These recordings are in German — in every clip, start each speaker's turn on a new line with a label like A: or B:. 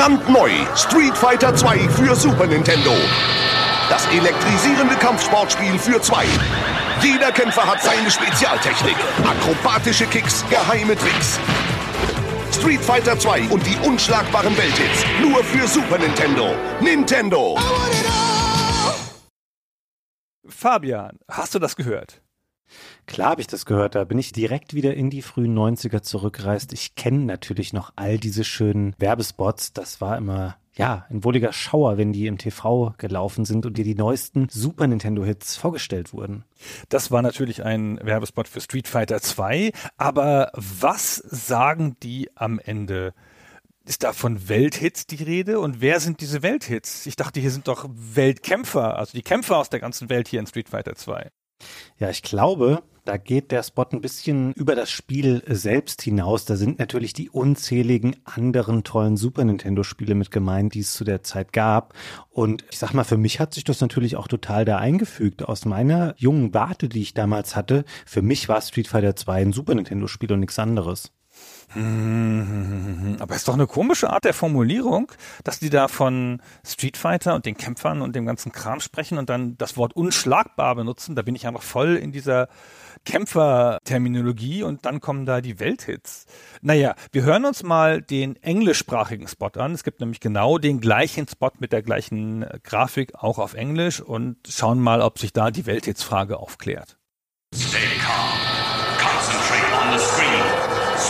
A: Brandneu Street Fighter 2 für Super Nintendo. Das elektrisierende Kampfsportspiel für zwei. Jeder Kämpfer hat seine Spezialtechnik. Akrobatische Kicks, geheime Tricks. Street Fighter 2 und die unschlagbaren Welthits. Nur für Super Nintendo. Nintendo.
B: Fabian, hast du das gehört?
C: Klar habe ich das gehört, da bin ich direkt wieder in die frühen 90er zurückgereist. Ich kenne natürlich noch all diese schönen Werbespots. Das war immer, ja, ein wohliger Schauer, wenn die im TV gelaufen sind und dir die neuesten Super Nintendo Hits vorgestellt wurden.
B: Das war natürlich ein Werbespot für Street Fighter 2, aber was sagen die am Ende? Ist da von Welthits die Rede? Und wer sind diese Welthits? Ich dachte, hier sind doch Weltkämpfer, also die Kämpfer aus der ganzen Welt hier in Street Fighter 2.
C: Ja, ich glaube, da geht der Spot ein bisschen über das Spiel selbst hinaus. Da sind natürlich die unzähligen anderen tollen Super Nintendo Spiele mit gemeint, die es zu der Zeit gab. Und ich sag mal, für mich hat sich das natürlich auch total da eingefügt. Aus meiner jungen Warte, die ich damals hatte, für mich war Street Fighter 2 ein Super Nintendo Spiel und nichts anderes.
B: Aber ist doch eine komische Art der Formulierung, dass die da von Street Fighter und den Kämpfern und dem ganzen Kram sprechen und dann das Wort unschlagbar benutzen. Da bin ich einfach voll in dieser Kämpferterminologie und dann kommen da die Welthits. Naja, wir hören uns mal den englischsprachigen Spot an. Es gibt nämlich genau den gleichen Spot mit der gleichen Grafik, auch auf Englisch und schauen mal, ob sich da die Welthits-Frage aufklärt.
D: Stay calm.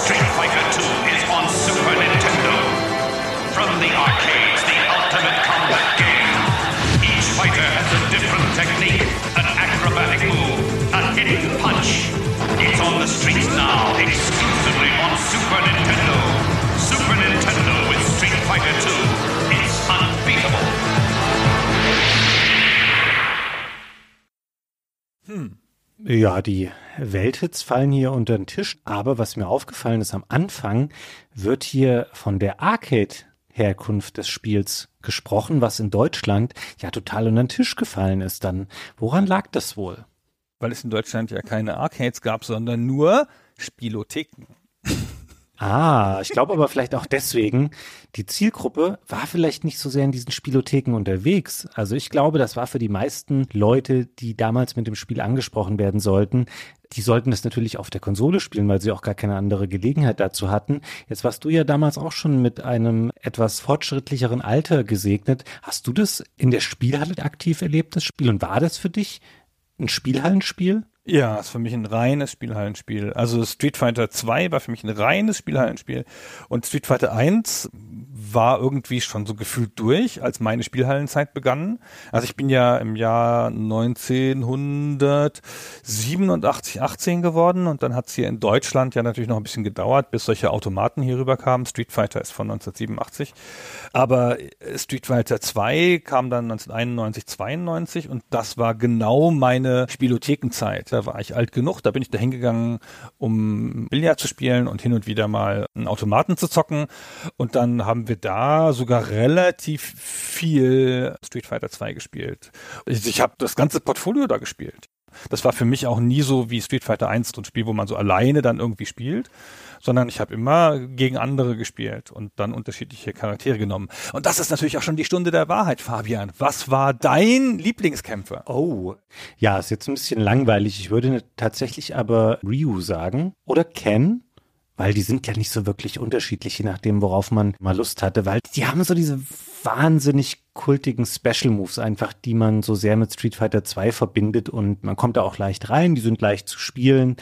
D: Street Fighter 2 is on Super Nintendo. From the arcades, the ultimate combat game. Each fighter has a different technique, an acrobatic move, a hidden punch. It's on the streets now, exclusively on Super Nintendo. Super Nintendo with Street Fighter 2. It's unbeatable. Hmm.
C: Ja, die Welthits fallen hier unter den Tisch. Aber was mir aufgefallen ist, am Anfang wird hier von der Arcade-Herkunft des Spiels gesprochen, was in Deutschland ja total unter den Tisch gefallen ist dann. Woran lag das wohl?
B: Weil es in Deutschland ja keine Arcades gab, sondern nur Spielotheken.
C: Ah, ich glaube aber vielleicht auch deswegen, die Zielgruppe war vielleicht nicht so sehr in diesen Spielotheken unterwegs. Also ich glaube, das war für die meisten Leute, die damals mit dem Spiel angesprochen werden sollten, die sollten das natürlich auf der Konsole spielen, weil sie auch gar keine andere Gelegenheit dazu hatten. Jetzt warst du ja damals auch schon mit einem etwas fortschrittlicheren Alter gesegnet. Hast du das in der Spielhalle aktiv erlebt, das Spiel? Und war das für dich ein Spielhallenspiel?
B: Ja, ist für mich ein reines Spielhallenspiel. Also Street Fighter 2 war für mich ein reines Spielhallenspiel. Und Street Fighter 1 war irgendwie schon so gefühlt durch, als meine Spielhallenzeit begann. Also ich bin ja im Jahr 1987, 18 geworden und dann hat es hier in Deutschland ja natürlich noch ein bisschen gedauert, bis solche Automaten hier rüber kamen. Street Fighter ist von 1987. Aber Street Fighter 2 kam dann 1991, 92 und das war genau meine Spielothekenzeit. Da war ich alt genug, da bin ich da hingegangen, um Billard zu spielen und hin und wieder mal einen Automaten zu zocken. Und dann haben wir da sogar relativ viel Street Fighter 2 gespielt. Ich, ich habe das ganze Portfolio da gespielt. Das war für mich auch nie so wie Street Fighter 1 so ein Spiel, wo man so alleine dann irgendwie spielt, sondern ich habe immer gegen andere gespielt und dann unterschiedliche Charaktere genommen. Und das ist natürlich auch schon die Stunde der Wahrheit, Fabian. Was war dein Lieblingskämpfer?
C: Oh, ja, ist jetzt ein bisschen langweilig. Ich würde tatsächlich aber Ryu sagen oder Ken. Weil die sind ja nicht so wirklich unterschiedlich, je nachdem, worauf man mal Lust hatte, weil die haben so diese wahnsinnig kultigen Special Moves einfach, die man so sehr mit Street Fighter 2 verbindet und man kommt da auch leicht rein, die sind leicht zu spielen.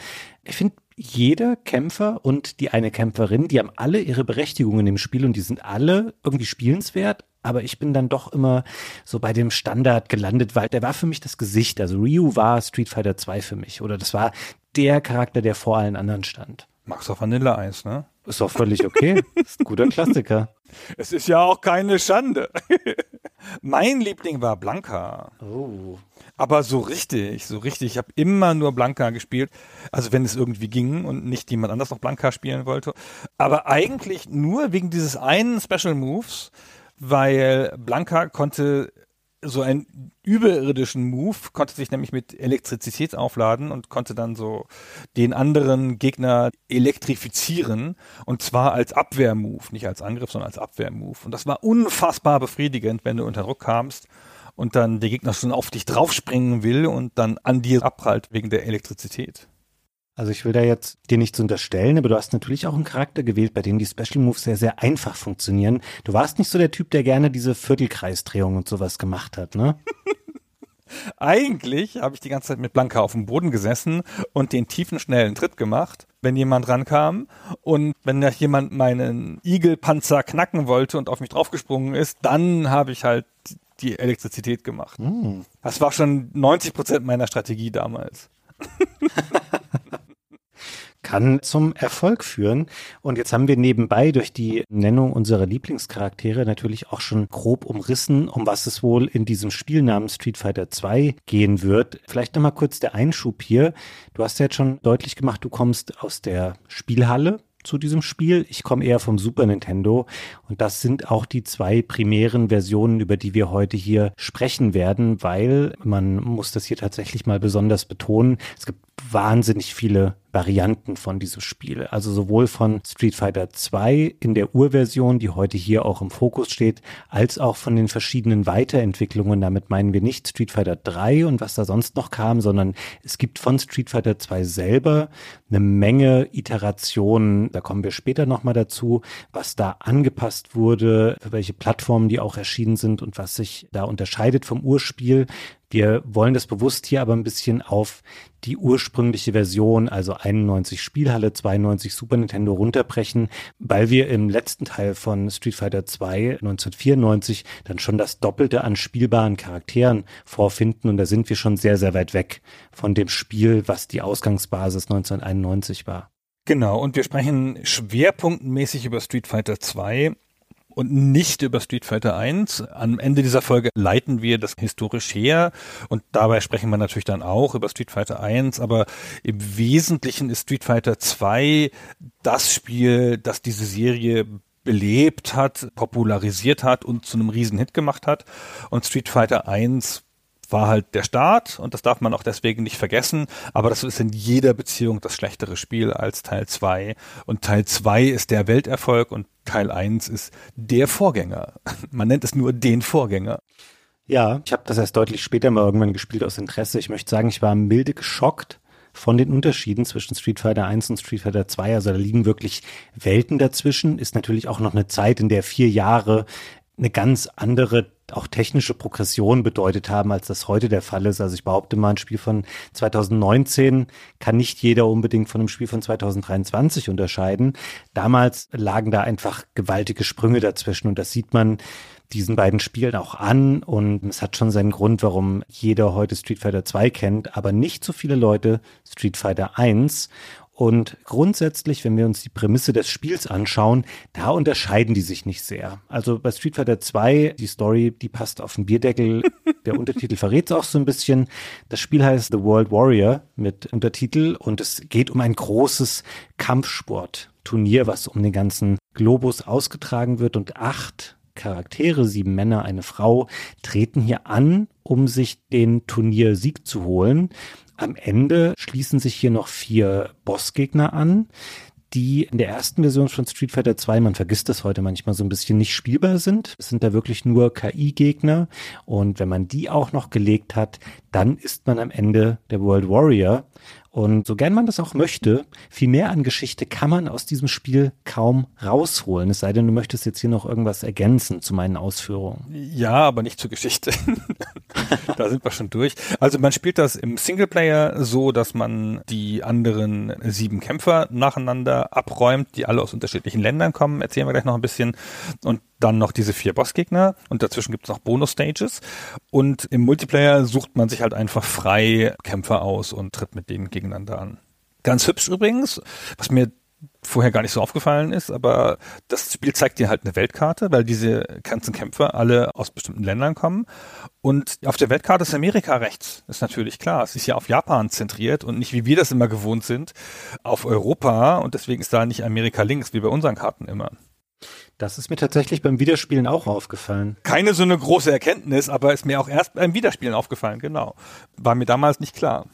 C: Ich finde, jeder Kämpfer und die eine Kämpferin, die haben alle ihre Berechtigung in dem Spiel und die sind alle irgendwie spielenswert, aber ich bin dann doch immer so bei dem Standard gelandet, weil der war für mich das Gesicht. Also Ryu war Street Fighter 2 für mich oder das war der Charakter, der vor allen anderen stand.
B: Magst du Vanilleeis, ne?
C: Ist doch völlig okay. Ist ein guter Klassiker.
B: Es ist ja auch keine Schande. mein Liebling war Blanca.
C: Oh.
B: Aber so richtig, so richtig. Ich habe immer nur Blanca gespielt. Also wenn es irgendwie ging und nicht jemand anders noch Blanca spielen wollte. Aber eigentlich nur wegen dieses einen Special Moves, weil Blanca konnte so einen überirdischen Move, konnte sich nämlich mit Elektrizität aufladen und konnte dann so den anderen Gegner elektrifizieren und zwar als Abwehrmove, nicht als Angriff, sondern als Abwehrmove. Und das war unfassbar befriedigend, wenn du unter Druck kamst und dann der Gegner schon auf dich draufspringen will und dann an dir abprallt wegen der Elektrizität.
C: Also ich will da jetzt dir nichts unterstellen, aber du hast natürlich auch einen Charakter gewählt, bei dem die Special Moves sehr, sehr einfach funktionieren. Du warst nicht so der Typ, der gerne diese Viertelkreisdrehung und sowas gemacht hat, ne?
B: Eigentlich habe ich die ganze Zeit mit Blanka auf dem Boden gesessen und den tiefen, schnellen Tritt gemacht, wenn jemand rankam. Und wenn da jemand meinen Igelpanzer knacken wollte und auf mich draufgesprungen ist, dann habe ich halt die Elektrizität gemacht.
C: Hm.
B: Das war schon 90 Prozent meiner Strategie damals.
C: kann zum Erfolg führen. Und jetzt haben wir nebenbei durch die Nennung unserer Lieblingscharaktere natürlich auch schon grob umrissen, um was es wohl in diesem Spiel namens Street Fighter 2 gehen wird. Vielleicht nochmal kurz der Einschub hier. Du hast ja jetzt schon deutlich gemacht, du kommst aus der Spielhalle zu diesem Spiel. Ich komme eher vom Super Nintendo und das sind auch die zwei primären Versionen, über die wir heute hier sprechen werden, weil man muss das hier tatsächlich mal besonders betonen. Es gibt wahnsinnig viele Varianten von diesem Spiel. Also sowohl von Street Fighter 2 in der Urversion, die heute hier auch im Fokus steht, als auch von den verschiedenen Weiterentwicklungen. Damit meinen wir nicht Street Fighter 3 und was da sonst noch kam, sondern es gibt von Street Fighter 2 selber eine Menge Iterationen. Da kommen wir später nochmal dazu, was da angepasst wurde, für welche Plattformen die auch erschienen sind und was sich da unterscheidet vom Urspiel. Wir wollen das bewusst hier aber ein bisschen auf die ursprüngliche Version, also 91 Spielhalle, 92 Super Nintendo runterbrechen, weil wir im letzten Teil von Street Fighter 2 1994 dann schon das Doppelte an spielbaren Charakteren vorfinden und da sind wir schon sehr, sehr weit weg von dem Spiel, was die Ausgangsbasis 1991 war.
B: Genau, und wir sprechen schwerpunktmäßig über Street Fighter 2 und nicht über Street Fighter 1. Am Ende dieser Folge leiten wir das historisch her und dabei sprechen wir natürlich dann auch über Street Fighter 1, aber im Wesentlichen ist Street Fighter 2 das Spiel, das diese Serie belebt hat, popularisiert hat und zu einem Riesenhit gemacht hat. Und Street Fighter 1 war halt der Start und das darf man auch deswegen nicht vergessen, aber das ist in jeder Beziehung das schlechtere Spiel als Teil 2 und Teil 2 ist der Welterfolg und Teil 1 ist der Vorgänger. Man nennt es nur den Vorgänger.
C: Ja, ich habe das erst deutlich später mal irgendwann gespielt aus Interesse. Ich möchte sagen, ich war milde geschockt von den Unterschieden zwischen Street Fighter 1 und Street Fighter 2. Also da liegen wirklich Welten dazwischen. Ist natürlich auch noch eine Zeit, in der vier Jahre eine ganz andere auch technische Progression bedeutet haben, als das heute der Fall ist. Also ich behaupte mal, ein Spiel von 2019 kann nicht jeder unbedingt von einem Spiel von 2023 unterscheiden. Damals lagen da einfach gewaltige Sprünge dazwischen und das sieht man diesen beiden Spielen auch an und es hat schon seinen Grund, warum jeder heute Street Fighter 2 kennt, aber nicht so viele Leute Street Fighter 1 und grundsätzlich, wenn wir uns die Prämisse des Spiels anschauen, da unterscheiden die sich nicht sehr. Also bei Street Fighter 2, die Story, die passt auf den Bierdeckel. Der Untertitel verrät es auch so ein bisschen. Das Spiel heißt The World Warrior mit Untertitel und es geht um ein großes Kampfsportturnier, was um den ganzen Globus ausgetragen wird und acht Charaktere, sieben Männer, eine Frau, treten hier an, um sich den Turniersieg zu holen. Am Ende schließen sich hier noch vier Bossgegner an, die in der ersten Version von Street Fighter 2, man vergisst das heute manchmal so ein bisschen, nicht spielbar sind. Es sind da wirklich nur KI-Gegner. Und wenn man die auch noch gelegt hat, dann ist man am Ende der World Warrior. Und so gern man das auch möchte, viel mehr an Geschichte kann man aus diesem Spiel kaum rausholen. Es sei denn, du möchtest jetzt hier noch irgendwas ergänzen zu meinen Ausführungen.
B: Ja, aber nicht zur Geschichte. da sind wir schon durch. Also man spielt das im Singleplayer so, dass man die anderen sieben Kämpfer nacheinander abräumt, die alle aus unterschiedlichen Ländern kommen. Erzählen wir gleich noch ein bisschen. Und dann noch diese vier Bossgegner und dazwischen gibt es noch Bonus-Stages. Und im Multiplayer sucht man sich halt einfach frei Kämpfer aus und tritt mit denen gegeneinander an. Ganz hübsch übrigens, was mir vorher gar nicht so aufgefallen ist, aber das Spiel zeigt dir halt eine Weltkarte, weil diese ganzen Kämpfer alle aus bestimmten Ländern kommen. Und auf der Weltkarte ist Amerika rechts, ist natürlich klar. Es ist ja auf Japan zentriert und nicht wie wir das immer gewohnt sind, auf Europa. Und deswegen ist da nicht Amerika links, wie bei unseren Karten immer.
C: Das ist mir tatsächlich beim Wiederspielen auch aufgefallen.
B: Keine so eine große Erkenntnis, aber ist mir auch erst beim Wiederspielen aufgefallen, genau. War mir damals nicht klar.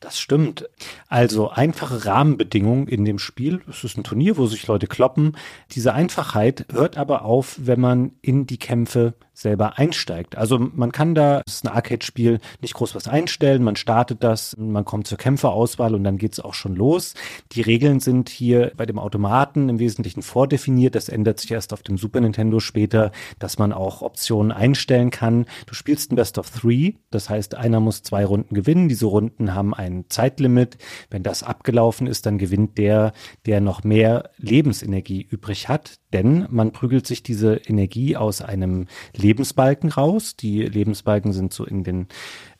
C: Das stimmt. Also einfache Rahmenbedingungen in dem Spiel. Es ist ein Turnier, wo sich Leute kloppen. Diese Einfachheit hört aber auf, wenn man in die Kämpfe selber einsteigt. Also man kann da, es ist ein Arcade-Spiel, nicht groß was einstellen. Man startet das, man kommt zur Kämpferauswahl und dann geht's auch schon los. Die Regeln sind hier bei dem Automaten im Wesentlichen vordefiniert. Das ändert sich erst auf dem Super Nintendo später, dass man auch Optionen einstellen kann. Du spielst ein Best of Three, das heißt, einer muss zwei Runden gewinnen. Diese Runden haben ein Zeitlimit. Wenn das abgelaufen ist, dann gewinnt der, der noch mehr Lebensenergie übrig hat. Denn man prügelt sich diese Energie aus einem Lebensbalken raus. Die Lebensbalken sind so in den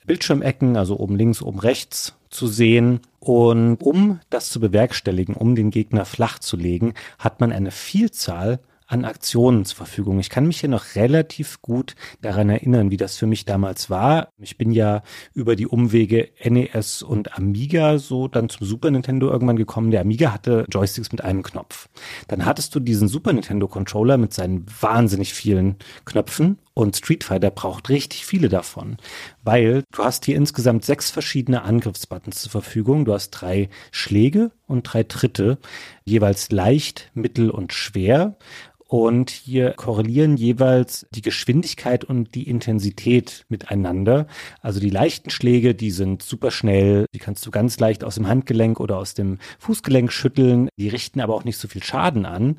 C: Bildschirmecken, also oben links, oben rechts zu sehen. Und um das zu bewerkstelligen, um den Gegner flach zu legen, hat man eine Vielzahl an Aktionen zur Verfügung. Ich kann mich hier noch relativ gut daran erinnern, wie das für mich damals war. Ich bin ja über die Umwege NES und Amiga so dann zum Super Nintendo irgendwann gekommen. Der Amiga hatte Joysticks mit einem Knopf. Dann hattest du diesen Super Nintendo Controller mit seinen wahnsinnig vielen Knöpfen und Street Fighter braucht richtig viele davon, weil du hast hier insgesamt sechs verschiedene Angriffsbuttons zur Verfügung. Du hast drei Schläge und drei Tritte, jeweils leicht, mittel und schwer. Und hier korrelieren jeweils die Geschwindigkeit und die Intensität miteinander. Also die leichten Schläge, die sind super schnell, die kannst du ganz leicht aus dem Handgelenk oder aus dem Fußgelenk schütteln, die richten aber auch nicht so viel Schaden an.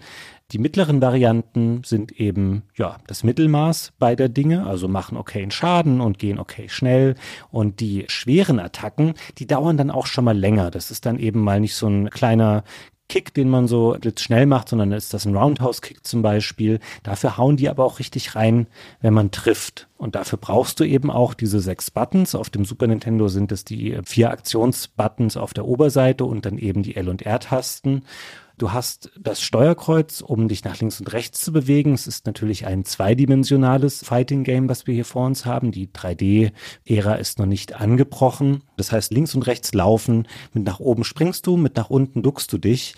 C: Die mittleren Varianten sind eben ja das Mittelmaß beider Dinge, also machen okayen Schaden und gehen okay schnell. Und die schweren Attacken, die dauern dann auch schon mal länger. Das ist dann eben mal nicht so ein kleiner Kick, den man so schnell macht, sondern ist das ein Roundhouse-Kick zum Beispiel. Dafür hauen die aber auch richtig rein, wenn man trifft. Und dafür brauchst du eben auch diese sechs Buttons. Auf dem Super Nintendo sind es die vier Aktionsbuttons auf der Oberseite und dann eben die L- und R-Tasten. Du hast das Steuerkreuz, um dich nach links und rechts zu bewegen. Es ist natürlich ein zweidimensionales Fighting Game, was wir hier vor uns haben. Die 3D-Ära ist noch nicht angebrochen. Das heißt, links und rechts laufen. Mit nach oben springst du, mit nach unten duckst du dich.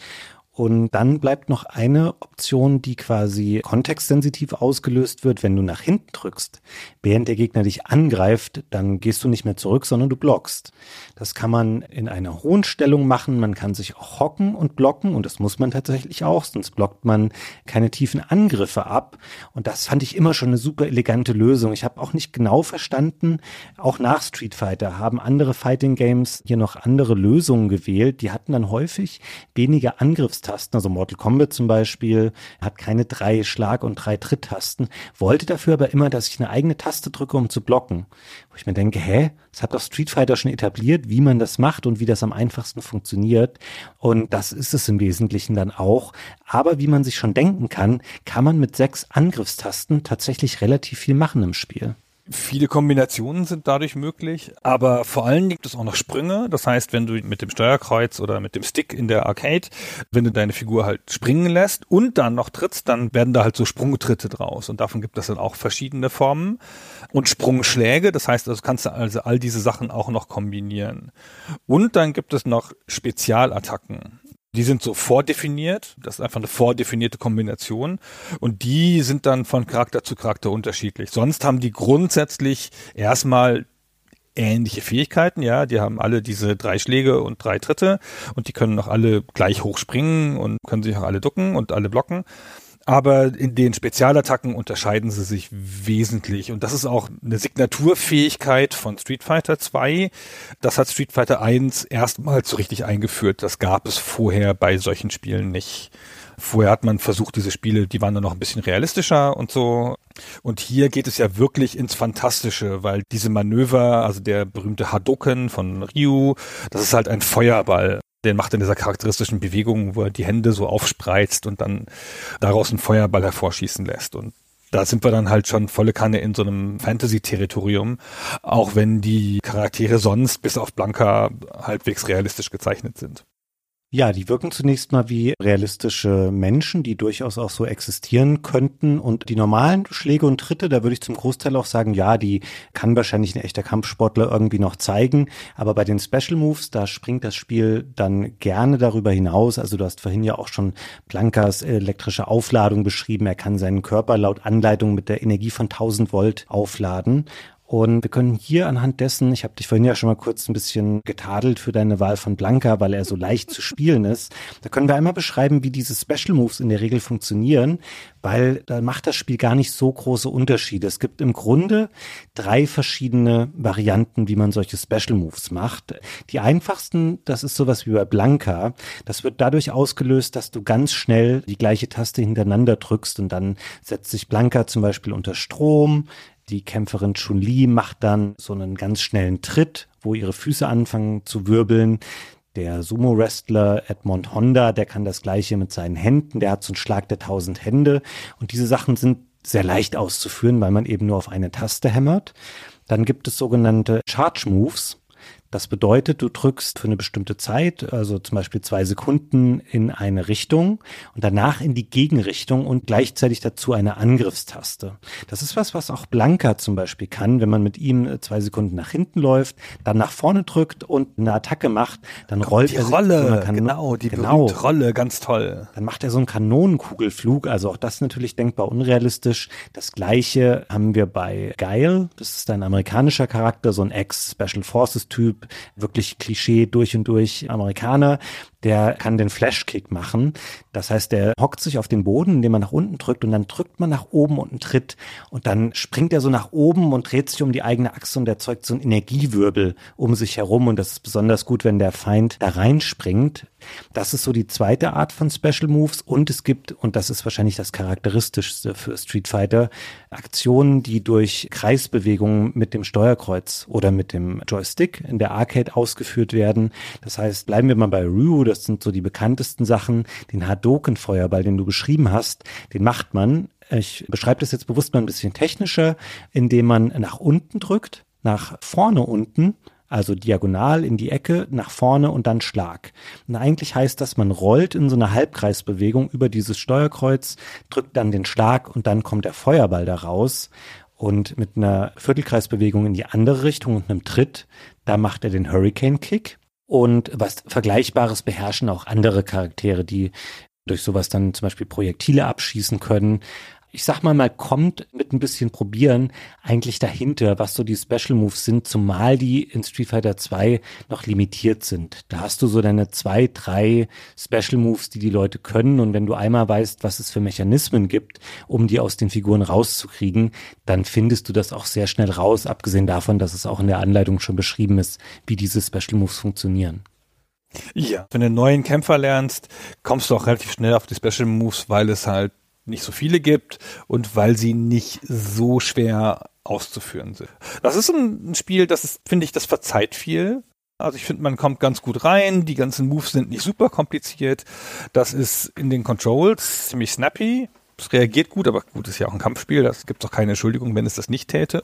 C: Und dann bleibt noch eine Option, die quasi kontextsensitiv ausgelöst wird, wenn du nach hinten drückst. Während der Gegner dich angreift, dann gehst du nicht mehr zurück, sondern du blockst. Das kann man in einer hohen Stellung machen. Man kann sich auch hocken und blocken und das muss man tatsächlich auch, sonst blockt man keine tiefen Angriffe ab. Und das fand ich immer schon eine super elegante Lösung. Ich habe auch nicht genau verstanden, auch nach Street Fighter haben andere Fighting Games hier noch andere Lösungen gewählt. Die hatten dann häufig weniger Angriffstasten Tasten, also Mortal Kombat zum Beispiel, hat keine drei Schlag- und drei Tritttasten, wollte dafür aber immer, dass ich eine eigene Taste drücke, um zu blocken. Wo ich mir denke, hä, das hat doch Street Fighter schon etabliert, wie man das macht und wie das am einfachsten funktioniert. Und das ist es im Wesentlichen dann auch. Aber wie man sich schon denken kann, kann man mit sechs Angriffstasten tatsächlich relativ viel machen im Spiel.
B: Viele Kombinationen sind dadurch möglich, aber vor allem gibt es auch noch Sprünge. Das heißt, wenn du mit dem Steuerkreuz oder mit dem Stick in der Arcade, wenn du deine Figur halt springen lässt und dann noch trittst, dann werden da halt so Sprungtritte draus. Und davon gibt es dann auch verschiedene Formen. Und Sprungschläge, das heißt, also kannst du also all diese Sachen auch noch kombinieren. Und dann gibt es noch Spezialattacken. Die sind so vordefiniert. Das ist einfach eine vordefinierte Kombination. Und die sind dann von Charakter zu Charakter unterschiedlich. Sonst haben die grundsätzlich erstmal ähnliche Fähigkeiten, ja, die haben alle diese drei Schläge und drei Tritte und die können auch alle gleich hoch springen und können sich auch alle ducken und alle blocken. Aber in den Spezialattacken unterscheiden sie sich wesentlich. Und das ist auch eine Signaturfähigkeit von Street Fighter 2. Das hat Street Fighter 1 erstmals so richtig eingeführt. Das gab es vorher bei solchen Spielen nicht. Vorher hat man versucht, diese Spiele, die waren dann noch ein bisschen realistischer und so. Und hier geht es ja wirklich ins Fantastische, weil diese Manöver, also der berühmte Hadoken von Ryu, das ist halt ein Feuerball. Den macht in dieser charakteristischen Bewegung, wo er die Hände so aufspreizt und dann daraus einen Feuerball hervorschießen lässt. Und da sind wir dann halt schon volle Kanne in so einem Fantasy-Territorium, auch wenn die Charaktere sonst bis auf Blanca halbwegs realistisch gezeichnet sind.
C: Ja, die wirken zunächst mal wie realistische Menschen, die durchaus auch so existieren könnten. Und die normalen Schläge und Tritte, da würde ich zum Großteil auch sagen, ja, die kann wahrscheinlich ein echter Kampfsportler irgendwie noch zeigen. Aber bei den Special Moves, da springt das Spiel dann gerne darüber hinaus. Also du hast vorhin ja auch schon Blankas elektrische Aufladung beschrieben. Er kann seinen Körper laut Anleitung mit der Energie von 1000 Volt aufladen. Und wir können hier anhand dessen, ich habe dich vorhin ja schon mal kurz ein bisschen getadelt für deine Wahl von Blanca, weil er so leicht zu spielen ist. Da können wir einmal beschreiben, wie diese Special Moves in der Regel funktionieren, weil da macht das Spiel gar nicht so große Unterschiede. Es gibt im Grunde drei verschiedene Varianten, wie man solche Special Moves macht. Die einfachsten, das ist sowas wie bei Blanca. Das wird dadurch ausgelöst, dass du ganz schnell die gleiche Taste hintereinander drückst und dann setzt sich Blanca zum Beispiel unter Strom, die Kämpferin Chun-Li macht dann so einen ganz schnellen Tritt, wo ihre Füße anfangen zu wirbeln. Der Sumo-Wrestler Edmond Honda, der kann das gleiche mit seinen Händen, der hat so einen Schlag der tausend Hände. Und diese Sachen sind sehr leicht auszuführen, weil man eben nur auf eine Taste hämmert. Dann gibt es sogenannte Charge Moves. Das bedeutet, du drückst für eine bestimmte Zeit, also zum Beispiel zwei Sekunden in eine Richtung und danach in die Gegenrichtung und gleichzeitig dazu eine Angriffstaste. Das ist was, was auch Blanca zum Beispiel kann, wenn man mit ihm zwei Sekunden nach hinten läuft, dann nach vorne drückt und eine Attacke macht, dann rollt
B: die
C: er
B: Rolle,
C: kann,
B: genau, die
C: genau.
B: Rolle, ganz toll.
C: Dann macht er so einen Kanonenkugelflug, also auch das natürlich denkbar unrealistisch. Das gleiche haben wir bei Geil, das ist ein amerikanischer Charakter, so ein Ex-Special Forces-Typ, wirklich Klischee durch und durch Amerikaner, der kann den Flashkick machen. Das heißt, der hockt sich auf den Boden, indem man nach unten drückt und dann drückt man nach oben und einen Tritt und dann springt er so nach oben und dreht sich um die eigene Achse und erzeugt so einen Energiewirbel um sich herum und das ist besonders gut, wenn der Feind da reinspringt. Das ist so die zweite Art von Special Moves und es gibt, und das ist wahrscheinlich das charakteristischste für Street Fighter, Aktionen, die durch Kreisbewegungen mit dem Steuerkreuz oder mit dem Joystick in der Arcade ausgeführt werden. Das heißt, bleiben wir mal bei Ryu, das sind so die bekanntesten Sachen. Den Hadoken-Feuerball, den du beschrieben hast, den macht man, ich beschreibe das jetzt bewusst mal ein bisschen technischer, indem man nach unten drückt, nach vorne unten also diagonal in die Ecke, nach vorne und dann Schlag. Und eigentlich heißt das, man rollt in so einer Halbkreisbewegung über dieses Steuerkreuz, drückt dann den Schlag und dann kommt der Feuerball da raus. Und mit einer Viertelkreisbewegung in die andere Richtung und einem Tritt, da macht er den Hurricane Kick. Und was Vergleichbares beherrschen auch andere Charaktere, die durch sowas dann zum Beispiel Projektile abschießen können ich sag mal, mal kommt mit ein bisschen probieren eigentlich dahinter, was so die Special Moves sind, zumal die in Street Fighter 2 noch limitiert sind. Da hast du so deine zwei, drei Special Moves, die die Leute können und wenn du einmal weißt, was es für Mechanismen gibt, um die aus den Figuren rauszukriegen, dann findest du das auch sehr schnell raus, abgesehen davon, dass es auch in der Anleitung schon beschrieben ist, wie diese Special Moves funktionieren.
B: Ja. Wenn du einen neuen Kämpfer lernst, kommst du auch relativ schnell auf die Special Moves, weil es halt nicht so viele gibt und weil sie nicht so schwer auszuführen sind. Das ist ein Spiel, das ist, finde ich, das verzeiht viel. Also ich finde, man kommt ganz gut rein, die ganzen Moves sind nicht super kompliziert. Das ist in den Controls ziemlich snappy. Es reagiert gut, aber gut, ist ja auch ein Kampfspiel, das gibt auch keine Entschuldigung, wenn es das nicht täte.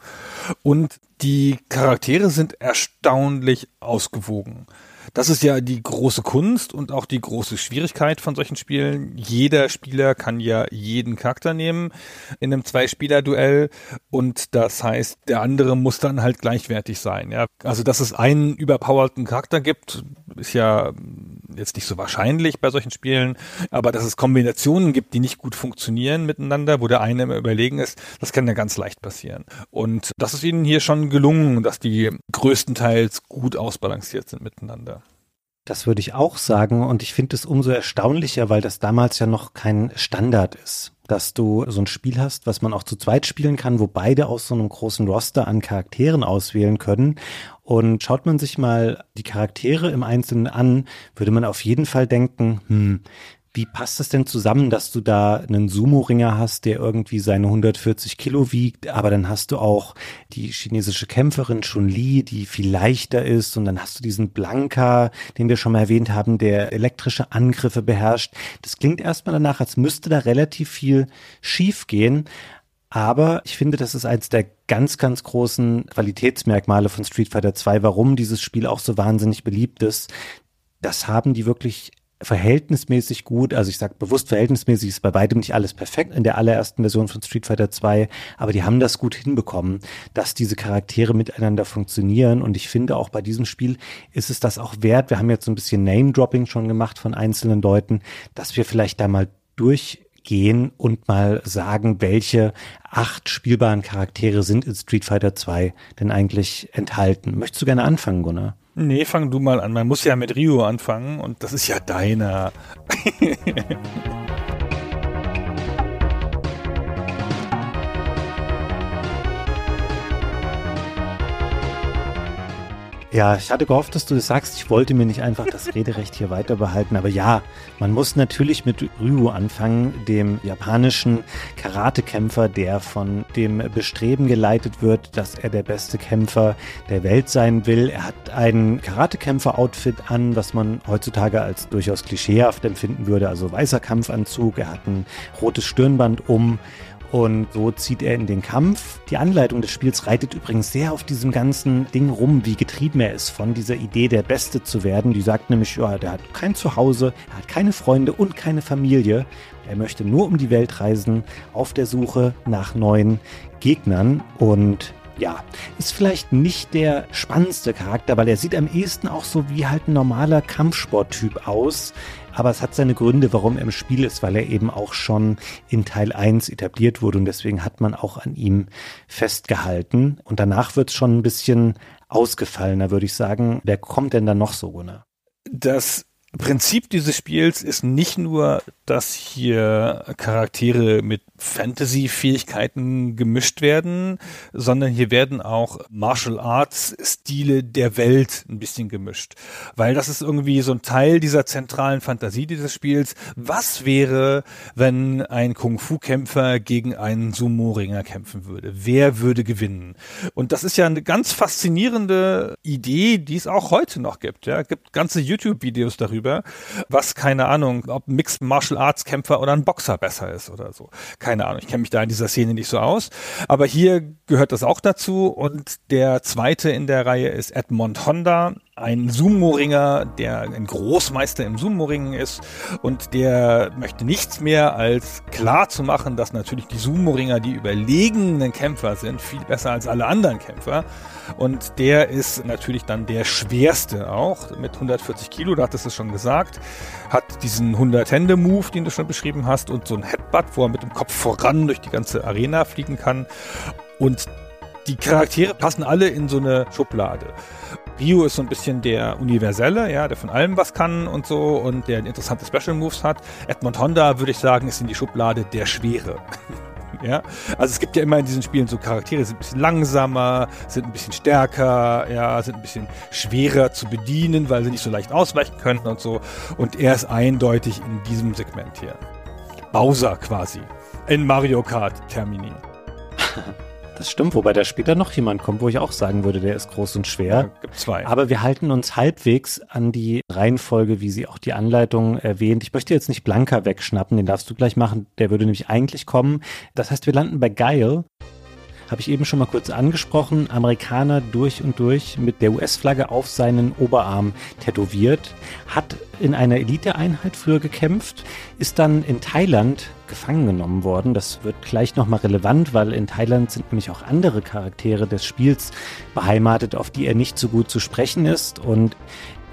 B: Und die Charaktere sind erstaunlich ausgewogen. Das ist ja die große Kunst und auch die große Schwierigkeit von solchen Spielen. Jeder Spieler kann ja jeden Charakter nehmen in einem Zwei-Spieler-Duell und das heißt, der andere muss dann halt gleichwertig sein. Ja, also dass es einen überpowerten Charakter gibt, ist ja jetzt nicht so wahrscheinlich bei solchen Spielen, aber dass es Kombinationen gibt, die nicht gut funktionieren miteinander, wo der eine immer überlegen ist, das kann ja ganz leicht passieren. Und das ist ihnen hier schon gelungen, dass die größtenteils gut ausbalanciert sind miteinander.
C: Das würde ich auch sagen und ich finde es umso erstaunlicher, weil das damals ja noch kein Standard ist, dass du so ein Spiel hast, was man auch zu zweit spielen kann, wo beide aus so einem großen Roster an Charakteren auswählen können. Und schaut man sich mal die Charaktere im Einzelnen an, würde man auf jeden Fall denken, hm, wie passt das denn zusammen, dass du da einen Sumo-Ringer hast, der irgendwie seine 140 Kilo wiegt, aber dann hast du auch die chinesische Kämpferin Chun-Li, die viel leichter ist und dann hast du diesen Blanka, den wir schon mal erwähnt haben, der elektrische Angriffe beherrscht. Das klingt erstmal danach, als müsste da relativ viel schief gehen. Aber ich finde, das ist eins der ganz, ganz großen Qualitätsmerkmale von Street Fighter 2, warum dieses Spiel auch so wahnsinnig beliebt ist. Das haben die wirklich verhältnismäßig gut. Also ich sage bewusst verhältnismäßig ist bei weitem nicht alles perfekt in der allerersten Version von Street Fighter 2, aber die haben das gut hinbekommen, dass diese Charaktere miteinander funktionieren. Und ich finde auch bei diesem Spiel ist es das auch wert. Wir haben jetzt so ein bisschen Name-Dropping schon gemacht von einzelnen Leuten, dass wir vielleicht da mal durchgehen und mal sagen, welche acht spielbaren Charaktere sind in Street Fighter 2 denn eigentlich enthalten. Möchtest du gerne anfangen, Gunnar?
B: Nee, fang du mal an. Man muss ja mit Rio anfangen und das ist ja deiner.
C: Ja, ich hatte gehofft, dass du das sagst. Ich wollte mir nicht einfach das Rederecht hier weiter behalten. Aber ja, man muss natürlich mit Ryu anfangen, dem japanischen Karatekämpfer, der von dem Bestreben geleitet wird, dass er der beste Kämpfer der Welt sein will. Er hat ein Karatekämpfer-Outfit an, was man heutzutage als durchaus klischeehaft empfinden würde. Also weißer Kampfanzug, er hat ein rotes Stirnband um und so zieht er in den Kampf. Die Anleitung des Spiels reitet übrigens sehr auf diesem ganzen Ding rum, wie getrieben er ist von dieser Idee, der Beste zu werden. Die sagt nämlich, ja, der hat kein Zuhause, er hat keine Freunde und keine Familie. Er möchte nur um die Welt reisen, auf der Suche nach neuen Gegnern und ja, ist vielleicht nicht der spannendste Charakter, weil er sieht am ehesten auch so wie halt ein normaler Kampfsporttyp aus. Aber es hat seine Gründe, warum er im Spiel ist, weil er eben auch schon in Teil 1 etabliert wurde und deswegen hat man auch an ihm festgehalten. Und danach wird es schon ein bisschen ausgefallener, würde ich sagen. Wer kommt denn da noch so, Gunnar?
B: Das Prinzip dieses Spiels ist nicht nur, dass hier Charaktere mit Fantasy-Fähigkeiten gemischt werden, sondern hier werden auch Martial Arts-Stile der Welt ein bisschen gemischt. Weil das ist irgendwie so ein Teil dieser zentralen Fantasie dieses Spiels. Was wäre, wenn ein Kung-Fu-Kämpfer gegen einen Sumo-Ringer kämpfen würde? Wer würde gewinnen? Und das ist ja eine ganz faszinierende Idee, die es auch heute noch gibt. Ja, gibt ganze YouTube-Videos darüber, was keine Ahnung, ob Mixed Martial Arts Kämpfer oder ein Boxer besser ist oder so keine Ahnung, ich kenne mich da in dieser Szene nicht so aus. Aber hier gehört das auch dazu. Und der zweite in der Reihe ist Edmond Honda, ein Sumo-Ringer, der ein Großmeister im Sumo-Ringen ist und der möchte nichts mehr als klar zu machen, dass natürlich die Sumo-Ringer die überlegenen Kämpfer sind, viel besser als alle anderen Kämpfer. Und der ist natürlich dann der schwerste auch, mit 140 Kilo, da hattest du es schon gesagt, hat diesen 100-Hände-Move, den du schon beschrieben hast, und so ein Headbutt, wo er mit dem Kopf voran durch die ganze Arena fliegen kann. Und die Charaktere passen alle in so eine Schublade. Ryu ist so ein bisschen der Universelle, ja, der von allem was kann und so und der interessante Special Moves hat. Edmond Honda, würde ich sagen, ist in die Schublade der Schwere. ja, also es gibt ja immer in diesen Spielen so Charaktere, sind ein bisschen langsamer, sind ein bisschen stärker, ja, sind ein bisschen schwerer zu bedienen, weil sie nicht so leicht ausweichen können und so. Und er ist eindeutig in diesem Segment hier. Bowser quasi. In Mario Kart Termini.
C: Das stimmt, wobei da später noch jemand kommt, wo ich auch sagen würde, der ist groß und schwer. Ja,
B: gibt zwei.
C: Aber wir halten uns halbwegs an die Reihenfolge, wie sie auch die Anleitung erwähnt. Ich möchte jetzt nicht Blanka wegschnappen, den darfst du gleich machen. Der würde nämlich eigentlich kommen. Das heißt, wir landen bei Geil habe ich eben schon mal kurz angesprochen, Amerikaner durch und durch mit der US-Flagge auf seinen Oberarm tätowiert, hat in einer Eliteeinheit früher gekämpft, ist dann in Thailand gefangen genommen worden. Das wird gleich nochmal relevant, weil in Thailand sind nämlich auch andere Charaktere des Spiels beheimatet, auf die er nicht so gut zu sprechen ist. Und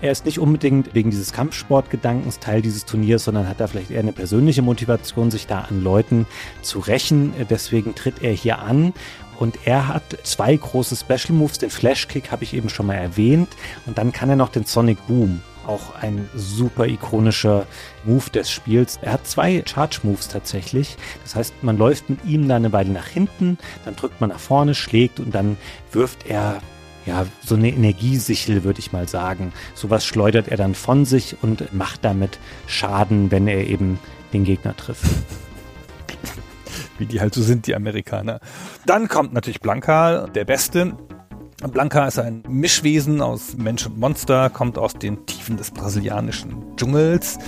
C: er ist nicht unbedingt wegen dieses Kampfsportgedankens Teil dieses Turniers, sondern hat da vielleicht eher eine persönliche Motivation, sich da an Leuten zu rächen. Deswegen tritt er hier an und er hat zwei große Special Moves. Den Flash Kick habe ich eben schon mal erwähnt. Und dann kann er noch den Sonic Boom. Auch ein super ikonischer Move des Spiels. Er hat zwei Charge Moves tatsächlich. Das heißt, man läuft mit ihm dann eine Weile nach hinten, dann drückt man nach vorne, schlägt und dann wirft er ja, so eine Energiesichel, würde ich mal sagen. Sowas schleudert er dann von sich und macht damit Schaden, wenn er eben den Gegner trifft
B: wie die halt so sind, die Amerikaner. Dann kommt natürlich Blanka, der Beste. Blanca ist ein Mischwesen aus Mensch und Monster, kommt aus den Tiefen des brasilianischen Dschungels,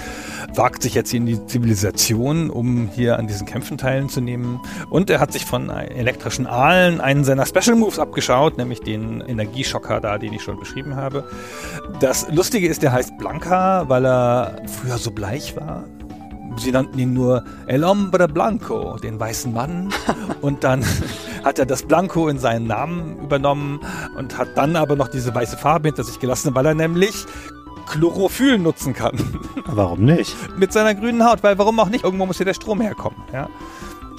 B: wagt sich jetzt hier in die Zivilisation, um hier an diesen Kämpfen teilzunehmen. Und er hat sich von elektrischen Aalen einen seiner Special Moves abgeschaut, nämlich den Energieschocker da, den ich schon beschrieben habe. Das Lustige ist, der heißt Blanca, weil er früher so bleich war sie nannten ihn nur El Hombre Blanco, den weißen Mann. und dann hat er das Blanco in seinen Namen übernommen und hat dann aber noch diese weiße Farbe hinter sich gelassen, weil er nämlich Chlorophyll nutzen kann.
C: Warum nicht?
B: Mit seiner grünen Haut, weil warum auch nicht? Irgendwo muss hier der Strom herkommen. Ja?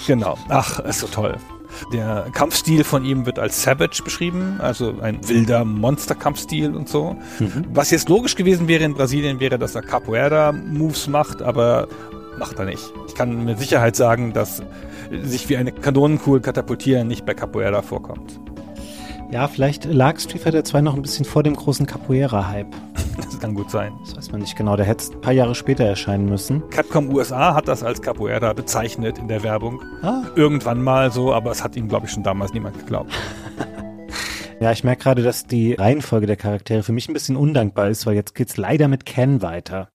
B: Genau. Ach, ist so toll. Der Kampfstil von ihm wird als Savage beschrieben, also ein wilder Monsterkampfstil und so. Mhm. Was jetzt logisch gewesen wäre in Brasilien, wäre, dass er Capoeira-Moves macht, aber macht er nicht. Ich kann mit Sicherheit sagen, dass sich wie eine Kanonenkugel katapultieren nicht bei Capoeira vorkommt.
C: Ja, vielleicht lag Street Fighter 2 noch ein bisschen vor dem großen Capoeira-Hype.
B: Das kann gut sein.
C: Das weiß man nicht genau. Der hätte ein paar Jahre später erscheinen müssen.
B: Capcom USA hat das als Capoeira bezeichnet in der Werbung. Ah. Irgendwann mal so, aber es hat ihm, glaube ich, schon damals niemand geglaubt.
C: ja, ich merke gerade, dass die Reihenfolge der Charaktere für mich ein bisschen undankbar ist, weil jetzt geht's leider mit Ken weiter.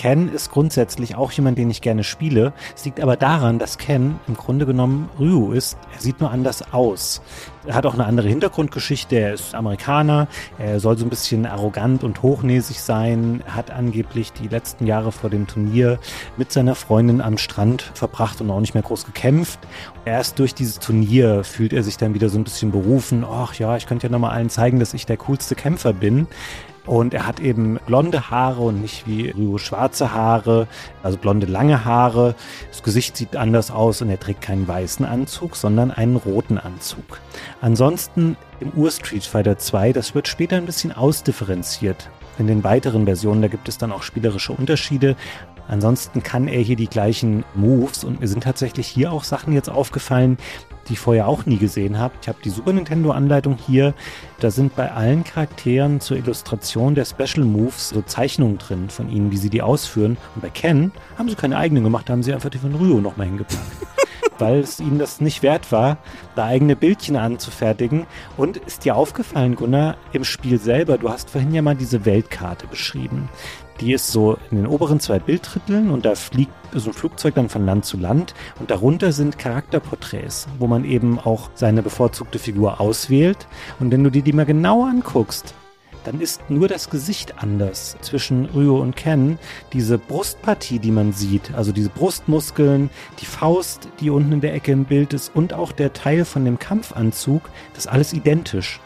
C: Ken ist grundsätzlich auch jemand, den ich gerne spiele. Es liegt aber daran, dass Ken im Grunde genommen Ryu ist. Er sieht nur anders aus. Er hat auch eine andere Hintergrundgeschichte. Er ist Amerikaner. Er soll so ein bisschen arrogant und hochnäsig sein. Er hat angeblich die letzten Jahre vor dem Turnier mit seiner Freundin am Strand verbracht und auch nicht mehr groß gekämpft. Erst durch dieses Turnier fühlt er sich dann wieder so ein bisschen berufen. Ach ja, ich könnte ja nochmal allen zeigen, dass ich der coolste Kämpfer bin. Und er hat eben blonde Haare und nicht wie Ryu schwarze Haare, also blonde lange Haare. Das Gesicht sieht anders aus und er trägt keinen weißen Anzug, sondern einen roten Anzug. Ansonsten im Ur-Street Fighter 2, das wird später ein bisschen ausdifferenziert. In den weiteren Versionen, da gibt es dann auch spielerische Unterschiede. Ansonsten kann er hier die gleichen Moves und mir sind tatsächlich hier auch Sachen jetzt aufgefallen, die ich vorher auch nie gesehen habe. Ich habe die Super Nintendo Anleitung hier. Da sind bei allen Charakteren zur Illustration der Special Moves so Zeichnungen drin von ihnen, wie sie die ausführen. Und bei Ken haben sie keine eigenen gemacht, da haben sie einfach die von Ryo nochmal hingepackt. weil es ihnen das nicht wert war, da eigene Bildchen anzufertigen. Und ist dir aufgefallen, Gunnar, im Spiel selber, du hast vorhin ja mal diese Weltkarte beschrieben. Die ist so in den oberen zwei Bilddritteln und da fliegt so ein Flugzeug dann von Land zu Land und darunter sind Charakterporträts, wo man eben auch seine bevorzugte Figur auswählt. Und wenn du dir die mal genau anguckst, dann ist nur das Gesicht anders zwischen Ryo und Ken. Diese Brustpartie, die man sieht, also diese Brustmuskeln, die Faust, die unten in der Ecke im Bild ist und auch der Teil von dem Kampfanzug, das ist alles identisch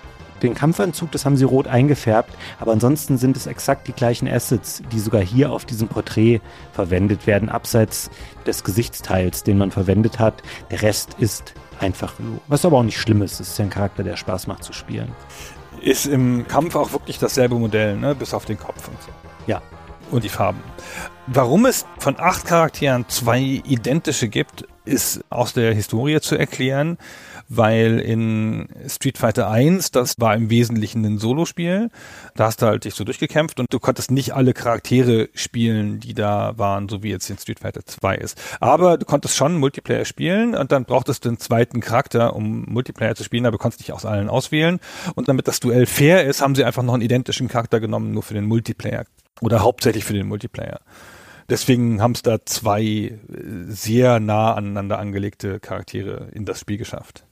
C: den Kampfanzug, das haben sie rot eingefärbt, aber ansonsten sind es exakt die gleichen Assets, die sogar hier auf diesem Porträt verwendet werden, abseits des Gesichtsteils, den man verwendet hat. Der Rest ist einfach, was aber auch nicht schlimm ist. Es ist ja ein Charakter, der Spaß macht zu spielen.
B: Ist im Kampf auch wirklich dasselbe Modell, ne? bis auf den Kopf und so.
C: Ja.
B: Und die Farben. Warum es von acht Charakteren zwei identische gibt, ist aus der Historie zu erklären weil in Street Fighter 1, das war im Wesentlichen ein Solospiel, da hast du halt dich so durchgekämpft und du konntest nicht alle Charaktere spielen, die da waren, so wie jetzt in Street Fighter 2 ist. Aber du konntest schon Multiplayer spielen und dann brauchtest du einen zweiten Charakter, um Multiplayer zu spielen, aber du konntest dich aus allen auswählen. Und damit das Duell fair ist, haben sie einfach noch einen identischen Charakter genommen, nur für den Multiplayer. Oder hauptsächlich für den Multiplayer. Deswegen haben es da zwei äh, sehr nah aneinander angelegte Charaktere in das Spiel geschafft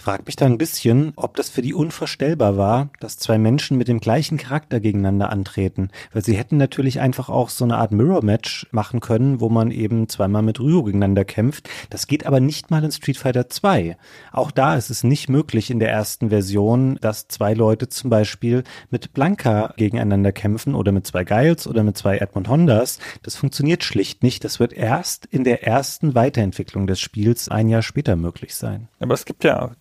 C: frage mich da ein bisschen, ob das für die unvorstellbar war, dass zwei Menschen mit dem gleichen Charakter gegeneinander antreten. Weil sie hätten natürlich einfach auch so eine Art Mirror-Match machen können, wo man eben zweimal mit Ryu gegeneinander kämpft. Das geht aber nicht mal in Street Fighter 2. Auch da ist es nicht möglich in der ersten Version, dass zwei Leute zum Beispiel mit Blanca gegeneinander kämpfen oder mit zwei Giles oder mit zwei Edmund Hondas. Das funktioniert schlicht nicht. Das wird erst in der ersten Weiterentwicklung des Spiels ein Jahr später möglich sein.
B: Aber es gibt ja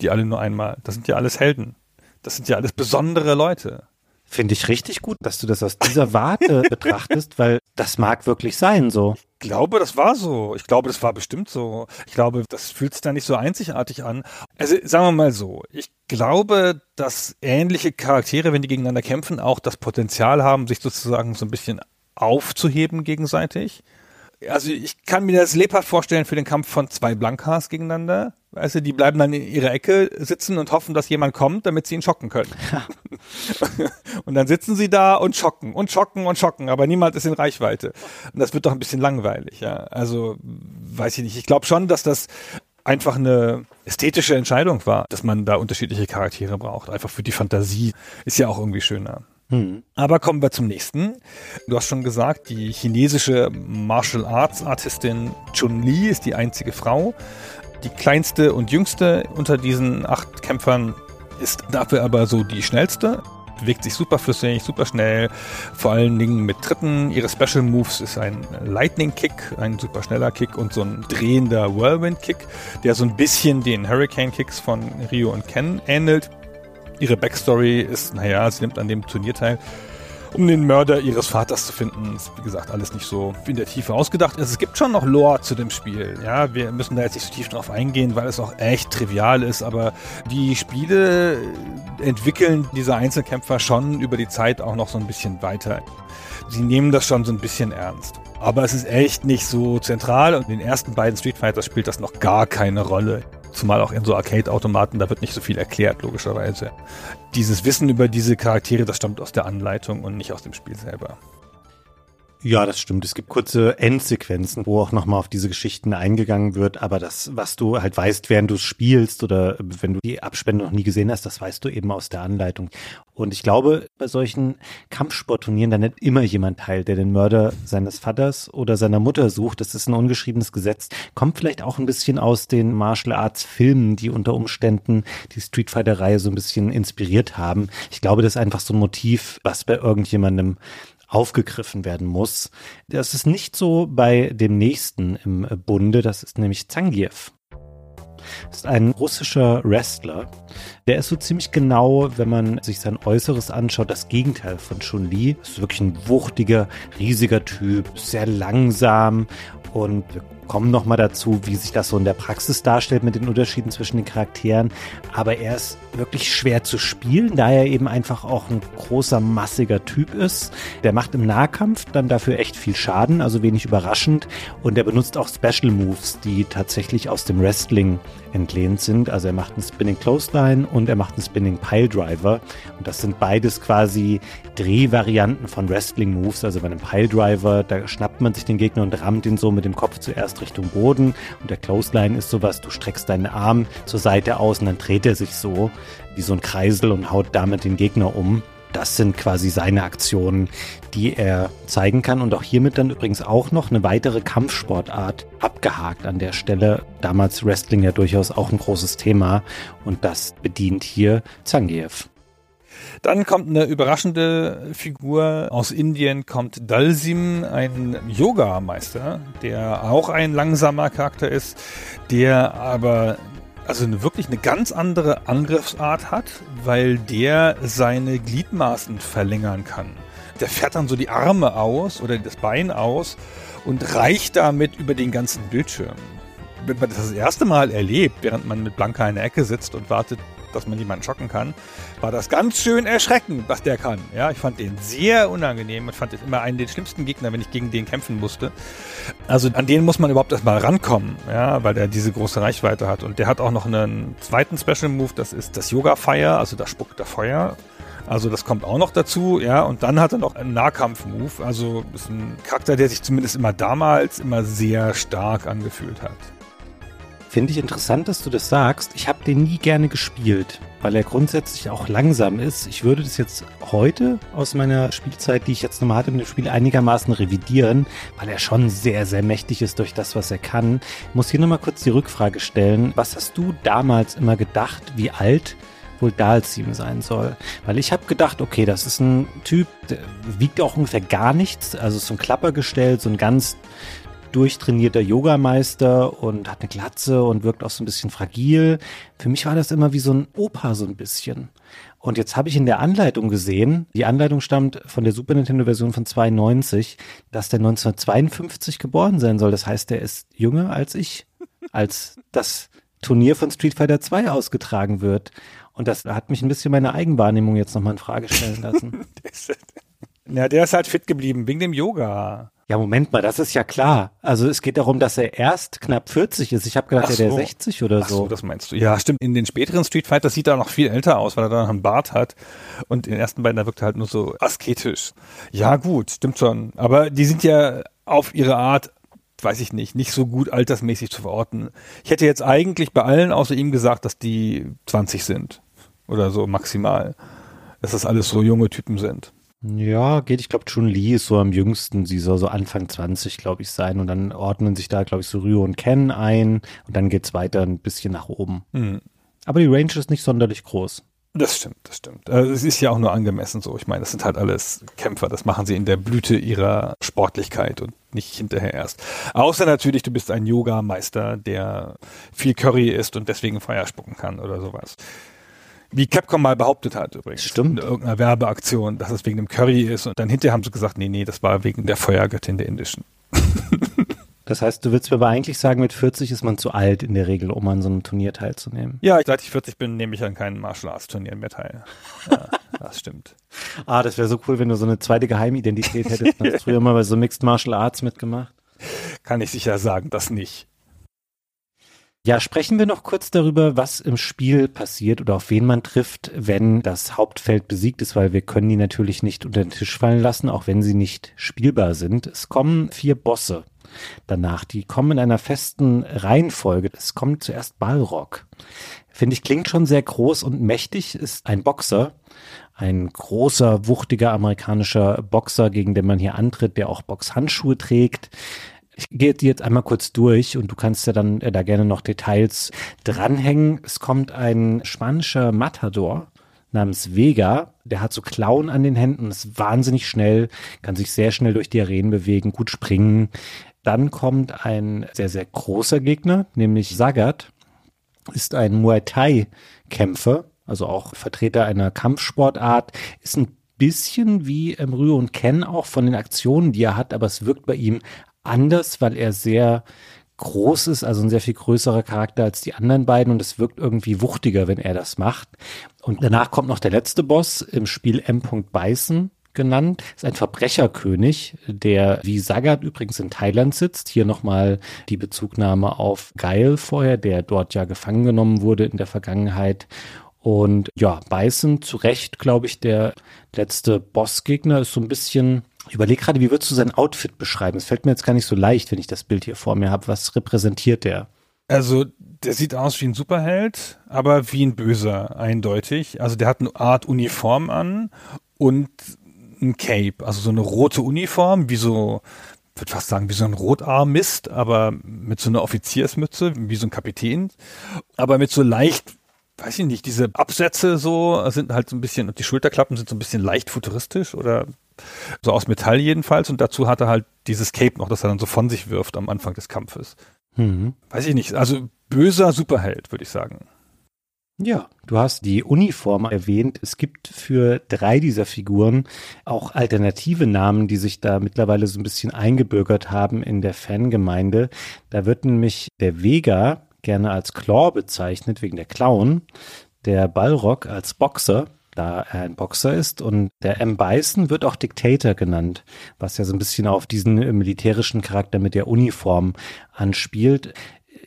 B: die alle nur einmal. Das sind ja alles Helden. Das sind ja alles besondere Leute.
C: Finde ich richtig gut, dass du das aus dieser Warte betrachtest, weil das mag wirklich sein so.
B: Ich glaube, das war so. Ich glaube, das war bestimmt so. Ich glaube, das fühlt sich da nicht so einzigartig an. Also sagen wir mal so. Ich glaube, dass ähnliche Charaktere, wenn die gegeneinander kämpfen, auch das Potenzial haben, sich sozusagen so ein bisschen aufzuheben gegenseitig Also ich kann mir das lebhaft vorstellen für den Kampf von zwei Blankas gegeneinander. Weißt du, die bleiben dann in ihrer Ecke sitzen und hoffen, dass jemand kommt, damit sie ihn schocken können. und dann sitzen sie da und schocken und schocken und schocken, aber niemand ist in Reichweite. Und das wird doch ein bisschen langweilig, ja. Also weiß ich nicht. Ich glaube schon, dass das einfach eine ästhetische Entscheidung war, dass man da unterschiedliche Charaktere braucht. Einfach für die Fantasie ist ja auch irgendwie schöner.
C: Hm.
B: Aber kommen wir zum nächsten. Du hast schon gesagt, die chinesische Martial Arts Artistin Chun-Li ist die einzige Frau. Die kleinste und jüngste unter diesen acht Kämpfern ist dafür aber so die schnellste. Bewegt sich super flüssig, super schnell, vor allen Dingen mit Tritten. Ihre Special Moves ist ein Lightning Kick, ein super schneller Kick und so ein drehender Whirlwind Kick, der so ein bisschen den Hurricane Kicks von Ryo und Ken ähnelt. Ihre Backstory ist, naja, sie nimmt an dem Turnier teil, um den Mörder ihres Vaters zu finden. Ist, wie gesagt, alles nicht so in der Tiefe ausgedacht. Also es gibt schon noch Lore zu dem Spiel. Ja, wir müssen da jetzt nicht so tief drauf eingehen, weil es auch echt trivial ist. Aber die Spiele entwickeln diese Einzelkämpfer schon über die Zeit auch noch so ein bisschen weiter. Sie nehmen das schon so ein bisschen ernst. Aber es ist echt nicht so zentral und in den ersten beiden Street Fighters spielt das noch gar keine Rolle. Zumal auch in so Arcade-Automaten, da wird nicht so viel erklärt, logischerweise. Dieses Wissen über diese Charaktere, das stammt aus der Anleitung und nicht aus dem Spiel selber.
C: Ja, das stimmt. Es gibt kurze Endsequenzen, wo auch nochmal auf diese Geschichten eingegangen wird. Aber das, was du halt weißt, während du spielst oder wenn du die Abspende noch nie gesehen hast, das weißt du eben aus der Anleitung. Und ich glaube, bei solchen Kampfsportturnieren, da nimmt immer jemand teil, der den Mörder seines Vaters oder seiner Mutter sucht. Das ist ein ungeschriebenes Gesetz. Kommt vielleicht auch ein bisschen aus den Martial Arts Filmen, die unter Umständen die Street Fighter Reihe so ein bisschen inspiriert haben. Ich glaube, das ist einfach so ein Motiv, was bei irgendjemandem aufgegriffen werden muss. Das ist nicht so bei dem nächsten im Bunde, das ist nämlich Zangief. Ist ein russischer Wrestler. Der ist so ziemlich genau, wenn man sich sein Äußeres anschaut, das Gegenteil von Chun-Li. Ist wirklich ein wuchtiger, riesiger Typ, sehr langsam und kommen noch mal dazu, wie sich das so in der Praxis darstellt mit den Unterschieden zwischen den Charakteren. Aber er ist wirklich schwer zu spielen, da er eben einfach auch ein großer, massiger Typ ist. Der macht im Nahkampf dann dafür echt viel Schaden, also wenig überraschend. Und er benutzt auch Special Moves, die tatsächlich aus dem Wrestling entlehnt sind. Also er macht einen Spinning Clothesline und er macht einen Spinning Pile Driver. Und das sind beides quasi Drehvarianten von Wrestling Moves. Also bei einem Pile Driver, da schnappt man sich den Gegner und rammt ihn so mit dem Kopf zuerst Richtung Boden. Und der Clothesline ist sowas, du streckst deinen Arm zur Seite aus und dann dreht er sich so wie so ein Kreisel und haut damit den Gegner um. Das sind quasi seine Aktionen, die er zeigen kann. Und auch hiermit dann übrigens auch noch eine weitere Kampfsportart abgehakt an der Stelle. Damals Wrestling ja durchaus auch ein großes Thema. Und das bedient hier Zangief.
B: Dann kommt eine überraschende Figur aus Indien, kommt Dalsim, ein Yoga-Meister, der auch ein langsamer Charakter ist, der aber also eine, wirklich eine ganz andere Angriffsart hat, weil der seine Gliedmaßen verlängern kann. Der fährt dann so die Arme aus oder das Bein aus und reicht damit über den ganzen Bildschirm. Wenn man das das erste Mal erlebt, während man mit Blanka in der Ecke sitzt und wartet, dass man jemanden schocken kann, war das ganz schön erschreckend, was der kann. Ja, ich fand den sehr unangenehm und fand den immer einen der schlimmsten Gegner, wenn ich gegen den kämpfen musste. Also an den muss man überhaupt erstmal rankommen, ja, weil der diese große Reichweite hat. Und der hat auch noch einen zweiten Special Move, das ist das Yoga Fire, also da spuckt er Feuer. Also das kommt auch noch dazu, ja. Und dann hat er noch einen Nahkampf-Move. Also ist ein Charakter, der sich zumindest immer damals immer sehr stark angefühlt hat.
C: Finde ich interessant, dass du das sagst. Ich habe den nie gerne gespielt, weil er grundsätzlich auch langsam ist. Ich würde das jetzt heute aus meiner Spielzeit, die ich jetzt nochmal hatte mit dem Spiel, einigermaßen revidieren, weil er schon sehr, sehr mächtig ist durch das, was er kann. Ich muss hier nochmal kurz die Rückfrage stellen. Was hast du damals immer gedacht, wie alt wohl Dalsim sein soll. Weil ich habe gedacht, okay, das ist ein Typ, der wiegt auch ungefähr gar nichts, also so ein Klappergestell, so ein ganz durchtrainierter Yogameister und hat eine Glatze und wirkt auch so ein bisschen fragil. Für mich war das immer wie so ein Opa so ein bisschen. Und jetzt habe ich in der Anleitung gesehen, die Anleitung stammt von der Super Nintendo Version von 92, dass der 1952 geboren sein soll. Das heißt, der ist jünger als ich, als das Turnier von Street Fighter 2 ausgetragen wird. Und das hat mich ein bisschen meine Eigenwahrnehmung jetzt nochmal in Frage stellen lassen.
B: ja, der ist halt fit geblieben, wegen dem Yoga.
C: Ja, Moment mal, das ist ja klar. Also es geht darum, dass er erst knapp 40 ist. Ich habe gedacht,
B: Ach
C: er wäre
B: so.
C: 60 oder
B: Ach so,
C: so.
B: das meinst du. Ja, stimmt. In den späteren Street Fighter sieht er noch viel älter aus, weil er da noch einen Bart hat. Und in den ersten beiden, da wirkt er halt nur so asketisch. Ja, gut, stimmt schon. Aber die sind ja auf ihre Art, weiß ich nicht, nicht so gut altersmäßig zu verorten. Ich hätte jetzt eigentlich bei allen außer ihm gesagt, dass die 20 sind. Oder so maximal. Dass das alles so junge Typen sind.
C: Ja, geht. Ich glaube, Chun Li ist so am jüngsten. Sie soll so Anfang 20, glaube ich, sein. Und dann ordnen sich da, glaube ich, so Ryo und Ken ein. Und dann geht's weiter ein bisschen nach oben.
B: Hm.
C: Aber die Range ist nicht sonderlich groß.
B: Das stimmt, das stimmt. Also es ist ja auch nur angemessen so. Ich meine, das sind halt alles Kämpfer. Das machen sie in der Blüte ihrer Sportlichkeit und nicht hinterher erst. Außer natürlich, du bist ein Yoga-Meister, der viel Curry isst und deswegen Feuer spucken kann oder sowas. Wie Capcom mal behauptet hat übrigens.
C: Stimmt.
B: In irgendeiner Werbeaktion, dass es wegen dem Curry ist. Und dann hinterher haben sie gesagt, nee, nee, das war wegen der Feuergöttin der indischen.
C: Das heißt, du willst mir aber eigentlich sagen, mit 40 ist man zu alt in der Regel, um an so einem Turnier teilzunehmen.
B: Ja, seit ich 40 bin, nehme ich an keinen Martial Arts Turnieren mehr teil. Ja, das stimmt.
C: Ah, das wäre so cool, wenn du so eine zweite Geheimidentität hättest. Du hast früher mal bei so Mixed Martial Arts mitgemacht.
B: Kann ich sicher sagen, das nicht.
C: Ja, sprechen wir noch kurz darüber, was im Spiel passiert oder auf wen man trifft, wenn das Hauptfeld besiegt ist, weil wir können die natürlich nicht unter den Tisch fallen lassen, auch wenn sie nicht spielbar sind. Es kommen vier Bosse danach, die kommen in einer festen Reihenfolge. Es kommt zuerst Balrog. Finde ich, klingt schon sehr groß und mächtig, ist ein Boxer, ein großer, wuchtiger amerikanischer Boxer, gegen den man hier antritt, der auch Boxhandschuhe trägt. Ich gehe die jetzt einmal kurz durch und du kannst ja dann äh, da gerne noch Details dranhängen. Es kommt ein spanischer Matador namens Vega, der hat so Klauen an den Händen, ist wahnsinnig schnell, kann sich sehr schnell durch die Arenen bewegen, gut springen. Dann kommt ein sehr, sehr großer Gegner, nämlich Sagat, ist ein Muay Thai Kämpfer, also auch Vertreter einer Kampfsportart, ist ein bisschen wie ähm, Ryo und Ken auch von den Aktionen, die er hat, aber es wirkt bei ihm anders, weil er sehr groß ist, also ein sehr viel größerer Charakter als die anderen beiden und es wirkt irgendwie wuchtiger, wenn er das macht. Und danach kommt noch der letzte Boss im Spiel M. Beißen genannt, ist ein Verbrecherkönig, der wie Sagat übrigens in Thailand sitzt. Hier nochmal die Bezugnahme auf Geil vorher, der dort ja gefangen genommen wurde in der Vergangenheit. Und ja, Beißen zu Recht, glaube ich, der letzte Bossgegner ist so ein bisschen ich überlege gerade, wie würdest du sein Outfit beschreiben? Es fällt mir jetzt gar nicht so leicht, wenn ich das Bild hier vor mir habe. Was repräsentiert der?
B: Also, der sieht aus wie ein Superheld, aber wie ein Böser, eindeutig. Also, der hat eine Art Uniform an und ein Cape, also so eine rote Uniform, wie so, ich würde fast sagen, wie so ein Rotarmist, aber mit so einer Offiziersmütze, wie so ein Kapitän, aber mit so leicht, weiß ich nicht, diese Absätze so sind halt so ein bisschen, und die Schulterklappen sind so ein bisschen leicht futuristisch oder so aus Metall jedenfalls und dazu hat er halt dieses Cape noch, das er dann so von sich wirft am Anfang des Kampfes.
C: Mhm.
B: Weiß ich nicht, also böser Superheld, würde ich sagen.
C: Ja, du hast die Uniform erwähnt. Es gibt für drei dieser Figuren auch alternative Namen, die sich da mittlerweile so ein bisschen eingebürgert haben in der Fangemeinde. Da wird nämlich der Vega gerne als Claw bezeichnet, wegen der Clown, der Balrog als Boxer, da er ein Boxer ist. Und der M. Bison wird auch Dictator genannt, was ja so ein bisschen auf diesen äh, militärischen Charakter mit der Uniform anspielt.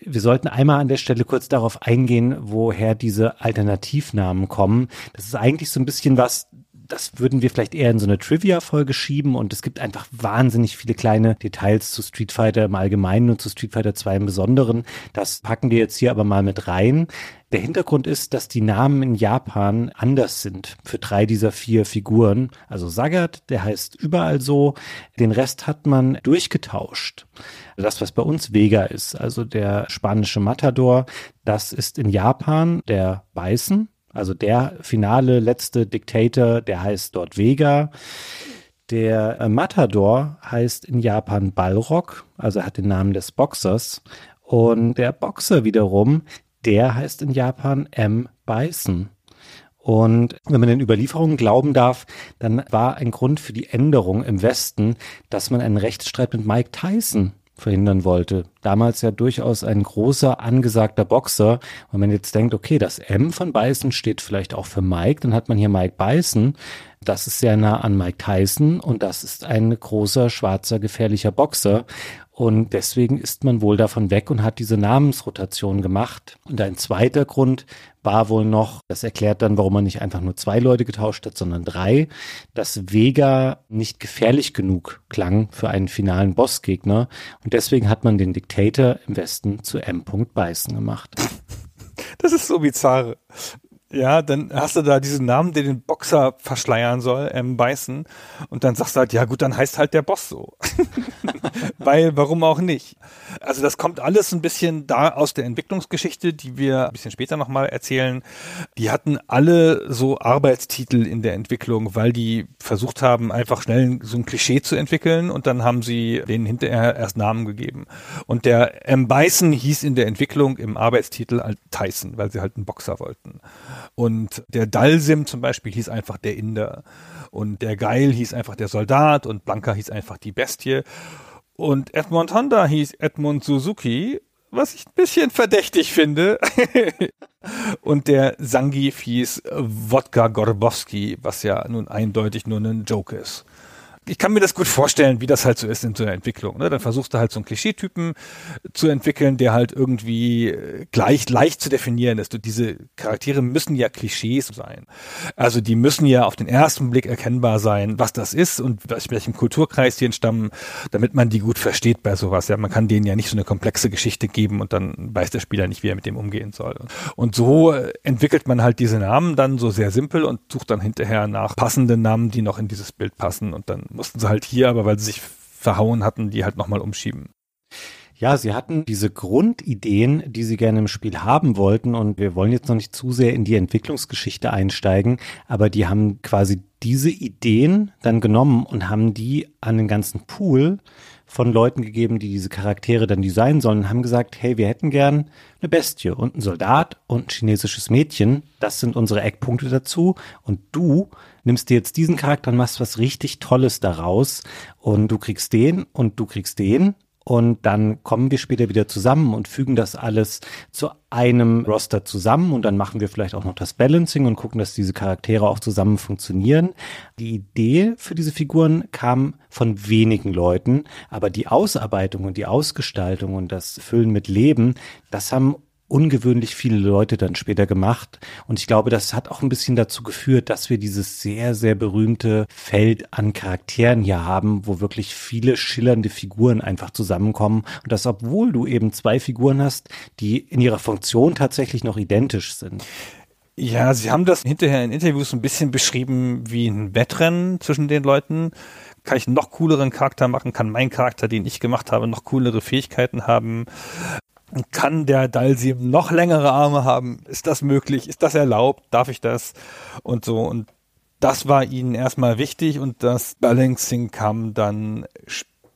C: Wir sollten einmal an der Stelle kurz darauf eingehen, woher diese Alternativnamen kommen. Das ist eigentlich so ein bisschen was, das würden wir vielleicht eher in so eine Trivia-Folge schieben und es gibt einfach wahnsinnig viele kleine Details zu Street Fighter im Allgemeinen und zu Street Fighter 2 im Besonderen. Das packen wir jetzt hier aber mal mit rein. Der Hintergrund ist, dass die Namen in Japan anders sind für drei dieser vier Figuren. Also Sagat, der heißt überall so. Den Rest hat man durchgetauscht. Das, was bei uns Vega ist, also der spanische Matador, das ist in Japan der Beißen. Also der finale letzte Diktator, der heißt dort Vega. Der äh, Matador heißt in Japan Balrog, also er hat den Namen des Boxers. Und der Boxer wiederum, der heißt in Japan M. Bison. Und wenn man den Überlieferungen glauben darf, dann war ein Grund für die Änderung im Westen, dass man einen Rechtsstreit mit Mike Tyson verhindern wollte. Damals ja durchaus ein großer, angesagter Boxer. Wenn man jetzt denkt, okay, das M von Bison steht vielleicht auch für Mike, dann hat man hier Mike Bison. Das ist sehr nah an Mike Tyson und das ist ein großer, schwarzer, gefährlicher Boxer. Und deswegen ist man wohl davon weg und hat diese Namensrotation gemacht. Und ein zweiter Grund war wohl noch, das erklärt dann, warum man nicht einfach nur zwei Leute getauscht hat, sondern drei, dass Vega nicht gefährlich genug klang für einen finalen Bossgegner. Und deswegen hat man den Dictator im Westen zu M. Beißen gemacht.
B: Das ist so bizarr. Ja, dann hast du da diesen Namen, der den Boxer verschleiern soll, ähm, beißen. Und dann sagst du halt, ja gut, dann heißt halt der Boss so. Weil, warum auch nicht? Also das kommt alles ein bisschen da aus der Entwicklungsgeschichte, die wir ein bisschen später nochmal erzählen. Die hatten alle so Arbeitstitel in der Entwicklung, weil die versucht haben, einfach schnell so ein Klischee zu entwickeln und dann haben sie denen hinterher erst Namen gegeben. Und der M. Bison hieß in der Entwicklung im Arbeitstitel halt Tyson, weil sie halt einen Boxer wollten. Und der Dalsim zum Beispiel hieß einfach der Inder. Und der Geil hieß einfach der Soldat und Blanca hieß einfach die Bestie. Und Edmond Honda hieß Edmund Suzuki, was ich ein bisschen verdächtig finde. und der Sangif hieß Wodka Gorbowski, was ja nun eindeutig nur ein Joke ist ich kann mir das gut vorstellen, wie das halt so ist in so einer Entwicklung. Ne? Dann versuchst du halt so einen Klischeetypen zu entwickeln, der halt irgendwie äh, gleich leicht zu definieren ist. Und diese Charaktere müssen ja Klischees sein. Also die müssen ja auf den ersten Blick erkennbar sein, was das ist und aus welchem Kulturkreis die entstammen, damit man die gut versteht bei sowas. Ja, man kann denen ja nicht so eine komplexe Geschichte geben und dann weiß der Spieler nicht, wie er mit dem umgehen soll. Und so äh, entwickelt man halt diese Namen dann so sehr simpel und sucht dann hinterher nach passenden Namen, die noch in dieses Bild passen und dann mussten sie halt hier, aber weil sie sich verhauen hatten, die halt nochmal umschieben.
C: Ja, sie hatten diese Grundideen, die sie gerne im Spiel haben wollten und wir wollen jetzt noch nicht zu sehr in die Entwicklungsgeschichte einsteigen, aber die haben quasi diese Ideen dann genommen und haben die an den ganzen Pool von Leuten gegeben, die diese Charaktere dann designen sollen, und haben gesagt, hey, wir hätten gern eine Bestie und einen Soldat und ein chinesisches Mädchen. Das sind unsere Eckpunkte dazu. Und du nimmst dir jetzt diesen Charakter und machst was richtig Tolles daraus. Und du kriegst den und du kriegst den und dann kommen wir später wieder zusammen und fügen das alles zu einem Roster zusammen und dann machen wir vielleicht auch noch das Balancing und gucken, dass diese Charaktere auch zusammen funktionieren. Die Idee für diese Figuren kam von wenigen Leuten, aber die Ausarbeitung und die Ausgestaltung und das Füllen mit Leben, das haben ungewöhnlich viele Leute dann später gemacht. Und ich glaube, das hat auch ein bisschen dazu geführt, dass wir dieses sehr, sehr berühmte Feld an Charakteren hier haben, wo wirklich viele schillernde Figuren einfach zusammenkommen. Und das, obwohl du eben zwei Figuren hast, die in ihrer Funktion tatsächlich noch identisch sind.
B: Ja, sie haben das hinterher in Interviews ein bisschen beschrieben wie ein Wettrennen zwischen den Leuten. Kann ich noch cooleren Charakter machen? Kann mein Charakter, den ich gemacht habe, noch coolere Fähigkeiten haben? Kann der Dalsim noch längere Arme haben? Ist das möglich? Ist das erlaubt? Darf ich das? Und so. Und das war ihnen erstmal wichtig und das Balancing kam dann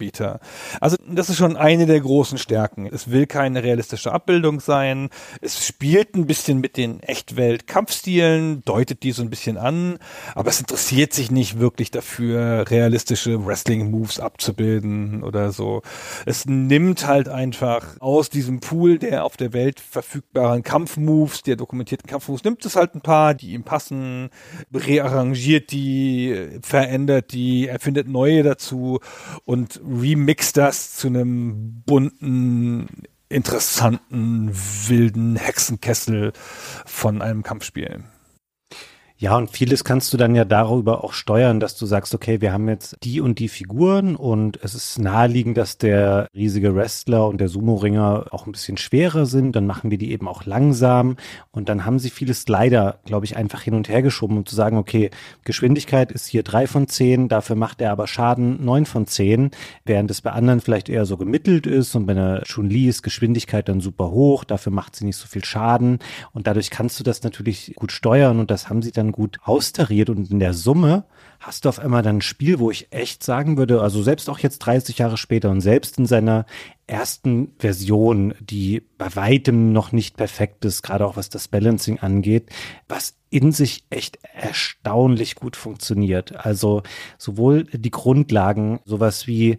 B: Anbieter. Also das ist schon eine der großen Stärken. Es will keine realistische Abbildung sein. Es spielt ein bisschen mit den Echtwelt-Kampfstilen, deutet die so ein bisschen an, aber es interessiert sich nicht wirklich dafür, realistische Wrestling-Moves abzubilden oder so. Es nimmt halt einfach aus diesem Pool der auf der Welt verfügbaren Kampfmoves, der dokumentierten Kampfmoves, nimmt es halt ein paar, die ihm passen, rearrangiert die, verändert die, erfindet neue dazu und remix das zu einem bunten, interessanten, wilden Hexenkessel von einem Kampfspiel.
C: Ja, und vieles kannst du dann ja darüber auch steuern, dass du sagst, okay, wir haben jetzt die und die Figuren und es ist naheliegend, dass der riesige Wrestler und der Sumo-Ringer auch ein bisschen schwerer sind. Dann machen wir die eben auch langsam und dann haben sie vieles leider, glaube ich, einfach hin und her geschoben, um zu sagen, okay, Geschwindigkeit ist hier drei von zehn, dafür macht er aber Schaden neun von zehn, während es bei anderen vielleicht eher so gemittelt ist und bei einer Chun-Li ist Geschwindigkeit dann super hoch, dafür macht sie nicht so viel Schaden und dadurch kannst du das natürlich gut steuern und das haben sie dann gut austariert und in der Summe hast du auf einmal dann ein Spiel, wo ich echt sagen würde, also selbst auch jetzt 30 Jahre später und selbst in seiner ersten Version, die bei weitem noch nicht perfekt ist, gerade auch was das Balancing angeht, was in sich echt erstaunlich gut funktioniert. Also sowohl die Grundlagen, sowas wie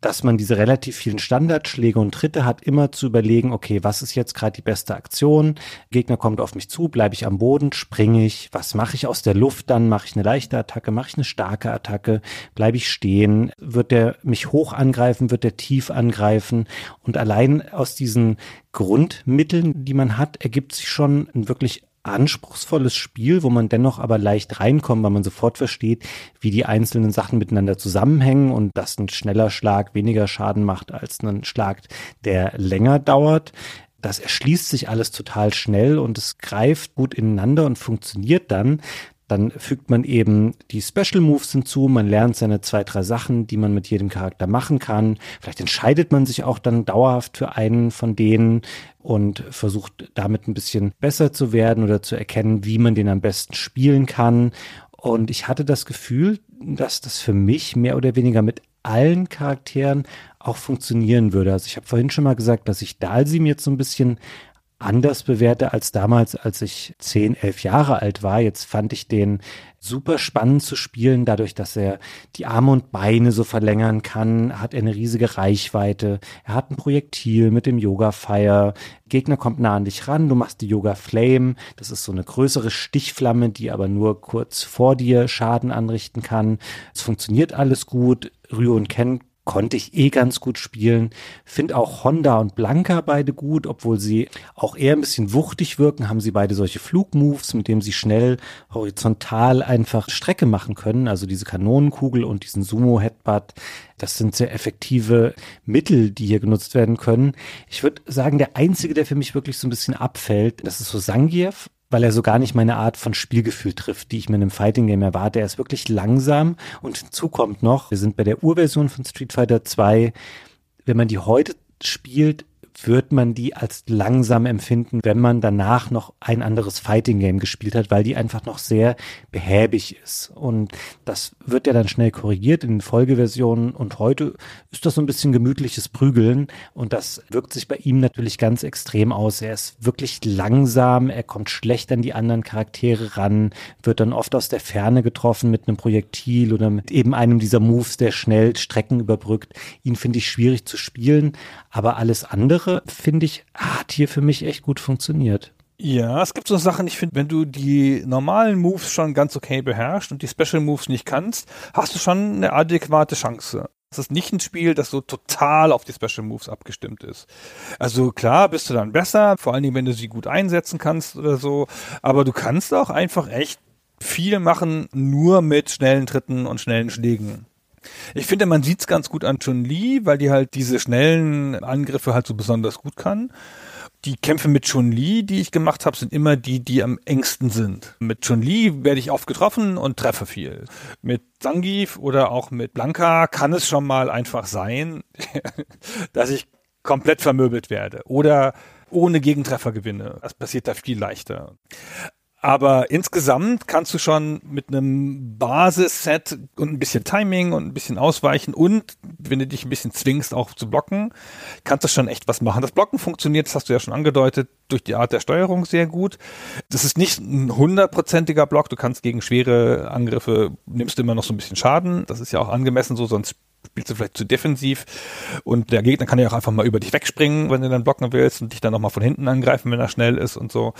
C: dass man diese relativ vielen Standardschläge und Tritte hat, immer zu überlegen, okay, was ist jetzt gerade die beste Aktion? Gegner kommt auf mich zu, bleibe ich am Boden, springe ich, was mache ich aus der Luft dann? Mache ich eine leichte Attacke, mache ich eine starke Attacke, bleibe ich stehen, wird der mich hoch angreifen, wird der tief angreifen? Und allein aus diesen Grundmitteln, die man hat, ergibt sich schon ein wirklich anspruchsvolles Spiel, wo man dennoch aber leicht reinkommt, weil man sofort versteht, wie die einzelnen Sachen miteinander zusammenhängen und dass ein schneller Schlag weniger Schaden macht als ein Schlag, der länger dauert. Das erschließt sich alles total schnell und es greift gut ineinander und funktioniert dann. Dann fügt man eben die Special Moves hinzu, man lernt seine zwei, drei Sachen, die man mit jedem Charakter machen kann. Vielleicht entscheidet man sich auch dann dauerhaft für einen von denen und versucht damit ein bisschen besser zu werden oder zu erkennen, wie man den am besten spielen kann. Und ich hatte das Gefühl, dass das für mich mehr oder weniger mit allen Charakteren auch funktionieren würde. Also ich habe vorhin schon mal gesagt, dass ich Dalsim jetzt so ein bisschen anders bewerte als damals, als ich zehn, elf Jahre alt war. Jetzt fand ich den super spannend zu spielen, dadurch, dass er die Arme und Beine so verlängern kann, hat er eine riesige Reichweite. Er hat ein Projektil mit dem Yoga Fire. Gegner kommt nah an dich ran, du machst die Yoga Flame. Das ist so eine größere Stichflamme, die aber nur kurz vor dir Schaden anrichten kann. Es funktioniert alles gut. Ryu und Ken konnte ich eh ganz gut spielen. Finde auch Honda und Blanca beide gut, obwohl sie auch eher ein bisschen wuchtig wirken, haben sie beide solche Flugmoves, mit denen sie schnell horizontal einfach Strecke machen können. Also diese Kanonenkugel und diesen Sumo-Headbutt. Das sind sehr effektive Mittel, die hier genutzt werden können. Ich würde sagen, der einzige, der für mich wirklich so ein bisschen abfällt, das ist so Sangiev weil er so gar nicht meine Art von Spielgefühl trifft, die ich mir in einem Fighting Game erwarte. Er ist wirklich langsam und hinzu kommt noch, wir sind bei der Urversion von Street Fighter 2, wenn man die heute spielt, wird man die als langsam empfinden, wenn man danach noch ein anderes Fighting Game gespielt hat, weil die einfach noch sehr behäbig ist. Und das wird ja dann schnell korrigiert in Folgeversionen. Und heute ist das so ein bisschen gemütliches Prügeln. Und das wirkt sich bei ihm natürlich ganz extrem aus. Er ist wirklich langsam, er kommt schlecht an die anderen Charaktere ran, wird dann oft aus der Ferne getroffen mit einem Projektil oder mit eben einem dieser Moves, der schnell Strecken überbrückt. Ihn finde ich schwierig zu spielen, aber alles andere Sache, finde ich, hat hier für mich echt gut funktioniert.
B: Ja, es gibt so Sachen, ich finde, wenn du die normalen Moves schon ganz okay beherrschst und die Special Moves nicht kannst, hast du schon eine adäquate Chance. Es ist nicht ein Spiel, das so total auf die Special Moves abgestimmt ist. Also klar, bist du dann besser, vor allen Dingen, wenn du sie gut einsetzen kannst oder so, aber du kannst auch einfach echt viel machen, nur mit schnellen Tritten und schnellen Schlägen. Ich finde, man sieht es ganz gut an Chun-Li, weil die halt diese schnellen Angriffe halt so besonders gut kann. Die Kämpfe mit Chun-Li, die ich gemacht habe, sind immer die, die am engsten sind. Mit Chun-Li werde ich oft getroffen und treffe viel. Mit Zangief oder auch mit Blanka kann es schon mal einfach sein, dass ich komplett vermöbelt werde oder ohne Gegentreffer gewinne. Das passiert da viel leichter. Aber insgesamt kannst du schon mit einem Basisset und ein bisschen Timing und ein bisschen Ausweichen und wenn du dich ein bisschen zwingst, auch zu blocken, kannst du schon echt was machen. Das Blocken funktioniert, das hast du ja schon angedeutet, durch die Art der Steuerung sehr gut. Das ist nicht ein hundertprozentiger Block. Du kannst gegen schwere Angriffe, nimmst immer noch so ein bisschen Schaden. Das ist ja auch angemessen so, sonst spielst du vielleicht zu defensiv und der Gegner kann ja auch einfach mal über dich wegspringen, wenn du dann blocken willst und dich dann nochmal von hinten angreifen, wenn er schnell ist und so.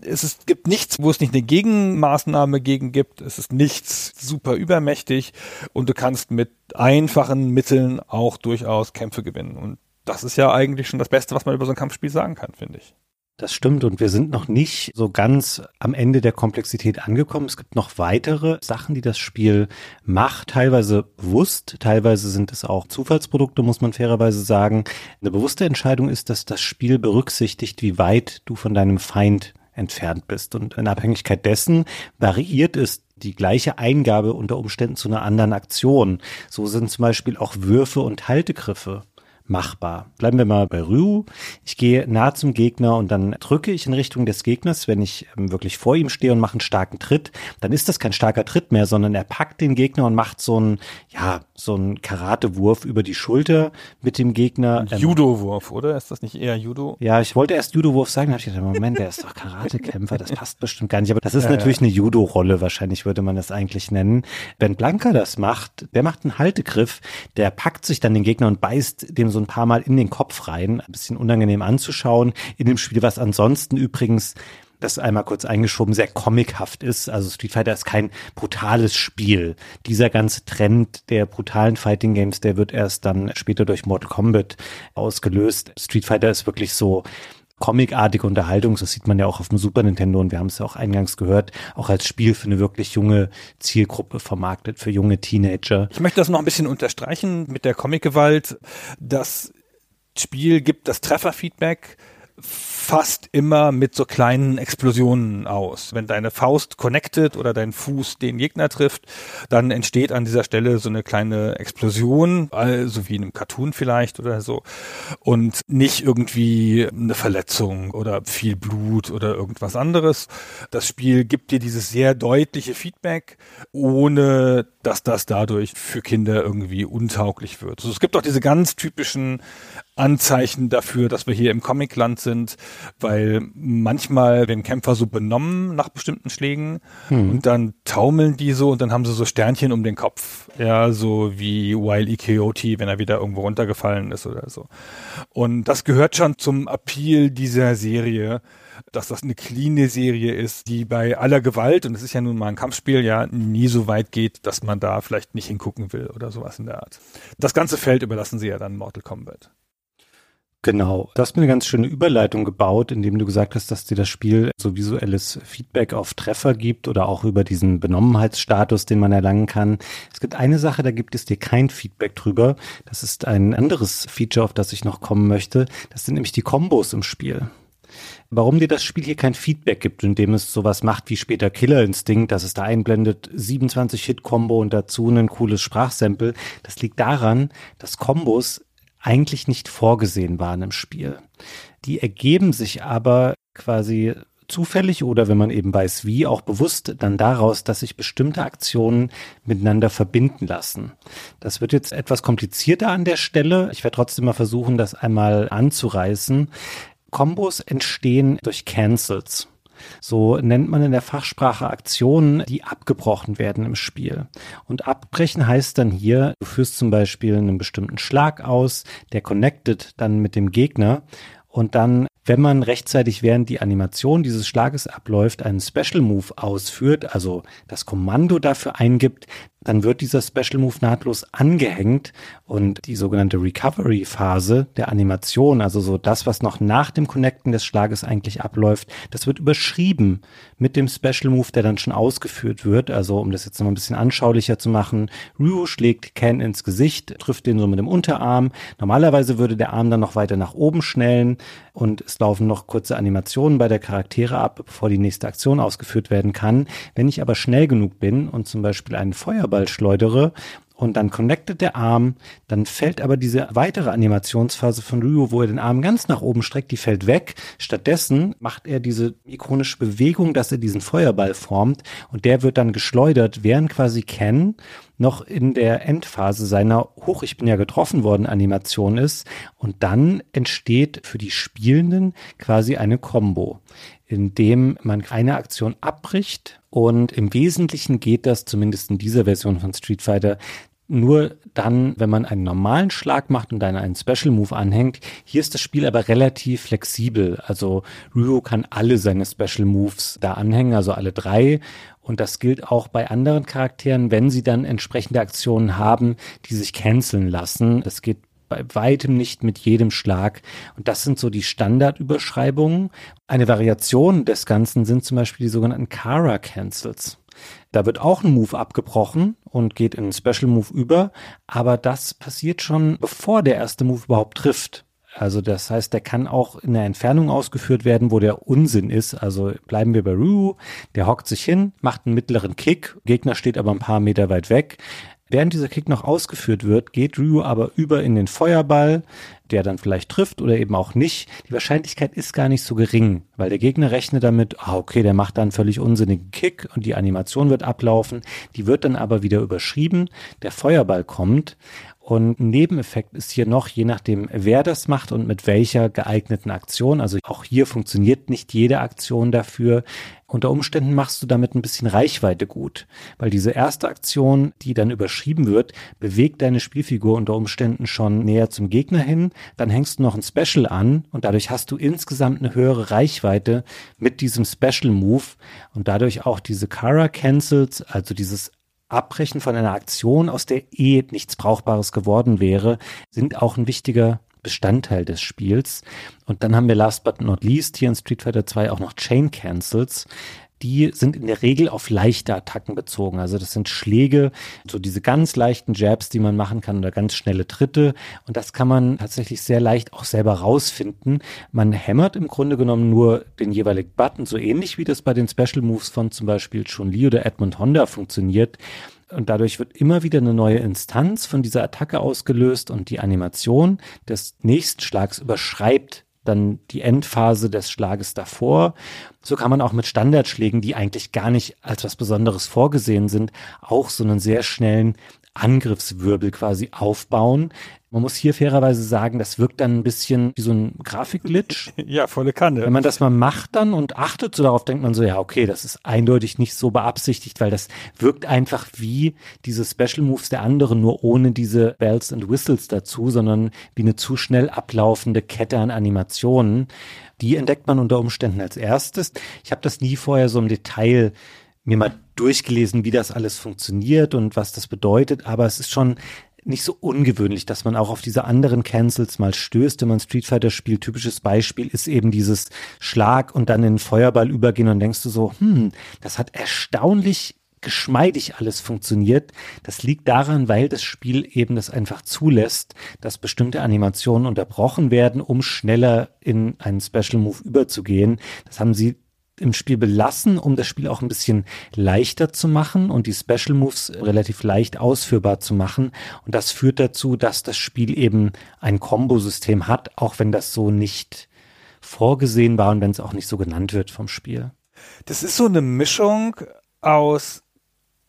B: Es ist, gibt nichts, wo es nicht eine Gegenmaßnahme gegen gibt. Es ist nichts super übermächtig und du kannst mit einfachen Mitteln auch durchaus Kämpfe gewinnen. Und das ist ja eigentlich schon das Beste, was man über so ein Kampfspiel sagen kann, finde ich.
C: Das stimmt und wir sind noch nicht so ganz am Ende der Komplexität angekommen. Es gibt noch weitere Sachen, die das Spiel macht, teilweise bewusst, teilweise sind es auch Zufallsprodukte, muss man fairerweise sagen. Eine bewusste Entscheidung ist, dass das Spiel berücksichtigt, wie weit du von deinem Feind entfernt bist. Und in Abhängigkeit dessen variiert es die gleiche Eingabe unter Umständen zu einer anderen Aktion. So sind zum Beispiel auch Würfe und Haltegriffe machbar. Bleiben wir mal bei Ryu. Ich gehe nah zum Gegner und dann drücke ich in Richtung des Gegners, wenn ich ähm, wirklich vor ihm stehe und mache einen starken Tritt. Dann ist das kein starker Tritt mehr, sondern er packt den Gegner und macht so einen, ja, so einen Karatewurf über die Schulter mit dem Gegner. Ähm,
B: Judo-Wurf, oder? Ist das nicht eher Judo?
C: Ja, ich wollte erst Judo-Wurf sagen, da habe ich gedacht, Moment, der ist doch Karatekämpfer, das passt bestimmt gar nicht. Aber das ist natürlich eine Judo-Rolle, wahrscheinlich würde man das eigentlich nennen. Wenn Blanka das macht, der macht einen Haltegriff, der packt sich dann den Gegner und beißt dem so ein paar Mal in den Kopf rein. Ein bisschen unangenehm anzuschauen in dem Spiel, was ansonsten übrigens das einmal kurz eingeschoben, sehr comichaft ist. Also Street Fighter ist kein brutales Spiel. Dieser ganze Trend der brutalen Fighting Games, der wird erst dann später durch Mortal Kombat ausgelöst. Street Fighter ist wirklich so comicartige Unterhaltung, das sieht man ja auch auf dem Super Nintendo und wir haben es ja auch eingangs gehört, auch als Spiel für eine wirklich junge Zielgruppe vermarktet, für junge Teenager.
B: Ich möchte das noch ein bisschen unterstreichen mit der Comic-Gewalt. Das Spiel gibt das Trefferfeedback fast immer mit so kleinen Explosionen aus. Wenn deine Faust connected oder dein Fuß den Gegner trifft, dann entsteht an dieser Stelle so eine kleine Explosion, also wie in einem Cartoon vielleicht oder so. Und nicht irgendwie eine Verletzung oder viel Blut oder irgendwas anderes. Das Spiel gibt dir dieses sehr deutliche Feedback, ohne dass das dadurch für Kinder irgendwie untauglich wird. Also es gibt auch diese ganz typischen Anzeichen dafür, dass wir hier im Comicland sind, weil manchmal werden Kämpfer so benommen nach bestimmten Schlägen hm. und dann taumeln die so und dann haben sie so Sternchen um den Kopf. Ja, so wie Wile E. Coyote, wenn er wieder irgendwo runtergefallen ist oder so. Und das gehört schon zum Appeal dieser Serie, dass das eine cleane Serie ist, die bei aller Gewalt, und es ist ja nun mal ein Kampfspiel, ja nie so weit geht, dass man da vielleicht nicht hingucken will oder sowas in der Art. Das ganze Feld überlassen sie ja dann Mortal Kombat.
C: Genau. Du hast mir eine ganz schöne Überleitung gebaut, indem du gesagt hast, dass dir das Spiel so visuelles Feedback auf Treffer gibt oder auch über diesen Benommenheitsstatus, den man erlangen kann. Es gibt eine Sache, da gibt es dir kein Feedback drüber. Das ist ein anderes Feature, auf das ich noch kommen möchte. Das sind nämlich die Kombos im Spiel. Warum dir das Spiel hier kein Feedback gibt, indem es sowas macht wie später Killer Instinct, dass es da einblendet, 27 Hit-Combo und dazu ein cooles Sprachsample, das liegt daran, dass Kombos eigentlich nicht vorgesehen waren im Spiel. Die ergeben sich aber quasi zufällig oder wenn man eben weiß wie, auch bewusst dann daraus, dass sich bestimmte Aktionen miteinander verbinden lassen. Das wird jetzt etwas komplizierter an der Stelle. Ich werde trotzdem mal versuchen, das einmal anzureißen. Kombos entstehen durch Cancels. So nennt man in der Fachsprache Aktionen, die abgebrochen werden im Spiel. Und abbrechen heißt dann hier, du führst zum Beispiel einen bestimmten Schlag aus, der connected dann mit dem Gegner und dann, wenn man rechtzeitig während die Animation dieses Schlages abläuft, einen Special Move ausführt, also das Kommando dafür eingibt, dann wird dieser Special Move nahtlos angehängt und die sogenannte Recovery Phase der Animation, also so das, was noch nach dem Connecten des Schlages eigentlich abläuft, das wird überschrieben mit dem Special Move, der dann schon ausgeführt wird. Also um das jetzt noch ein bisschen anschaulicher zu machen, Ryu schlägt Ken ins Gesicht, trifft den so mit dem Unterarm. Normalerweise würde der Arm dann noch weiter nach oben schnellen und es laufen noch kurze Animationen bei der Charaktere ab, bevor die nächste Aktion ausgeführt werden kann. Wenn ich aber schnell genug bin und zum Beispiel einen Feuerball schleudere und dann connectet der Arm, dann fällt aber diese weitere Animationsphase von Ryu, wo er den Arm ganz nach oben streckt, die fällt weg. Stattdessen macht er diese ikonische Bewegung, dass er diesen Feuerball formt und der wird dann geschleudert, während quasi Ken noch in der Endphase seiner Hoch, ich bin ja getroffen worden Animation ist und dann entsteht für die Spielenden quasi eine Combo in dem man eine Aktion abbricht. Und im Wesentlichen geht das, zumindest in dieser Version von Street Fighter, nur dann, wenn man einen normalen Schlag macht und dann einen Special Move anhängt. Hier ist das Spiel aber relativ flexibel. Also Ryu kann alle seine Special Moves da anhängen, also alle drei. Und das gilt auch bei anderen Charakteren, wenn sie dann entsprechende Aktionen haben, die sich canceln lassen. Das geht bei weitem nicht mit jedem Schlag. Und das sind so die Standardüberschreibungen. Eine Variation des Ganzen sind zum Beispiel die sogenannten Kara Cancels. Da wird auch ein Move abgebrochen und geht in einen Special Move über, aber das passiert schon bevor der erste Move überhaupt trifft. Also das heißt, der kann auch in der Entfernung ausgeführt werden, wo der Unsinn ist. Also bleiben wir bei Ryu, der hockt sich hin, macht einen mittleren Kick, Gegner steht aber ein paar Meter weit weg Während dieser Kick noch ausgeführt wird, geht Ryu aber über in den Feuerball, der dann vielleicht trifft oder eben auch nicht. Die Wahrscheinlichkeit ist gar nicht so gering, weil der Gegner rechnet damit, ah, okay, der macht dann völlig unsinnigen Kick und die Animation wird ablaufen. Die wird dann aber wieder überschrieben. Der Feuerball kommt und ein Nebeneffekt ist hier noch, je nachdem, wer das macht und mit welcher geeigneten Aktion. Also auch hier funktioniert nicht jede Aktion dafür. Unter Umständen machst du damit ein bisschen Reichweite gut, weil diese erste Aktion, die dann überschrieben wird, bewegt deine Spielfigur unter Umständen schon näher zum Gegner hin. Dann hängst du noch ein Special an und dadurch hast du insgesamt eine höhere Reichweite mit diesem Special Move und dadurch auch diese Kara Cancels, also dieses Abbrechen von einer Aktion, aus der eh nichts Brauchbares geworden wäre, sind auch ein wichtiger Bestandteil des Spiels. Und dann haben wir last but not least hier in Street Fighter 2 auch noch Chain Cancels. Die sind in der Regel auf leichte Attacken bezogen. Also das sind Schläge, so diese ganz leichten Jabs, die man machen kann oder ganz schnelle Tritte. Und das kann man tatsächlich sehr leicht auch selber rausfinden. Man hämmert im Grunde genommen nur den jeweiligen Button, so ähnlich wie das bei den Special Moves von zum Beispiel Chun-Li oder Edmund Honda funktioniert. Und dadurch wird immer wieder eine neue Instanz von dieser Attacke ausgelöst und die Animation des nächsten Schlags überschreibt dann die Endphase des Schlages davor. So kann man auch mit Standardschlägen, die eigentlich gar nicht als was Besonderes vorgesehen sind, auch so einen sehr schnellen Angriffswirbel quasi aufbauen. Man muss hier fairerweise sagen, das wirkt dann ein bisschen wie so ein Grafikglitch.
B: Ja, volle Kanne.
C: Wenn man das mal macht dann und achtet so darauf, denkt man so, ja, okay, das ist eindeutig nicht so beabsichtigt, weil das wirkt einfach wie diese Special Moves der anderen, nur ohne diese Bells and Whistles dazu, sondern wie eine zu schnell ablaufende Kette an Animationen. Die entdeckt man unter Umständen als erstes. Ich habe das nie vorher so im Detail mir mal durchgelesen, wie das alles funktioniert und was das bedeutet, aber es ist schon nicht so ungewöhnlich, dass man auch auf diese anderen Cancels mal stößt, wenn man Street Fighter spielt. Typisches Beispiel ist eben dieses Schlag und dann in Feuerball übergehen und denkst du so, hm, das hat erstaunlich geschmeidig alles funktioniert. Das liegt daran, weil das Spiel eben das einfach zulässt, dass bestimmte Animationen unterbrochen werden, um schneller in einen Special Move überzugehen. Das haben sie im Spiel belassen, um das Spiel auch ein bisschen leichter zu machen und die Special Moves relativ leicht ausführbar zu machen. Und das führt dazu, dass das Spiel eben ein Kombosystem hat, auch wenn das so nicht vorgesehen war und wenn es auch nicht so genannt wird vom Spiel.
B: Das ist so eine Mischung aus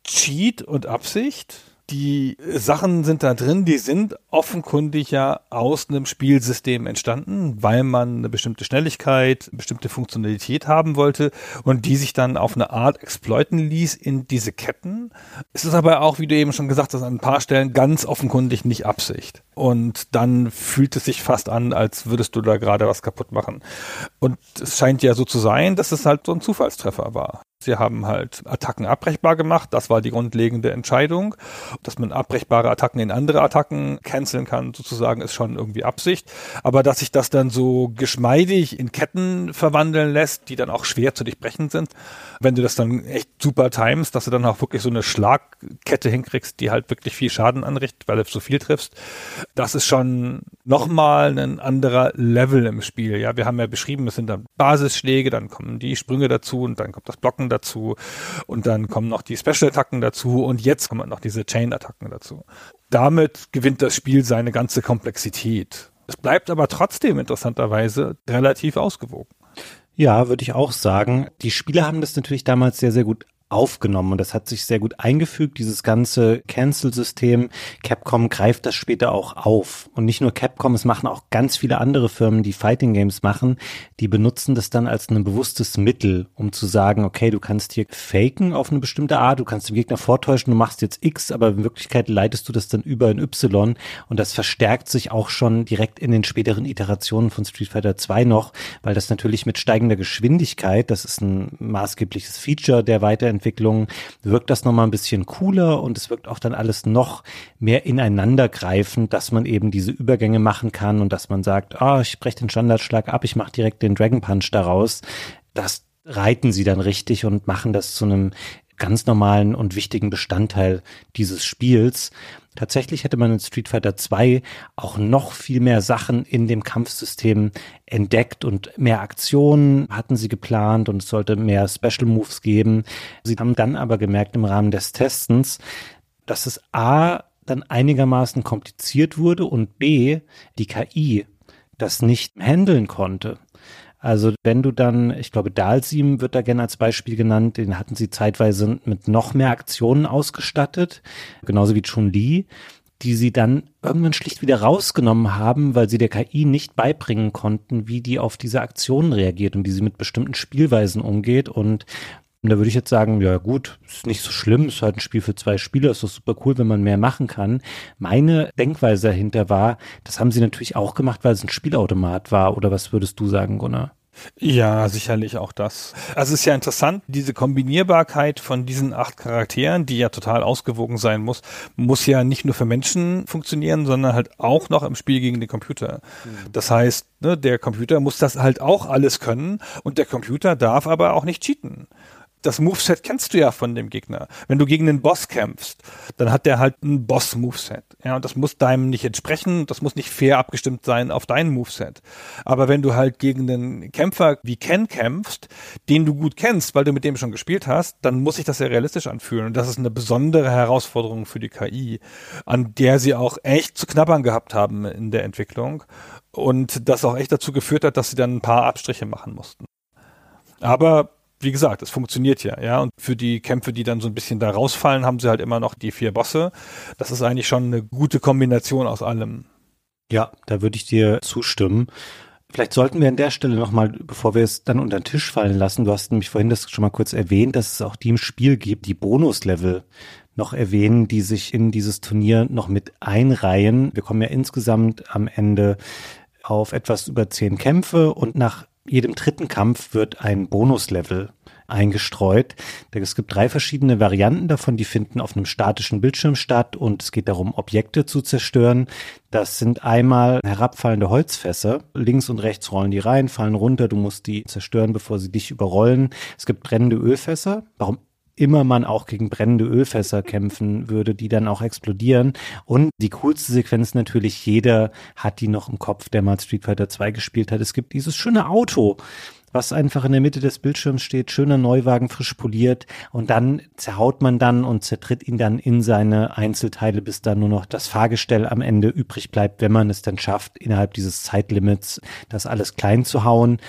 B: Cheat und Absicht die Sachen sind da drin, die sind offenkundig ja aus einem Spielsystem entstanden, weil man eine bestimmte Schnelligkeit, eine bestimmte Funktionalität haben wollte und die sich dann auf eine Art exploiten ließ in diese Ketten. Es ist aber auch, wie du eben schon gesagt hast, an ein paar Stellen ganz offenkundig nicht Absicht. Und dann fühlt es sich fast an, als würdest du da gerade was kaputt machen. Und es scheint ja so zu sein, dass es halt so ein Zufallstreffer war. Sie haben halt Attacken abbrechbar gemacht. Das war die grundlegende Entscheidung. Dass man abbrechbare Attacken in andere Attacken canceln kann, sozusagen, ist schon irgendwie Absicht. Aber dass sich das dann so geschmeidig in Ketten verwandeln lässt, die dann auch schwer zu durchbrechen sind, wenn du das dann echt super timest, dass du dann auch wirklich so eine Schlagkette hinkriegst, die halt wirklich viel Schaden anrichtet, weil du so viel triffst, das ist schon nochmal ein anderer Level im Spiel. Ja, wir haben ja beschrieben, es sind dann Basisschläge, dann kommen die Sprünge dazu und dann kommt das Blocken Attacken dazu und dann kommen noch die Special-Attacken dazu und jetzt kommen noch diese Chain-Attacken dazu. Damit gewinnt das Spiel seine ganze Komplexität. Es bleibt aber trotzdem interessanterweise relativ ausgewogen.
C: Ja, würde ich auch sagen. Die Spieler haben das natürlich damals sehr, sehr gut aufgenommen und das hat sich sehr gut eingefügt, dieses ganze Cancel-System. Capcom greift das später auch auf. Und nicht nur Capcom, es machen auch ganz viele andere Firmen, die Fighting Games machen, die benutzen das dann als ein bewusstes Mittel, um zu sagen, okay, du kannst hier faken auf eine bestimmte Art, du kannst dem Gegner vortäuschen, du machst jetzt X, aber in Wirklichkeit leitest du das dann über in Y und das verstärkt sich auch schon direkt in den späteren Iterationen von Street Fighter 2 noch, weil das natürlich mit steigender Geschwindigkeit, das ist ein maßgebliches Feature der Weiterentwicklung, Weiterentwicklung wirkt das nochmal ein bisschen cooler und es wirkt auch dann alles noch mehr ineinandergreifend, dass man eben diese Übergänge machen kann und dass man sagt, oh, ich breche den Standardschlag ab, ich mache direkt den Dragon Punch daraus. Das reiten sie dann richtig und machen das zu einem ganz normalen und wichtigen Bestandteil dieses Spiels. Tatsächlich hätte man in Street Fighter 2 auch noch viel mehr Sachen in dem Kampfsystem entdeckt und mehr Aktionen hatten sie geplant und es sollte mehr Special Moves geben. Sie haben dann aber gemerkt im Rahmen des Testens, dass es A dann einigermaßen kompliziert wurde und B, die KI das nicht handeln konnte. Also wenn du dann, ich glaube, Dalsim wird da gerne als Beispiel genannt, den hatten sie zeitweise mit noch mehr Aktionen ausgestattet, genauso wie Chun Li, die sie dann irgendwann schlicht wieder rausgenommen haben, weil sie der KI nicht beibringen konnten, wie die auf diese Aktionen reagiert und wie sie mit bestimmten Spielweisen umgeht. Und da würde ich jetzt sagen, ja gut, ist nicht so schlimm, ist halt ein Spiel für zwei Spieler, ist doch super cool, wenn man mehr machen kann. Meine Denkweise dahinter war, das haben sie natürlich auch gemacht, weil es ein Spielautomat war. Oder was würdest du sagen, Gunnar?
B: Ja, sicherlich auch das. Also es ist ja interessant, diese Kombinierbarkeit von diesen acht Charakteren, die ja total ausgewogen sein muss, muss ja nicht nur für Menschen funktionieren, sondern halt auch noch im Spiel gegen den Computer. Mhm. Das heißt, ne, der Computer muss das halt auch alles können und der Computer darf aber auch nicht cheaten das Moveset kennst du ja von dem Gegner. Wenn du gegen einen Boss kämpfst, dann hat der halt ein Boss-Moveset. Ja, und das muss deinem nicht entsprechen, das muss nicht fair abgestimmt sein auf dein Moveset. Aber wenn du halt gegen einen Kämpfer wie Ken kämpfst, den du gut kennst, weil du mit dem schon gespielt hast, dann muss sich das ja realistisch anfühlen. Und das ist eine besondere Herausforderung für die KI, an der sie auch echt zu knabbern gehabt haben in der Entwicklung. Und das auch echt dazu geführt hat, dass sie dann ein paar Abstriche machen mussten. Aber wie gesagt, es funktioniert ja, ja. Und für die Kämpfe, die dann so ein bisschen da rausfallen, haben sie halt immer noch die vier Bosse. Das ist eigentlich schon eine gute Kombination aus allem.
C: Ja, da würde ich dir zustimmen. Vielleicht sollten wir an der Stelle nochmal, bevor wir es dann unter den Tisch fallen lassen, du hast nämlich vorhin das schon mal kurz erwähnt, dass es auch die im Spiel gibt, die Bonuslevel noch erwähnen, die sich in dieses Turnier noch mit einreihen. Wir kommen ja insgesamt am Ende auf etwas über zehn Kämpfe und nach jedem dritten Kampf wird ein Bonuslevel eingestreut. Es gibt drei verschiedene Varianten davon, die finden auf einem statischen Bildschirm statt und es geht darum, Objekte zu zerstören. Das sind einmal herabfallende Holzfässer. Links und rechts rollen die rein, fallen runter. Du musst die zerstören, bevor sie dich überrollen. Es gibt brennende Ölfässer. Warum immer man auch gegen brennende Ölfässer kämpfen würde, die dann auch explodieren. Und die coolste Sequenz natürlich, jeder hat die noch im Kopf, der mal Street Fighter 2 gespielt hat. Es gibt dieses schöne Auto, was einfach in der Mitte des Bildschirms steht, schöner Neuwagen, frisch poliert und dann zerhaut man dann und zertritt ihn dann in seine Einzelteile, bis dann nur noch das Fahrgestell am Ende übrig bleibt, wenn man es dann schafft, innerhalb dieses Zeitlimits das alles klein zu hauen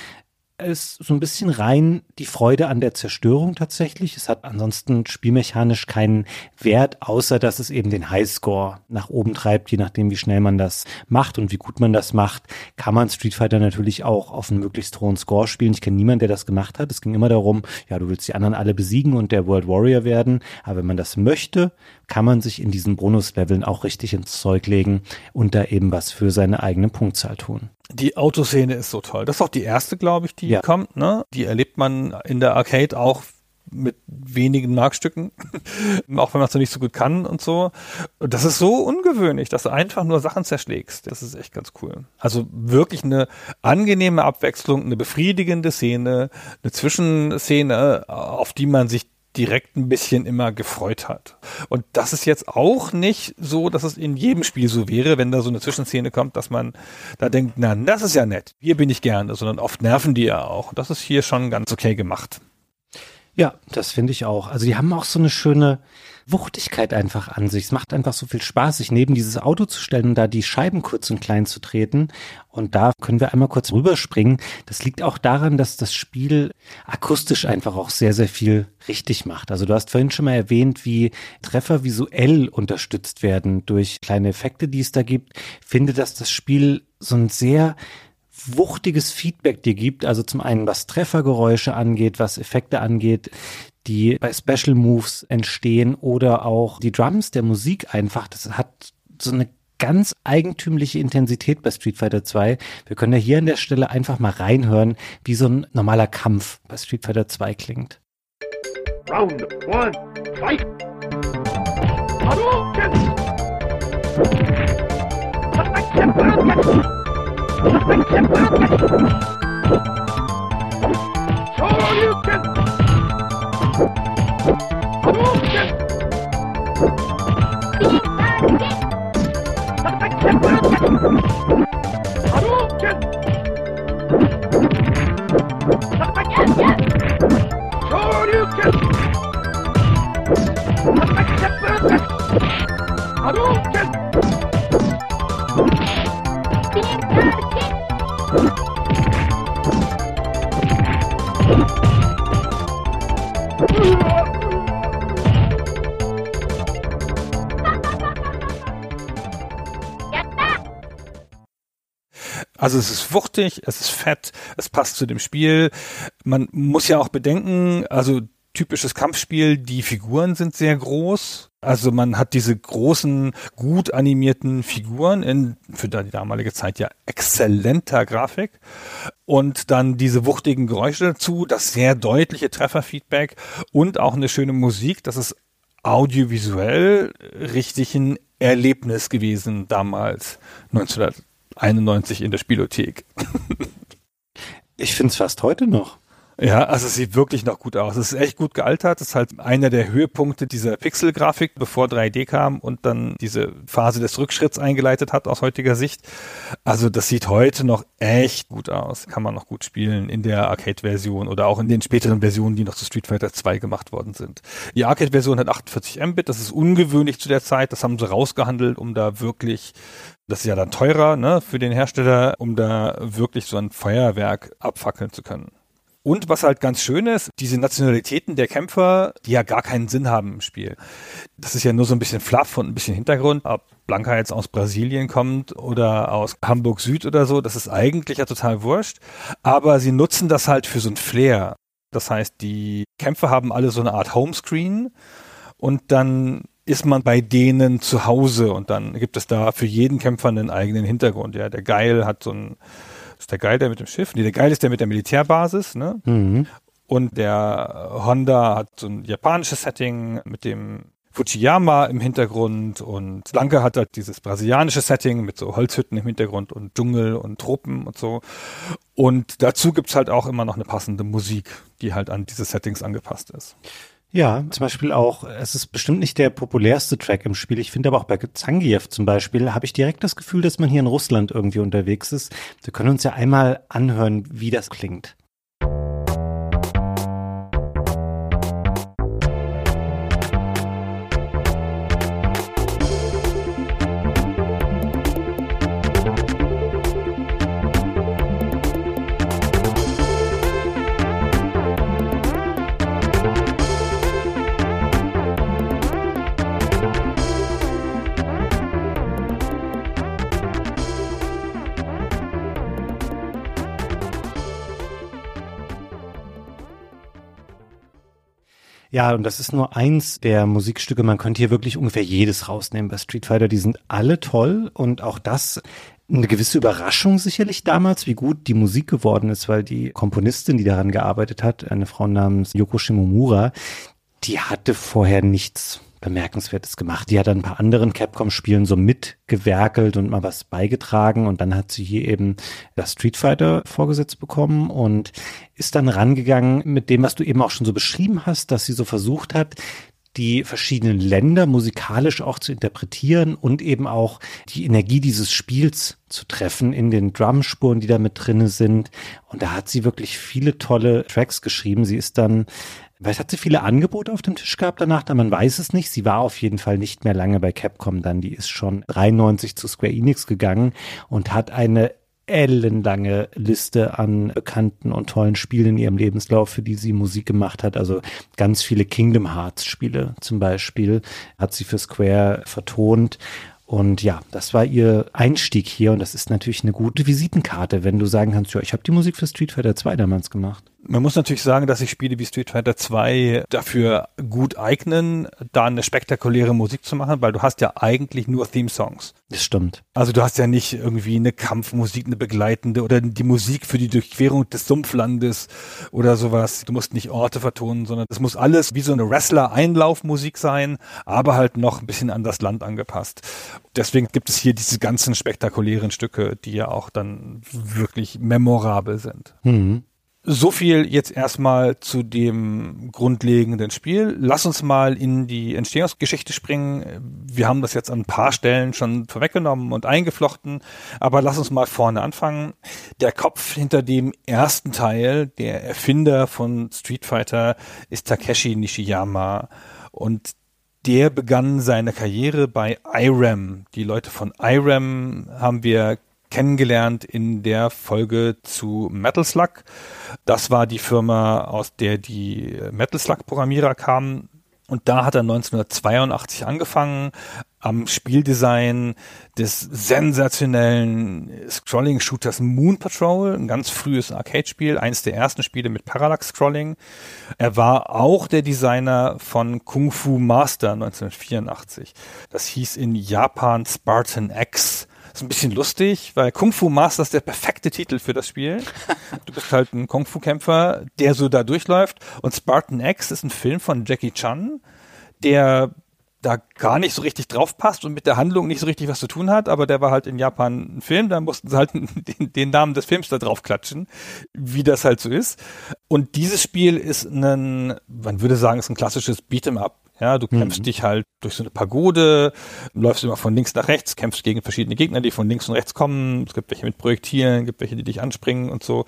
C: ist so ein bisschen rein die Freude an der Zerstörung tatsächlich. Es hat ansonsten spielmechanisch keinen Wert, außer dass es eben den Highscore nach oben treibt, je nachdem, wie schnell man das macht und wie gut man das macht, kann man Street Fighter natürlich auch auf einen möglichst hohen Score spielen. Ich kenne niemanden, der das gemacht hat. Es ging immer darum, ja, du willst die anderen alle besiegen und der World Warrior werden. Aber wenn man das möchte, kann man sich in diesen Bonusleveln auch richtig ins Zeug legen und da eben was für seine eigene Punktzahl tun.
B: Die Autoszene ist so toll. Das ist auch die erste, glaube ich, die ja. kommt. Ne? Die erlebt man in der Arcade auch mit wenigen Markstücken, auch wenn man es noch nicht so gut kann und so. Und das ist so ungewöhnlich, dass du einfach nur Sachen zerschlägst. Das ist echt ganz cool. Also wirklich eine angenehme Abwechslung, eine befriedigende Szene, eine Zwischenszene, auf die man sich direkt ein bisschen immer gefreut hat. Und das ist jetzt auch nicht so, dass es in jedem Spiel so wäre, wenn da so eine Zwischenszene kommt, dass man da denkt, na, das ist ja nett, hier bin ich gerne, sondern oft nerven die ja auch. Und das ist hier schon ganz okay gemacht.
C: Ja, das finde ich auch. Also die haben auch so eine schöne, Wuchtigkeit einfach an sich. Es macht einfach so viel Spaß, sich neben dieses Auto zu stellen und da die Scheiben kurz und klein zu treten. Und da können wir einmal kurz rüberspringen. Das liegt auch daran, dass das Spiel akustisch einfach auch sehr, sehr viel richtig macht. Also du hast vorhin schon mal erwähnt, wie Treffer visuell unterstützt werden durch kleine Effekte, die es da gibt. Ich finde, dass das Spiel so ein sehr wuchtiges Feedback dir gibt. Also zum einen, was Treffergeräusche angeht, was Effekte angeht, die bei Special Moves entstehen oder auch die Drums der Musik einfach. Das hat so eine ganz eigentümliche Intensität bei Street Fighter 2. Wir können ja hier an der Stelle einfach mal reinhören, wie so ein normaler Kampf bei Street Fighter 2 klingt. Round one, fight! Shoryuken! Shoryuken!
B: Also es ist wuchtig, es ist fett, es passt zu dem Spiel. Man muss ja auch bedenken, also typisches Kampfspiel, die Figuren sind sehr groß. Also man hat diese großen, gut animierten Figuren in für die damalige Zeit ja exzellenter Grafik und dann diese wuchtigen Geräusche dazu, das sehr deutliche Trefferfeedback und auch eine schöne Musik. Das ist audiovisuell richtig ein Erlebnis gewesen damals 1991 in der Spielothek.
C: Ich finde es fast heute noch.
B: Ja, also es sieht wirklich noch gut aus. Es ist echt gut gealtert. Das ist halt einer der Höhepunkte dieser Pixel-Grafik, bevor 3D kam und dann diese Phase des Rückschritts eingeleitet hat aus heutiger Sicht. Also das sieht heute noch echt gut aus. Kann man noch gut spielen in der Arcade-Version oder auch in den späteren Versionen, die noch zu Street Fighter 2 gemacht worden sind. Die Arcade-Version hat 48 Mbit. Das ist ungewöhnlich zu der Zeit. Das haben sie rausgehandelt, um da wirklich das ist ja dann teurer ne, für den Hersteller, um da wirklich so ein Feuerwerk abfackeln zu können. Und was halt ganz schön ist, diese Nationalitäten der Kämpfer, die ja gar keinen Sinn haben im Spiel. Das ist ja nur so ein bisschen Fluff und ein bisschen Hintergrund. Ob Blanca jetzt aus Brasilien kommt oder aus Hamburg Süd oder so, das ist eigentlich ja total wurscht. Aber sie nutzen das halt für so ein Flair. Das heißt, die Kämpfer haben alle so eine Art Homescreen und dann ist man bei denen zu Hause und dann gibt es da für jeden Kämpfer einen eigenen Hintergrund. Ja, der Geil hat so ein ist der Geil der mit dem Schiff? Nee, der Geil ist der mit der Militärbasis, ne?
C: Mhm.
B: Und der Honda hat so ein japanisches Setting mit dem Fujiyama im Hintergrund und Blanke hat halt dieses brasilianische Setting mit so Holzhütten im Hintergrund und Dschungel und Tropen und so. Und dazu gibt's halt auch immer noch eine passende Musik, die halt an diese Settings angepasst ist.
C: Ja, zum Beispiel auch, es ist bestimmt nicht der populärste Track im Spiel. Ich finde aber auch bei Zangief zum Beispiel habe ich direkt das Gefühl, dass man hier in Russland irgendwie unterwegs ist. Wir können uns ja einmal anhören, wie das klingt. Ja, und das ist nur eins der Musikstücke. Man könnte hier wirklich ungefähr jedes rausnehmen bei Street Fighter. Die sind alle toll und auch das eine gewisse Überraschung sicherlich damals, wie gut die Musik geworden ist, weil die Komponistin, die daran gearbeitet hat, eine Frau namens Yoko Shimomura, die hatte vorher nichts Bemerkenswertes gemacht. Die hat an ein paar anderen Capcom-Spielen so mitgewerkelt und mal was beigetragen und dann hat sie hier eben das Street Fighter vorgesetzt bekommen und ist dann rangegangen mit dem, was du eben auch schon so beschrieben hast, dass sie so versucht hat, die verschiedenen Länder musikalisch auch zu interpretieren und eben auch die Energie dieses Spiels zu treffen in den Drumspuren, die da mit drinne sind. Und da hat sie wirklich viele tolle Tracks geschrieben. Sie ist dann Weiß, hat sie viele Angebote auf dem Tisch gehabt danach? Da man weiß es nicht. Sie war auf jeden Fall nicht mehr lange bei Capcom dann. Die ist schon 93 zu Square Enix gegangen und hat eine ellenlange Liste an bekannten und tollen Spielen in ihrem Lebenslauf, für die sie Musik gemacht hat. Also ganz viele Kingdom Hearts Spiele zum Beispiel hat sie für Square vertont. Und ja, das war ihr Einstieg hier und das ist natürlich eine gute Visitenkarte, wenn du sagen kannst, ja, ich habe die Musik für Street Fighter 2 damals gemacht.
B: Man muss natürlich sagen, dass sich Spiele wie Street Fighter 2 dafür gut eignen, da eine spektakuläre Musik zu machen, weil du hast ja eigentlich nur Theme-Songs.
C: Das stimmt.
B: Also du hast ja nicht irgendwie eine Kampfmusik, eine begleitende oder die Musik für die Durchquerung des Sumpflandes oder sowas. Du musst nicht Orte vertonen, sondern es muss alles wie so eine Wrestler-Einlaufmusik sein, aber halt noch ein bisschen an das Land angepasst. Deswegen gibt es hier diese ganzen spektakulären Stücke, die ja auch dann wirklich memorabel sind.
C: Mhm.
B: So viel jetzt erstmal zu dem grundlegenden Spiel. Lass uns mal in die Entstehungsgeschichte springen. Wir haben das jetzt an ein paar Stellen schon vorweggenommen und eingeflochten, aber lass uns mal vorne anfangen. Der Kopf hinter dem ersten Teil, der Erfinder von Street Fighter, ist Takeshi Nishiyama und der begann seine Karriere bei IRAM. Die Leute von IRAM haben wir kennengelernt in der Folge zu Metal Slug. Das war die Firma, aus der die Metal Slug Programmierer kamen. Und da hat er 1982 angefangen, am Spieldesign des sensationellen Scrolling-Shooters Moon Patrol, ein ganz frühes Arcade-Spiel, eines der ersten Spiele mit Parallax-Scrolling. Er war auch der Designer von Kung Fu Master 1984. Das hieß in Japan Spartan X ist ein bisschen lustig, weil Kung Fu Master ist der perfekte Titel für das Spiel. Du bist halt ein Kung Fu Kämpfer, der so da durchläuft. Und Spartan X ist ein Film von Jackie Chan, der da gar nicht so richtig drauf passt und mit der Handlung nicht so richtig was zu tun hat, aber der war halt in Japan ein Film, da mussten sie halt den, den Namen des Films da drauf klatschen, wie das halt so ist. Und dieses Spiel ist ein, man würde sagen, ist ein klassisches Beat'em Up. Ja, du kämpfst mhm. dich halt durch so eine Pagode, läufst immer von links nach rechts, kämpfst gegen verschiedene Gegner, die von links und rechts kommen. Es gibt welche mit Projektilen, gibt welche, die dich anspringen und so.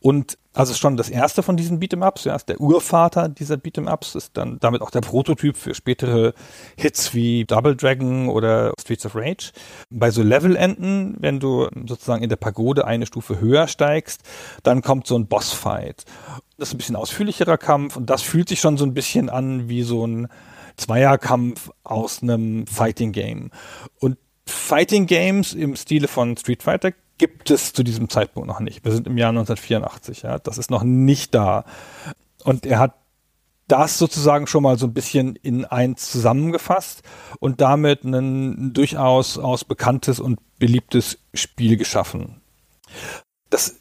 B: Und also schon das erste von diesen Beat'em-Ups, ja, ist der Urvater dieser Beat'em-Ups, ist dann damit auch der Prototyp für spätere Hits wie Double Dragon oder Streets of Rage. Bei so Levelenden, wenn du sozusagen in der Pagode eine Stufe höher steigst, dann kommt so ein Bossfight. Das ist ein bisschen ausführlicherer Kampf und das fühlt sich schon so ein bisschen an wie so ein Zweierkampf aus einem Fighting Game. Und Fighting Games im Stile von Street Fighter gibt es zu diesem Zeitpunkt noch nicht. Wir sind im Jahr 1984, ja. Das ist noch nicht da. Und er hat das sozusagen schon mal so ein bisschen in eins zusammengefasst und damit ein durchaus aus bekanntes und beliebtes Spiel geschaffen. Das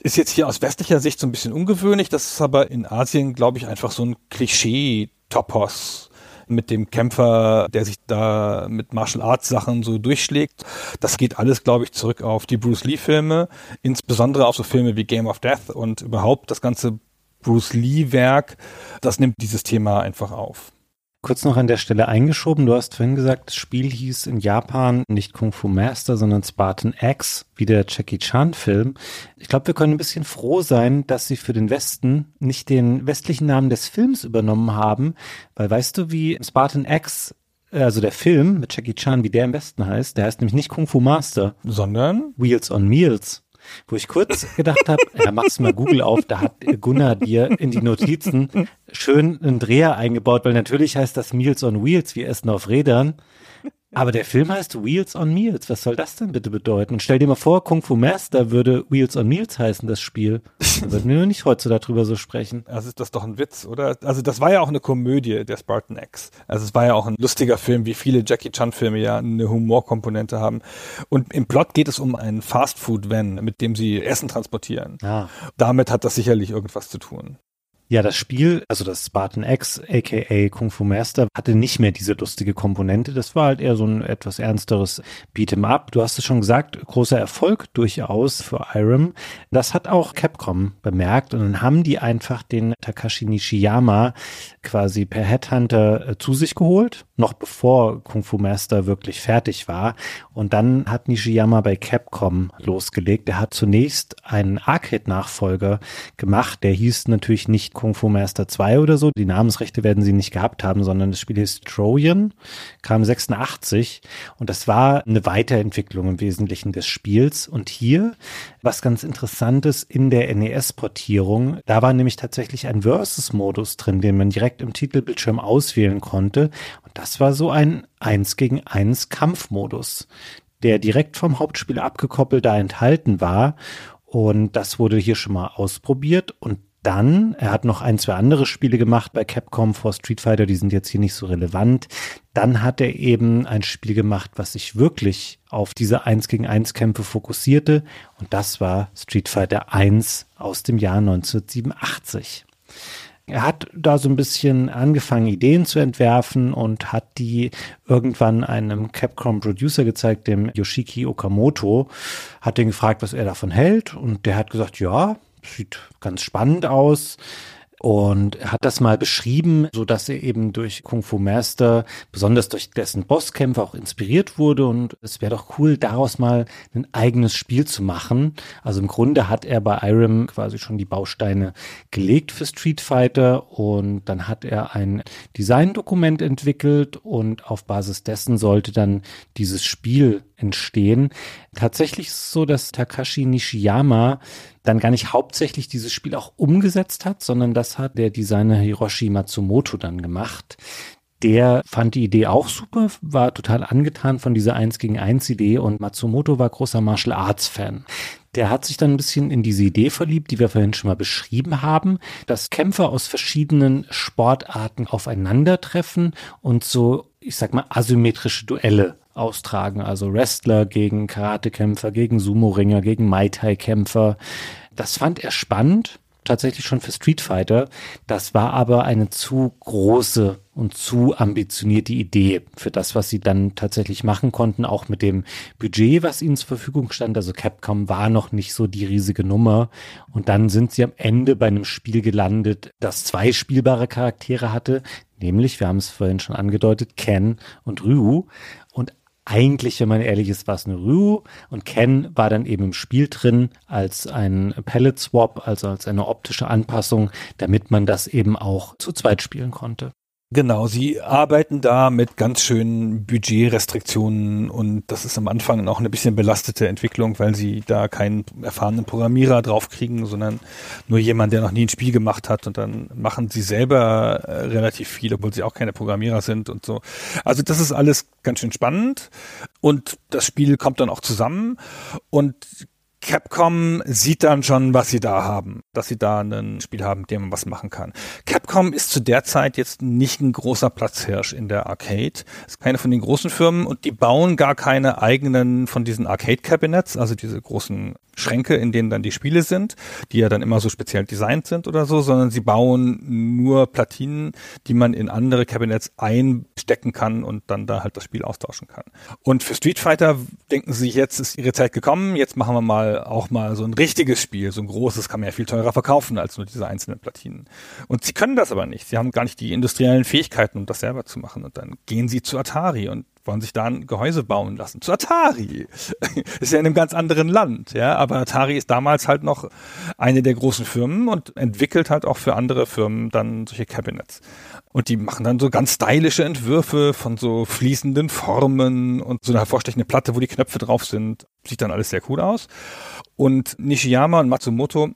B: ist jetzt hier aus westlicher Sicht so ein bisschen ungewöhnlich. Das ist aber in Asien, glaube ich, einfach so ein Klischee-Topos mit dem Kämpfer, der sich da mit Martial Arts Sachen so durchschlägt. Das geht alles, glaube ich, zurück auf die Bruce Lee Filme, insbesondere auf so Filme wie Game of Death und überhaupt das ganze Bruce Lee Werk. Das nimmt dieses Thema einfach auf.
C: Kurz noch an der Stelle eingeschoben. Du hast vorhin gesagt, das Spiel hieß in Japan nicht Kung Fu Master, sondern Spartan X, wie der Jackie Chan Film. Ich glaube, wir können ein bisschen froh sein, dass sie für den Westen nicht den westlichen Namen des Films übernommen haben, weil weißt du, wie Spartan X also der Film mit Jackie Chan, wie der am besten heißt, der heißt nämlich nicht Kung Fu Master,
B: sondern
C: Wheels on Meals. Wo ich kurz gedacht habe, ja, machst mal Google auf, da hat Gunnar dir in die Notizen schön einen Dreher eingebaut, weil natürlich heißt das Meals on Wheels, wir essen auf Rädern. Aber der Film heißt Wheels on Meals. Was soll das denn bitte bedeuten? Und stell dir mal vor, Kung Fu Master würde Wheels on Meals heißen, das Spiel. Dann würden wir nicht heute darüber so sprechen.
B: Also ist das doch ein Witz, oder? Also das war ja auch eine Komödie, der Spartan X. Also es war ja auch ein lustiger Film, wie viele Jackie Chan Filme ja eine Humorkomponente haben. Und im Plot geht es um einen Fastfood-Van, mit dem sie Essen transportieren.
C: Ah.
B: Damit hat das sicherlich irgendwas zu tun.
C: Ja, das Spiel, also das Spartan X, aka Kung Fu Master, hatte nicht mehr diese lustige Komponente. Das war halt eher so ein etwas ernsteres Beat'em Up. Du hast es schon gesagt, großer Erfolg durchaus für Irem. Das hat auch Capcom bemerkt und dann haben die einfach den Takashi Nishiyama quasi per Headhunter äh, zu sich geholt, noch bevor Kung Fu Master wirklich fertig war. Und dann hat Nishiyama bei Capcom losgelegt. Er hat zunächst einen Arcade-Nachfolger gemacht, der hieß natürlich nicht Kung Fu Master 2 oder so. Die Namensrechte werden sie nicht gehabt haben, sondern das Spiel hieß Trojan, kam 86 und das war eine Weiterentwicklung im Wesentlichen des Spiels. Und hier, was ganz interessantes in der NES-Portierung, da war nämlich tatsächlich ein Versus-Modus drin, den man direkt im Titelbildschirm auswählen konnte. Und das war so ein 1 gegen 1 Kampfmodus der direkt vom Hauptspiel abgekoppelt da enthalten war. Und das wurde hier schon mal ausprobiert. Und dann, er hat noch ein, zwei andere Spiele gemacht bei Capcom vor Street Fighter, die sind jetzt hier nicht so relevant. Dann hat er eben ein Spiel gemacht, was sich wirklich auf diese 1 gegen 1 Kämpfe fokussierte. Und das war Street Fighter 1 aus dem Jahr 1987. Er hat da so ein bisschen angefangen, Ideen zu entwerfen und hat die irgendwann einem Capcom-Producer gezeigt, dem Yoshiki Okamoto, hat den gefragt, was er davon hält und der hat gesagt, ja, sieht ganz spannend aus. Und er hat das mal beschrieben, so dass er eben durch Kung Fu Master, besonders durch dessen Bosskämpfe auch inspiriert wurde. Und es wäre doch cool, daraus mal ein eigenes Spiel zu machen. Also im Grunde hat er bei Irem quasi schon die Bausteine gelegt für Street Fighter. Und dann hat er ein Designdokument entwickelt und auf Basis dessen sollte dann dieses Spiel entstehen. Tatsächlich ist es so, dass Takashi Nishiyama dann gar nicht hauptsächlich dieses Spiel auch umgesetzt hat, sondern das hat der Designer Hiroshi Matsumoto dann gemacht. Der fand die Idee auch super, war total angetan von dieser 1 gegen 1 Idee und Matsumoto war großer Martial Arts Fan. Der hat sich dann ein bisschen in diese Idee verliebt, die wir vorhin schon mal beschrieben haben, dass Kämpfer aus verschiedenen Sportarten aufeinandertreffen und so, ich sag mal, asymmetrische Duelle austragen. Also Wrestler gegen Karatekämpfer, gegen Sumo-Ringer, gegen Mai Tai-Kämpfer. Das fand er spannend, tatsächlich schon für Street Fighter. Das war aber eine zu große und zu ambitionierte Idee für das, was sie dann tatsächlich machen konnten, auch mit dem Budget, was ihnen zur Verfügung stand. Also Capcom war noch nicht so die riesige Nummer. Und dann sind sie am Ende bei einem Spiel gelandet, das zwei spielbare Charaktere hatte, nämlich, wir haben es vorhin schon angedeutet, Ken und Ryu. Eigentlich, wenn man ehrlich ist, war es eine Ryu und Ken war dann eben im Spiel drin als ein Palette Swap, also als eine optische Anpassung, damit man das eben auch zu zweit spielen konnte.
B: Genau, sie arbeiten da mit ganz schönen Budgetrestriktionen und das ist am Anfang auch eine bisschen belastete Entwicklung, weil sie da keinen erfahrenen Programmierer draufkriegen, sondern nur jemand, der noch nie ein Spiel gemacht hat und dann machen sie selber äh, relativ viel, obwohl sie auch keine Programmierer sind und so. Also das ist alles ganz schön spannend und das Spiel kommt dann auch zusammen und Capcom sieht dann schon, was sie da haben, dass sie da ein Spiel haben, mit dem man was machen kann. Capcom ist zu der Zeit jetzt nicht ein großer Platzhirsch in der Arcade. Ist keine von den großen Firmen und die bauen gar keine eigenen von diesen Arcade-Cabinets, also diese großen Schränke, in denen dann die Spiele sind, die ja dann immer so speziell designt sind oder so, sondern sie bauen nur Platinen, die man in andere Cabinets einstecken kann und dann da halt das Spiel austauschen kann. Und für Street Fighter denken sie, jetzt ist ihre Zeit gekommen, jetzt machen wir mal auch mal so ein richtiges Spiel, so ein großes kann man ja viel teurer verkaufen als nur diese einzelnen Platinen. Und sie können das aber nicht. Sie haben gar nicht die industriellen Fähigkeiten, um das selber zu machen. Und dann gehen sie zu Atari und wollen sich da ein Gehäuse bauen lassen. Zu Atari. ist ja in einem ganz anderen Land, ja. Aber Atari ist damals halt noch eine der großen Firmen und entwickelt halt auch für andere Firmen dann solche Cabinets. Und die machen dann so ganz stylische Entwürfe von so fließenden Formen und so eine hervorstechende Platte, wo die Knöpfe drauf sind. Sieht dann alles sehr cool aus. Und Nishiyama und Matsumoto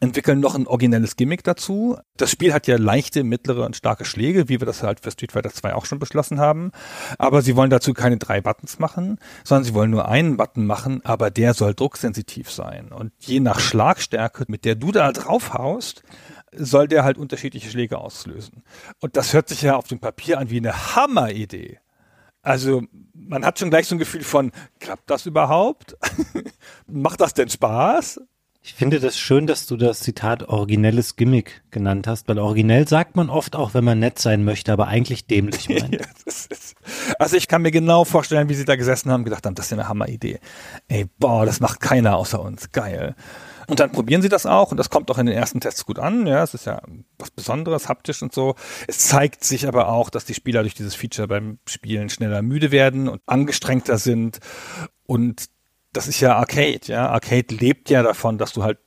B: entwickeln noch ein originelles Gimmick dazu. Das Spiel hat ja leichte, mittlere und starke Schläge, wie wir das halt für Street Fighter 2 auch schon beschlossen haben. Aber sie wollen dazu keine drei Buttons machen, sondern sie wollen nur einen Button machen, aber der soll drucksensitiv sein. Und je nach Schlagstärke, mit der du da drauf haust, soll der halt unterschiedliche Schläge auslösen. Und das hört sich ja auf dem Papier an wie eine Hammeridee. Also man hat schon gleich so ein Gefühl von, klappt das überhaupt? Macht das denn Spaß?
C: Ich finde das schön, dass du das Zitat originelles Gimmick genannt hast, weil originell sagt man oft auch, wenn man nett sein möchte, aber eigentlich dämlich meint.
B: also ich kann mir genau vorstellen, wie sie da gesessen haben, gedacht haben, das ist ja eine Hammeridee. Ey, boah, das macht keiner außer uns. Geil. Und dann probieren sie das auch und das kommt auch in den ersten Tests gut an. Ja, es ist ja was Besonderes, haptisch und so. Es zeigt sich aber auch, dass die Spieler durch dieses Feature beim Spielen schneller müde werden und angestrengter sind und das ist ja Arcade, ja. Arcade lebt ja davon, dass du halt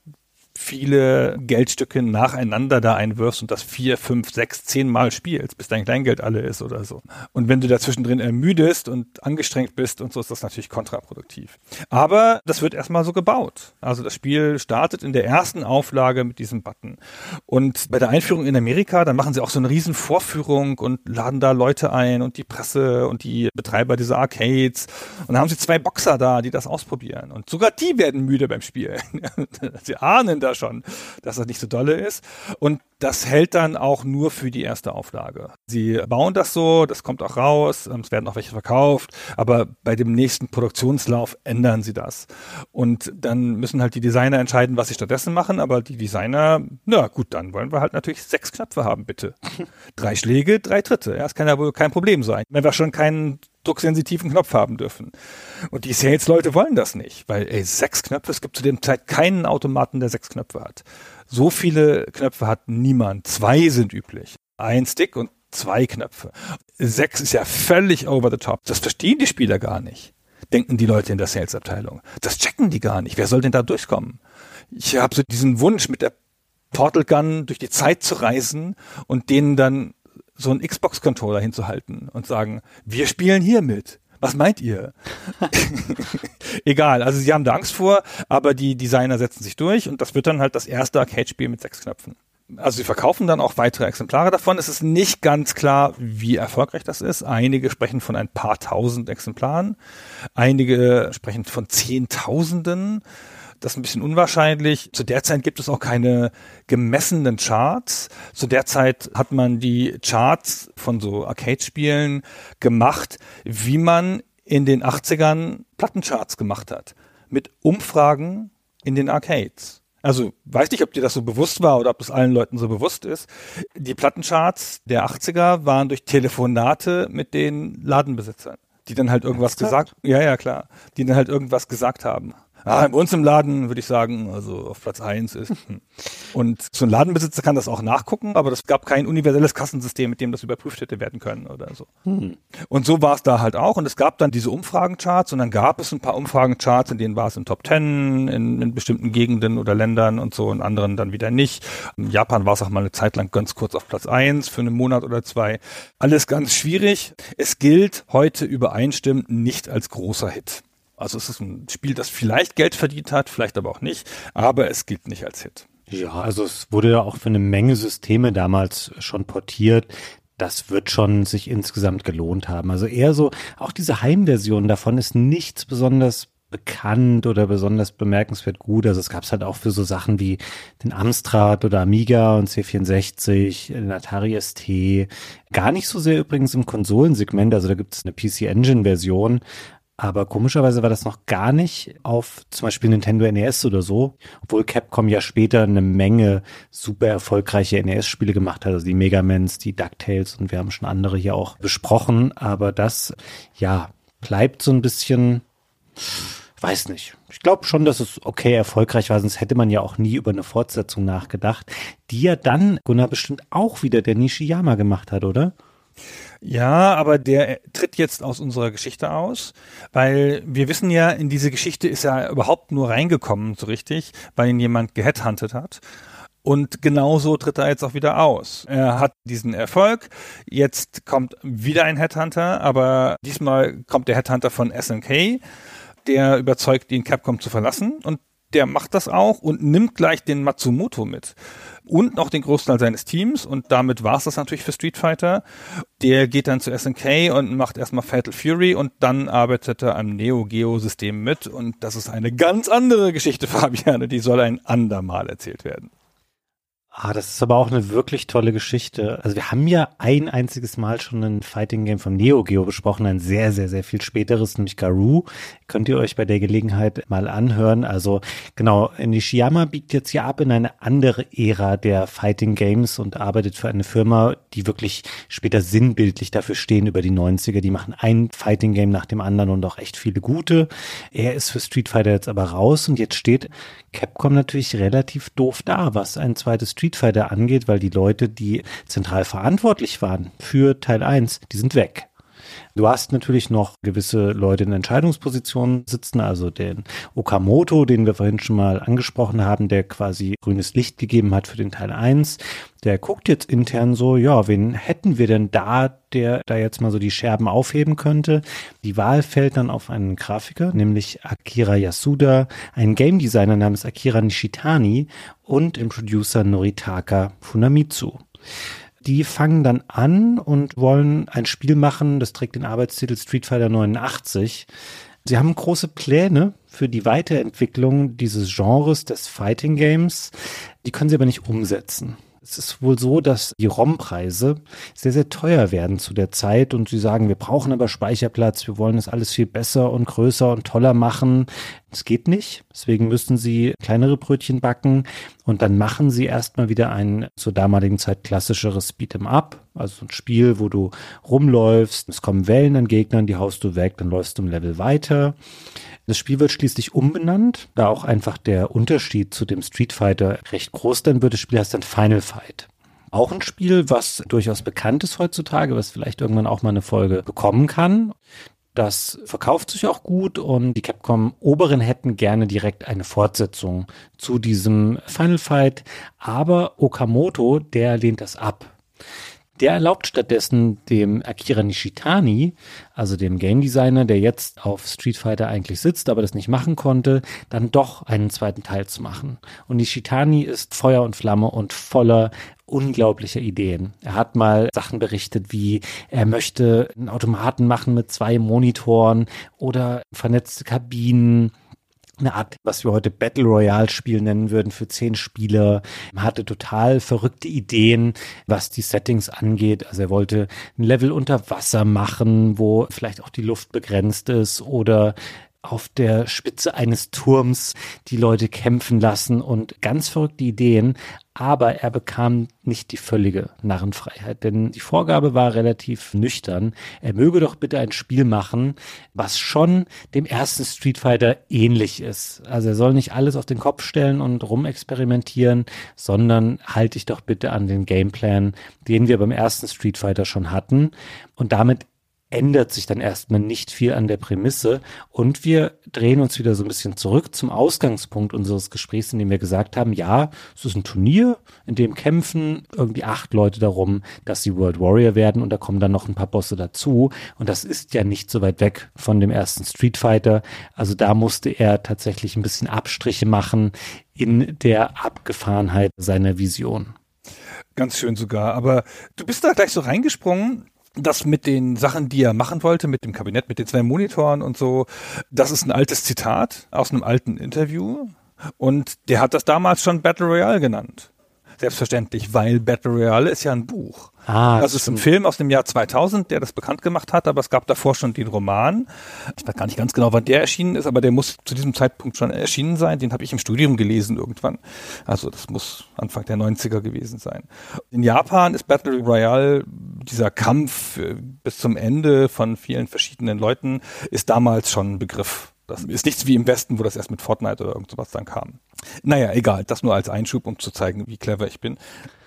B: viele Geldstücke nacheinander da einwirfst und das vier, fünf, sechs, zehn Mal spielst, bis dein Kleingeld alle ist oder so. Und wenn du dazwischendrin ermüdest und angestrengt bist und so, ist das natürlich kontraproduktiv. Aber das wird erstmal so gebaut. Also das Spiel startet in der ersten Auflage mit diesem Button. Und bei der Einführung in Amerika, dann machen sie auch so eine riesen Vorführung und laden da Leute ein und die Presse und die Betreiber dieser Arcades. Und dann haben sie zwei Boxer da, die das ausprobieren. Und sogar die werden müde beim Spielen. sie ahnen da schon, dass das nicht so dolle ist. Und das hält dann auch nur für die erste Auflage. Sie bauen das so, das kommt auch raus, es werden auch welche verkauft, aber bei dem nächsten Produktionslauf ändern sie das. Und dann müssen halt die Designer entscheiden, was sie stattdessen machen, aber die Designer, na gut, dann wollen wir halt natürlich sechs Knöpfe haben, bitte. drei Schläge, drei Tritte. Ja, das kann ja wohl kein Problem sein. Wenn wir schon keinen drucksensitiven Knopf haben dürfen. Und die Sales-Leute wollen das nicht, weil ey, sechs Knöpfe, es gibt zu dem Zeit keinen Automaten, der sechs Knöpfe hat. So viele Knöpfe hat niemand. Zwei sind üblich. Ein Stick und zwei Knöpfe. Sechs ist ja völlig over the top. Das verstehen die Spieler gar nicht. Denken die Leute in der Sales-Abteilung. Das checken die gar nicht. Wer soll denn da durchkommen? Ich habe so diesen Wunsch, mit der Portal Gun durch die Zeit zu reisen und denen dann so einen Xbox-Controller hinzuhalten und sagen, wir spielen hier mit. Was meint ihr? Egal, also sie haben da Angst vor, aber die Designer setzen sich durch und das wird dann halt das erste Arcade-Spiel mit sechs Knöpfen. Also sie verkaufen dann auch weitere Exemplare davon. Es ist nicht ganz klar, wie erfolgreich das ist. Einige sprechen von ein paar tausend Exemplaren, einige sprechen von Zehntausenden. Das ist ein bisschen unwahrscheinlich. Zu der Zeit gibt es auch keine gemessenen Charts. Zu der Zeit hat man die Charts von so Arcade-Spielen gemacht, wie man in den 80ern Plattencharts gemacht hat. Mit Umfragen in den Arcades. Also weiß nicht, ob dir das so bewusst war oder ob es allen Leuten so bewusst ist. Die Plattencharts der 80er waren durch Telefonate mit den Ladenbesitzern, die dann halt irgendwas gesagt, ja, ja, klar, die dann halt irgendwas gesagt haben. Ah, bei uns im Laden würde ich sagen, also auf Platz eins ist. Hm. Und so ein Ladenbesitzer kann das auch nachgucken, aber es gab kein universelles Kassensystem, mit dem das überprüft hätte werden können oder so. Hm. Und so war es da halt auch. Und es gab dann diese Umfragencharts und dann gab es ein paar Umfragencharts, in denen war es in Top Ten, in, in bestimmten Gegenden oder Ländern und so, in anderen dann wieder nicht. In Japan war es auch mal eine Zeit lang ganz kurz auf Platz eins für einen Monat oder zwei. Alles ganz schwierig. Es gilt heute übereinstimmend nicht als großer Hit. Also es ist ein Spiel, das vielleicht Geld verdient hat, vielleicht aber auch nicht, aber es gilt nicht als Hit.
C: Ja, also es wurde ja auch für eine Menge Systeme damals schon portiert. Das wird schon sich insgesamt gelohnt haben. Also eher so, auch diese Heimversion davon ist nichts besonders bekannt oder besonders bemerkenswert gut. Also es gab es halt auch für so Sachen wie den Amstrad oder Amiga und C64, den Atari ST. Gar nicht so sehr übrigens im Konsolensegment. Also da gibt es eine PC Engine Version, aber komischerweise war das noch gar nicht auf zum Beispiel Nintendo NES oder so, obwohl Capcom ja später eine Menge super erfolgreiche NES-Spiele gemacht hat, also die Megamans, die DuckTales und wir haben schon andere hier auch besprochen. Aber das, ja, bleibt so ein bisschen, weiß nicht. Ich glaube schon, dass es okay erfolgreich war, sonst hätte man ja auch nie über eine Fortsetzung nachgedacht, die ja dann, Gunnar, bestimmt auch wieder der Nishiyama gemacht hat, oder?
B: Ja, aber der tritt jetzt aus unserer Geschichte aus, weil wir wissen ja, in diese Geschichte ist er überhaupt nur reingekommen, so richtig, weil ihn jemand geheadhuntet hat. Und genauso tritt er jetzt auch wieder aus. Er hat diesen Erfolg. Jetzt kommt wieder ein Headhunter, aber diesmal kommt der Headhunter von SNK. Der überzeugt ihn, Capcom zu verlassen. Und der macht das auch und nimmt gleich den Matsumoto mit und noch den Großteil seines Teams und damit war es das natürlich für Street Fighter. Der geht dann zu SNK und macht erstmal Fatal Fury und dann arbeitet er am Neo Geo System mit und das ist eine ganz andere Geschichte, Fabian, die soll ein andermal erzählt werden.
C: Ah, das ist aber auch eine wirklich tolle Geschichte. Also wir haben ja ein einziges Mal schon ein Fighting Game von Neo Geo besprochen, ein sehr, sehr, sehr viel späteres, nämlich Garou. Könnt ihr euch bei der Gelegenheit mal anhören. Also genau, Nishiyama biegt jetzt hier ab in eine andere Ära der Fighting Games und arbeitet für eine Firma, die wirklich später sinnbildlich dafür stehen über die 90er. Die machen ein Fighting Game nach dem anderen und auch echt viele gute. Er ist für Street Fighter jetzt aber raus und jetzt steht Capcom natürlich relativ doof da, was ein zweites Street Fighter angeht, weil die Leute, die zentral verantwortlich waren für Teil 1, die sind weg. Du hast natürlich noch gewisse Leute in Entscheidungspositionen sitzen, also den Okamoto, den wir vorhin schon mal angesprochen haben, der quasi grünes Licht gegeben hat für den Teil 1. Der guckt jetzt intern so, ja, wen hätten wir denn da, der da jetzt mal so die Scherben aufheben könnte? Die Wahl fällt dann auf einen Grafiker, nämlich Akira Yasuda, einen Game Designer namens Akira Nishitani und den Producer Noritaka Funamitsu. Die fangen dann an und wollen ein Spiel machen, das trägt den Arbeitstitel Street Fighter 89. Sie haben große Pläne für die Weiterentwicklung dieses Genres des Fighting Games. Die können sie aber nicht umsetzen. Es ist wohl so, dass die ROM-Preise sehr, sehr teuer werden zu der Zeit und sie sagen, wir brauchen aber Speicherplatz, wir wollen das alles viel besser und größer und toller machen. Es geht nicht. Deswegen müssen sie kleinere Brötchen backen und dann machen sie erstmal wieder ein zur damaligen Zeit klassischeres Beat'em Up. Also ein Spiel, wo du rumläufst, es kommen Wellen an Gegnern, die haust du weg, dann läufst du im Level weiter. Das Spiel wird schließlich umbenannt, da auch einfach der Unterschied zu dem Street Fighter recht groß dann wird. Das Spiel heißt dann Final Fight. Auch ein Spiel, was durchaus bekannt ist heutzutage, was vielleicht irgendwann auch mal eine Folge bekommen kann. Das verkauft sich auch gut und die Capcom Oberen hätten gerne direkt eine Fortsetzung zu diesem Final Fight. Aber Okamoto, der lehnt das ab. Der erlaubt stattdessen dem Akira Nishitani, also dem Game Designer, der jetzt auf Street Fighter eigentlich sitzt, aber das nicht machen konnte, dann doch einen zweiten Teil zu machen. Und Nishitani ist Feuer und Flamme und voller unglaublicher Ideen. Er hat mal Sachen berichtet, wie er möchte einen Automaten machen mit zwei Monitoren oder vernetzte Kabinen eine Art, was wir heute Battle Royale Spiel nennen würden für zehn Spieler. Er hatte total verrückte Ideen, was die Settings angeht. Also er wollte ein Level unter Wasser machen, wo vielleicht auch die Luft begrenzt ist oder auf der Spitze eines Turms die Leute kämpfen lassen und ganz verrückte Ideen, aber er bekam nicht die völlige Narrenfreiheit, denn die Vorgabe war relativ nüchtern. Er möge doch bitte ein Spiel machen, was schon dem ersten Street Fighter ähnlich ist. Also er soll nicht alles auf den Kopf stellen und rumexperimentieren, sondern halte ich doch bitte an den Gameplan, den wir beim ersten Street Fighter schon hatten. Und damit ändert sich dann erstmal nicht viel an der Prämisse und wir drehen uns wieder so ein bisschen zurück zum Ausgangspunkt unseres Gesprächs, in dem wir gesagt haben, ja, es ist ein Turnier, in dem kämpfen irgendwie acht Leute darum, dass sie World Warrior werden und da kommen dann noch ein paar Bosse dazu und das ist ja nicht so weit weg von dem ersten Street Fighter. Also da musste er tatsächlich ein bisschen Abstriche machen in der Abgefahrenheit seiner Vision.
B: Ganz schön sogar. Aber du bist da gleich so reingesprungen das mit den Sachen, die er machen wollte, mit dem Kabinett, mit den zwei Monitoren und so, das ist ein altes Zitat aus einem alten Interview. Und der hat das damals schon Battle Royale genannt. Selbstverständlich, weil Battle Royale ist ja ein Buch. Ah, das ist ein Film aus dem Jahr 2000, der das bekannt gemacht hat, aber es gab davor schon den Roman. Ich weiß gar nicht ganz genau, wann der erschienen ist, aber der muss zu diesem Zeitpunkt schon erschienen sein. Den habe ich im Studium gelesen irgendwann. Also das muss Anfang der 90er gewesen sein. In Japan ist Battle Royale dieser Kampf äh, bis zum Ende von vielen verschiedenen Leuten ist damals schon ein Begriff. Das ist nichts wie im Westen, wo das erst mit Fortnite oder irgend sowas dann kam. Naja, egal, das nur als Einschub, um zu zeigen, wie clever ich bin.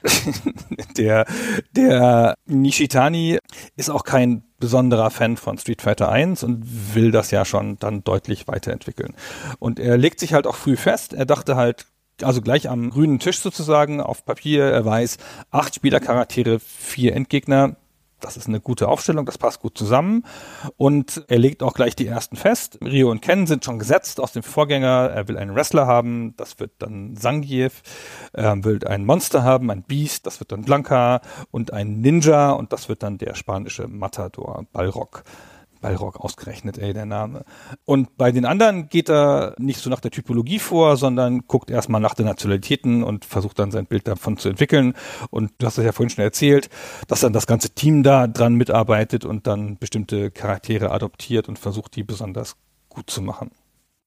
B: der, der Nishitani ist auch kein besonderer Fan von Street Fighter 1 und will das ja schon dann deutlich weiterentwickeln. Und er legt sich halt auch früh fest, er dachte halt, also gleich am grünen Tisch sozusagen auf Papier, er weiß, acht Spielercharaktere, vier Endgegner, das ist eine gute Aufstellung, das passt gut zusammen. Und er legt auch gleich die ersten fest. Rio und Ken sind schon gesetzt aus dem Vorgänger. Er will einen Wrestler haben, das wird dann Sangiev. Er will ein Monster haben, ein Beast, das wird dann Blanca. Und ein Ninja, und das wird dann der spanische Matador, Balrog. Ballrock ausgerechnet, ey, der Name. Und bei den anderen geht er nicht so nach der Typologie vor, sondern guckt erstmal nach den Nationalitäten und versucht dann sein Bild davon zu entwickeln. Und du hast es ja vorhin schon erzählt, dass dann das ganze Team da dran mitarbeitet und dann bestimmte Charaktere adoptiert und versucht, die besonders gut zu machen.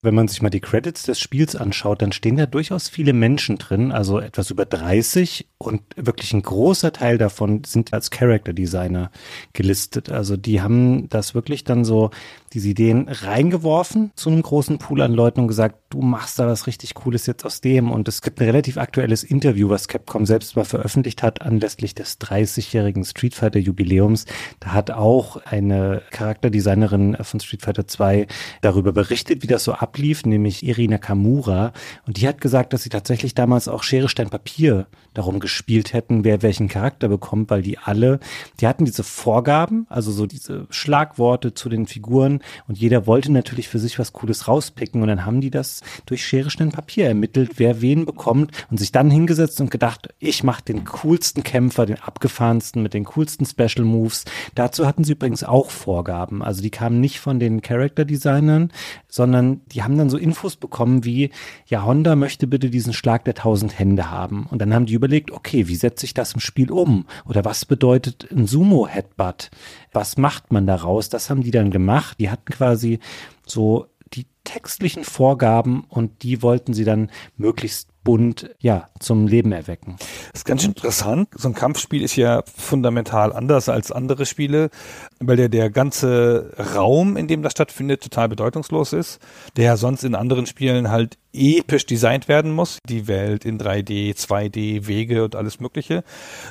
C: Wenn man sich mal die Credits des Spiels anschaut, dann stehen da durchaus viele Menschen drin, also etwas über 30 und wirklich ein großer Teil davon sind als Character Designer gelistet. Also die haben das wirklich dann so diese Ideen reingeworfen zu einem großen Pool an Leuten und gesagt, du machst da was richtig Cooles jetzt aus dem. Und es gibt ein relativ aktuelles Interview, was Capcom selbst mal veröffentlicht hat, anlässlich des 30-jährigen Street Fighter Jubiläums. Da hat auch eine Charakterdesignerin von Street Fighter 2 darüber berichtet, wie das so ablief, nämlich Irina Kamura. Und die hat gesagt, dass sie tatsächlich damals auch Schere, Stein, Papier darum gespielt hätten, wer welchen Charakter bekommt, weil die alle, die hatten diese Vorgaben, also so diese Schlagworte zu den Figuren und jeder wollte natürlich für sich was Cooles rauspicken und dann haben die das durch Schere, Stein, Papier ermittelt, wer wen bekommt und sich dann hingesetzt und gedacht, ich mache den coolsten Kämpfer, den abgefahrensten mit den coolsten Special Moves. Dazu hatten sie übrigens auch Vorgaben, also die kamen nicht von den Character Designern, sondern die haben dann so Infos bekommen wie, ja, Honda möchte bitte diesen Schlag der tausend Hände haben und dann haben die überlegt, okay, wie setze ich das im Spiel um? Oder was bedeutet ein Sumo-Headbutt? Was macht man daraus? Das haben die dann gemacht. Die hatten quasi so die textlichen Vorgaben und die wollten sie dann möglichst bunt ja zum Leben erwecken.
B: Das ist ganz interessant. So ein Kampfspiel ist ja fundamental anders als andere Spiele, weil der, der ganze Raum, in dem das stattfindet, total bedeutungslos ist, der ja sonst in anderen Spielen halt episch designt werden muss. Die Welt in 3D, 2D, Wege und alles Mögliche.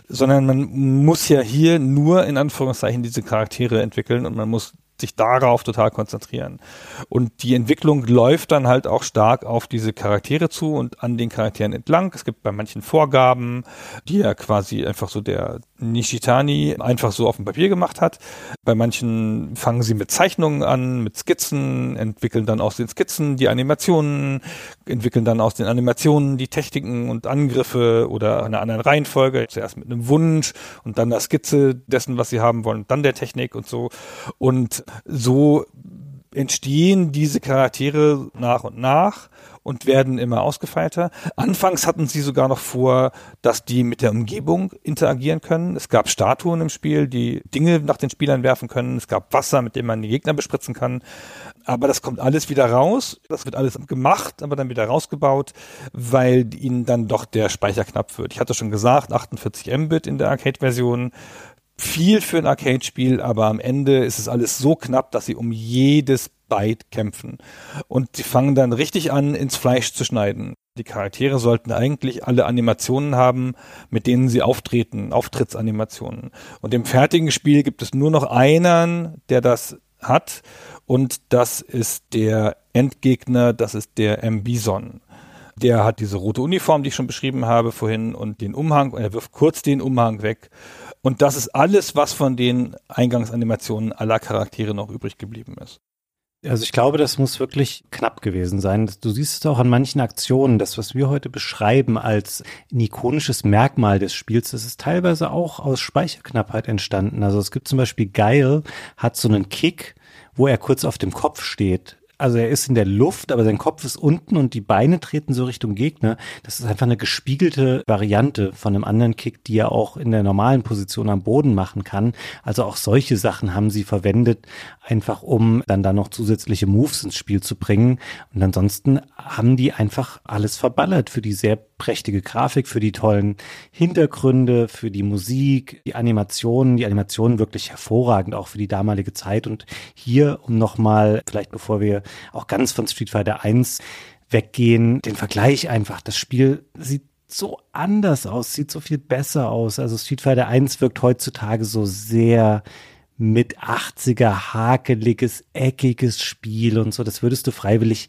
B: Sondern man muss ja hier nur in Anführungszeichen diese Charaktere entwickeln und man muss sich darauf total konzentrieren. Und die Entwicklung läuft dann halt auch stark auf diese Charaktere zu und an den Charakteren entlang. Es gibt bei manchen Vorgaben, die ja quasi einfach so der Nishitani einfach so auf dem Papier gemacht hat. Bei manchen fangen sie mit Zeichnungen an, mit Skizzen, entwickeln dann aus den Skizzen die Animationen, entwickeln dann aus den Animationen die Techniken und Angriffe oder einer anderen Reihenfolge. Zuerst mit einem Wunsch und dann der Skizze dessen, was sie haben wollen, dann der Technik und so. Und so entstehen diese Charaktere nach und nach und werden immer ausgefeilter. Anfangs hatten sie sogar noch vor, dass die mit der Umgebung interagieren können. Es gab Statuen im Spiel, die Dinge nach den Spielern werfen können. Es gab Wasser, mit dem man die Gegner bespritzen kann. Aber das kommt alles wieder raus. Das wird alles gemacht, aber dann wieder rausgebaut, weil ihnen dann doch der Speicher knapp wird. Ich hatte schon gesagt, 48 Mbit in der Arcade-Version viel für ein Arcade-Spiel, aber am Ende ist es alles so knapp, dass sie um jedes Byte kämpfen. Und sie fangen dann richtig an, ins Fleisch zu schneiden. Die Charaktere sollten eigentlich alle Animationen haben, mit denen sie auftreten, Auftrittsanimationen. Und im fertigen Spiel gibt es nur noch einen, der das hat. Und das ist der Endgegner, das ist der M-Bison. Der hat diese rote Uniform, die ich schon beschrieben habe vorhin, und den Umhang, und er wirft kurz den Umhang weg. Und das ist alles, was von den Eingangsanimationen aller Charaktere noch übrig geblieben ist.
C: Also ich glaube, das muss wirklich knapp gewesen sein. Du siehst es auch an manchen Aktionen. Das, was wir heute beschreiben als ein ikonisches Merkmal des Spiels, das ist teilweise auch aus Speicherknappheit entstanden. Also es gibt zum Beispiel Geil, hat so einen Kick, wo er kurz auf dem Kopf steht also er ist in der Luft, aber sein Kopf ist unten und die Beine treten so Richtung Gegner. Das ist einfach eine gespiegelte Variante von einem anderen Kick, die er auch in der normalen Position am Boden machen kann. Also auch solche Sachen haben sie verwendet, einfach um dann da noch zusätzliche Moves ins Spiel zu bringen. Und ansonsten haben die einfach alles verballert für die sehr prächtige Grafik, für die tollen Hintergründe, für die Musik, die Animationen, die Animationen wirklich hervorragend, auch für die damalige Zeit. Und hier, um nochmal, vielleicht bevor wir auch ganz von Street Fighter 1 weggehen, den Vergleich einfach. Das Spiel sieht so anders aus, sieht so viel besser aus. Also Street Fighter 1 wirkt heutzutage so sehr mit 80er hakeliges, eckiges Spiel und so. Das würdest du freiwillig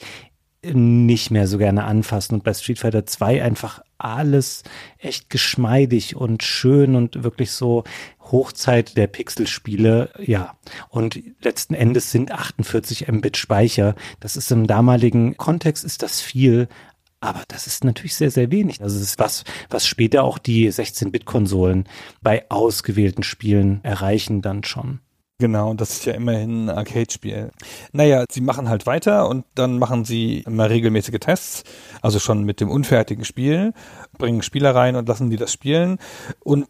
C: nicht mehr so gerne anfassen. Und bei Street Fighter 2 einfach alles echt geschmeidig und schön und wirklich so Hochzeit der Pixelspiele, ja. Und letzten Endes sind 48 Mbit Speicher. Das ist im damaligen Kontext ist das viel, aber das ist natürlich sehr, sehr wenig. Also das ist was, was später auch die 16-Bit-Konsolen bei ausgewählten Spielen erreichen dann schon.
B: Genau, das ist ja immerhin ein Arcade-Spiel. Naja, sie machen halt weiter und dann machen sie immer regelmäßige Tests, also schon mit dem unfertigen Spiel, bringen Spieler rein und lassen die das spielen. Und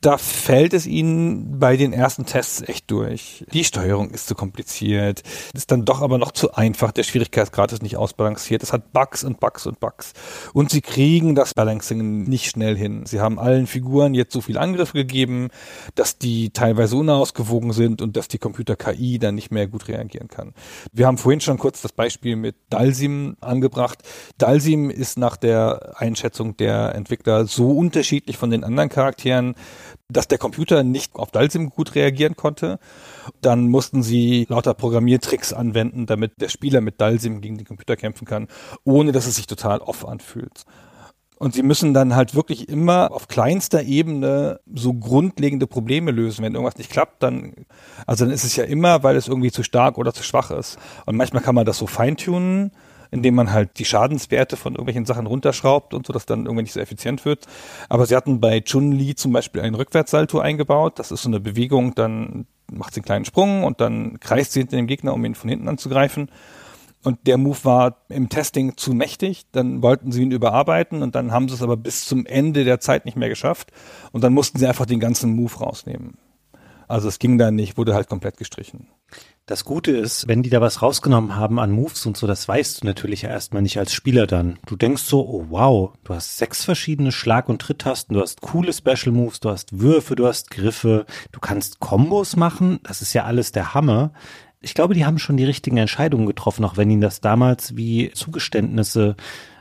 B: da fällt es ihnen bei den ersten Tests echt durch. Die Steuerung ist zu kompliziert, ist dann doch aber noch zu einfach, der Schwierigkeitsgrad ist nicht ausbalanciert, es hat Bugs und Bugs und Bugs. Und sie kriegen das Balancing nicht schnell hin. Sie haben allen Figuren jetzt so viel Angriffe gegeben, dass die teilweise unausgewogen sind und dass die Computer-KI dann nicht mehr gut reagieren kann. Wir haben vorhin schon kurz das Beispiel mit Dalsim angebracht. Dalsim ist nach der Einschätzung der Entwickler so unterschiedlich von den anderen Charakteren, dass der Computer nicht auf Dalsim gut reagieren konnte. Dann mussten sie lauter Programmiertricks anwenden, damit der Spieler mit Dalsim gegen den Computer kämpfen kann, ohne dass es sich total off anfühlt. Und sie müssen dann halt wirklich immer auf kleinster Ebene so grundlegende Probleme lösen. Wenn irgendwas nicht klappt, dann, also dann ist es ja immer, weil es irgendwie zu stark oder zu schwach ist. Und manchmal kann man das so feintunen indem man halt die Schadenswerte von irgendwelchen Sachen runterschraubt und so, dass dann irgendwie nicht so effizient wird. Aber sie hatten bei Chun-Li zum Beispiel einen Rückwärtssalto eingebaut. Das ist so eine Bewegung, dann macht sie einen kleinen Sprung und dann kreist sie hinter dem Gegner, um ihn von hinten anzugreifen. Und der Move war im Testing zu mächtig. Dann wollten sie ihn überarbeiten und dann haben sie es aber bis zum Ende der Zeit nicht mehr geschafft. Und dann mussten sie einfach den ganzen Move rausnehmen. Also es ging dann nicht, wurde halt komplett gestrichen.
C: Das Gute ist, wenn die da was rausgenommen haben an Moves und so, das weißt du natürlich erstmal nicht als Spieler dann. Du denkst so, oh wow, du hast sechs verschiedene Schlag- und Tritttasten, du hast coole Special Moves, du hast Würfe, du hast Griffe, du kannst Kombos machen, das ist ja alles der Hammer. Ich glaube, die haben schon die richtigen Entscheidungen getroffen, auch wenn ihnen das damals wie Zugeständnisse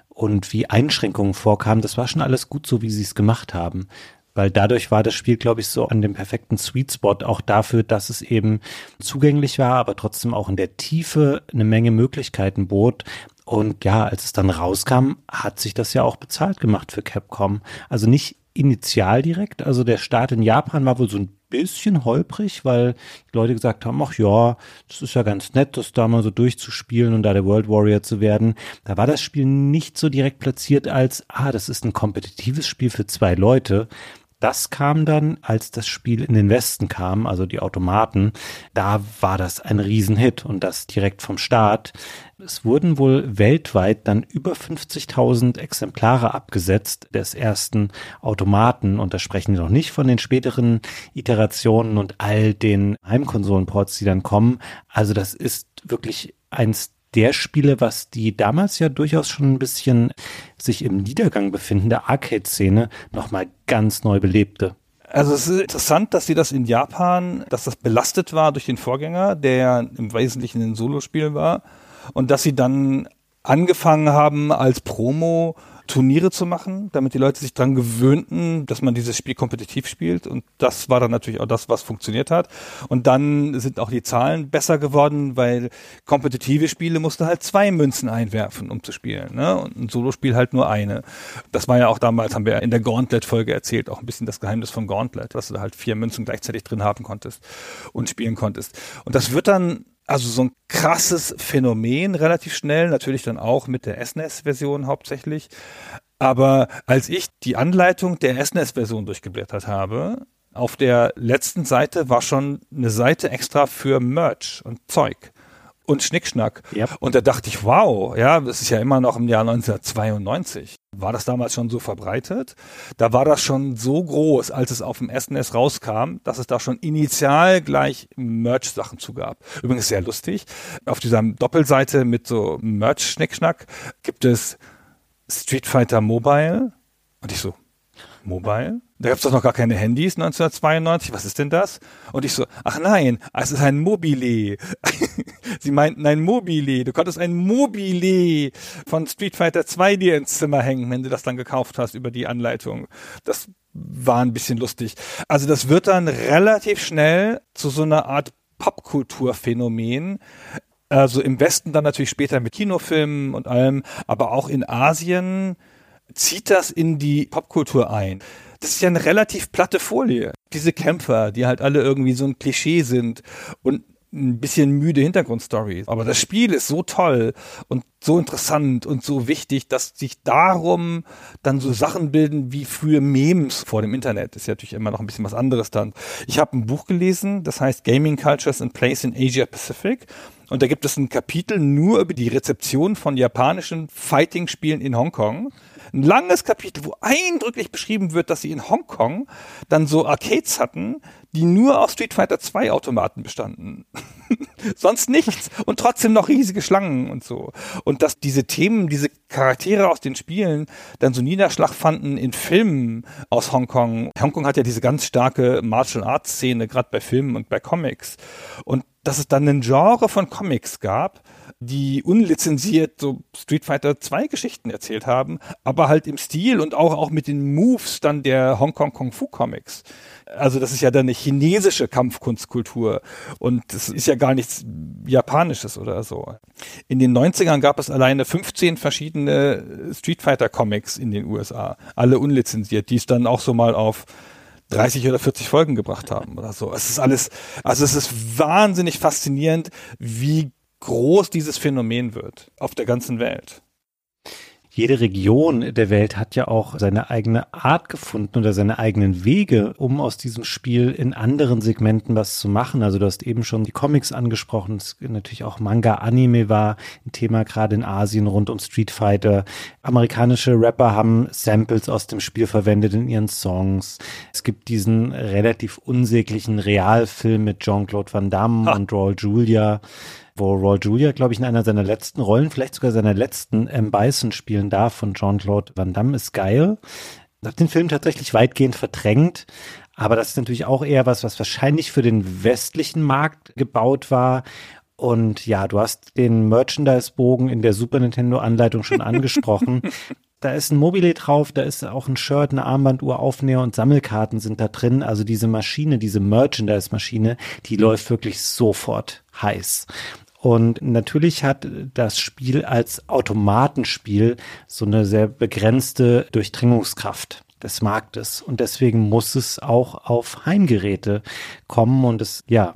C: und wie Einschränkungen vorkamen. Das war schon alles gut so, wie sie es gemacht haben weil dadurch war das Spiel, glaube ich, so an dem perfekten Sweet Spot auch dafür, dass es eben zugänglich war, aber trotzdem auch in der Tiefe eine Menge Möglichkeiten bot. Und ja, als es dann rauskam, hat sich das ja auch bezahlt gemacht für Capcom. Also nicht initial direkt, also der Start in Japan war wohl so ein bisschen holprig, weil die Leute gesagt haben, ach ja, das ist ja ganz nett, das da mal so durchzuspielen und da der World Warrior zu werden. Da war das Spiel nicht so direkt platziert als, ah, das ist ein kompetitives Spiel für zwei Leute, das kam dann, als das Spiel in den Westen kam, also die Automaten, da war das ein Riesenhit und das direkt vom Start. Es wurden wohl weltweit dann über 50.000 Exemplare abgesetzt des ersten Automaten und da sprechen wir noch nicht von den späteren Iterationen und all den Heimkonsolenports, die dann kommen. Also das ist wirklich eins der Spiele, was die damals ja durchaus schon ein bisschen sich im Niedergang befindende Arcade-Szene nochmal ganz neu belebte.
B: Also es ist interessant, dass sie das in Japan, dass das belastet war durch den Vorgänger, der ja im Wesentlichen ein Solospiel war, und dass sie dann angefangen haben als Promo Turniere zu machen, damit die Leute sich dran gewöhnten, dass man dieses Spiel kompetitiv spielt. Und das war dann natürlich auch das, was funktioniert hat. Und dann sind auch die Zahlen besser geworden, weil kompetitive Spiele musste halt zwei Münzen einwerfen, um zu spielen. Ne? Und ein Solospiel halt nur eine. Das war ja auch damals, haben wir in der Gauntlet-Folge erzählt, auch ein bisschen das Geheimnis von Gauntlet, dass du da halt vier Münzen gleichzeitig drin haben konntest und spielen konntest. Und das wird dann also so ein krasses Phänomen relativ schnell, natürlich dann auch mit der SNES-Version hauptsächlich. Aber als ich die Anleitung der SNES-Version durchgeblättert habe, auf der letzten Seite war schon eine Seite extra für Merch und Zeug und Schnickschnack. Yep. Und da dachte ich, wow, ja, das ist ja immer noch im Jahr 1992. War das damals schon so verbreitet? Da war das schon so groß, als es auf dem SNES rauskam, dass es da schon initial gleich Merch-Sachen zu gab. Übrigens sehr lustig. Auf dieser Doppelseite mit so Merch-Schnickschnack gibt es Street Fighter Mobile. Und ich so, Mobile? Da gab es doch noch gar keine Handys 1992. Was ist denn das? Und ich so, ach nein, es ist ein Mobile. Sie meinten ein Mobile. Du konntest ein Mobile von Street Fighter 2 dir ins Zimmer hängen, wenn du das dann gekauft hast über die Anleitung. Das war ein bisschen lustig. Also das wird dann relativ schnell zu so einer Art Popkulturphänomen. Also im Westen dann natürlich später mit Kinofilmen und allem, aber auch in Asien zieht das in die Popkultur ein. Das ist ja eine relativ platte Folie. Diese Kämpfer, die halt alle irgendwie so ein Klischee sind und ein bisschen müde Hintergrundstory. Aber das Spiel ist so toll und so interessant und so wichtig, dass sich darum dann so Sachen bilden wie frühe Memes vor dem Internet. Ist ja natürlich immer noch ein bisschen was anderes dann. Ich habe ein Buch gelesen, das heißt Gaming Cultures and Place in Asia Pacific. Und da gibt es ein Kapitel nur über die Rezeption von japanischen Fighting-Spielen in Hongkong ein langes Kapitel, wo eindrücklich beschrieben wird, dass sie in Hongkong dann so Arcades hatten, die nur aus Street Fighter 2 Automaten bestanden. Sonst nichts. Und trotzdem noch riesige Schlangen und so. Und dass diese Themen, diese Charaktere aus den Spielen dann so Niederschlag fanden in Filmen aus Hongkong. Hongkong hat ja diese ganz starke Martial Arts Szene, gerade bei Filmen und bei Comics. Und dass es dann ein Genre von Comics gab, die unlizenziert so Street Fighter 2 Geschichten erzählt haben, aber halt im Stil und auch, auch mit den Moves dann der Hongkong Kung Fu Comics. Also das ist ja dann eine chinesische Kampfkunstkultur und das ist ja gar nichts Japanisches oder so. In den 90ern gab es alleine 15 verschiedene Street Fighter Comics in den USA, alle unlizenziert, die es dann auch so mal auf 30 oder 40 Folgen gebracht haben oder so. Es ist alles, also es ist wahnsinnig faszinierend, wie groß dieses Phänomen wird auf der ganzen Welt.
C: jede Region der Welt hat ja auch seine eigene Art gefunden oder seine eigenen Wege, um aus diesem Spiel in anderen Segmenten was zu machen. Also du hast eben schon die Comics angesprochen, es natürlich auch Manga, Anime war ein Thema gerade in Asien rund um Street Fighter. Amerikanische Rapper haben Samples aus dem Spiel verwendet in ihren Songs. Es gibt diesen relativ unsäglichen Realfilm mit Jean-Claude Van Damme ah. und Raul Julia wo Roy Julia, glaube ich, in einer seiner letzten Rollen, vielleicht sogar seiner letzten M. Bison spielen darf von Jean-Claude Van Damme, ist geil. Ich habe den Film tatsächlich weitgehend verdrängt, aber das ist natürlich auch eher was, was wahrscheinlich für den westlichen Markt gebaut war. Und ja, du hast den Merchandise-Bogen in der Super Nintendo-Anleitung schon angesprochen. da ist ein Mobile drauf, da ist auch ein Shirt, eine Armbanduhr, Aufnäher und Sammelkarten sind da drin. Also diese Maschine, diese Merchandise-Maschine, die läuft wirklich sofort heiß. Und natürlich hat das Spiel als Automatenspiel so eine sehr begrenzte Durchdringungskraft des Marktes. Und deswegen muss es auch auf Heimgeräte kommen. Und es, ja,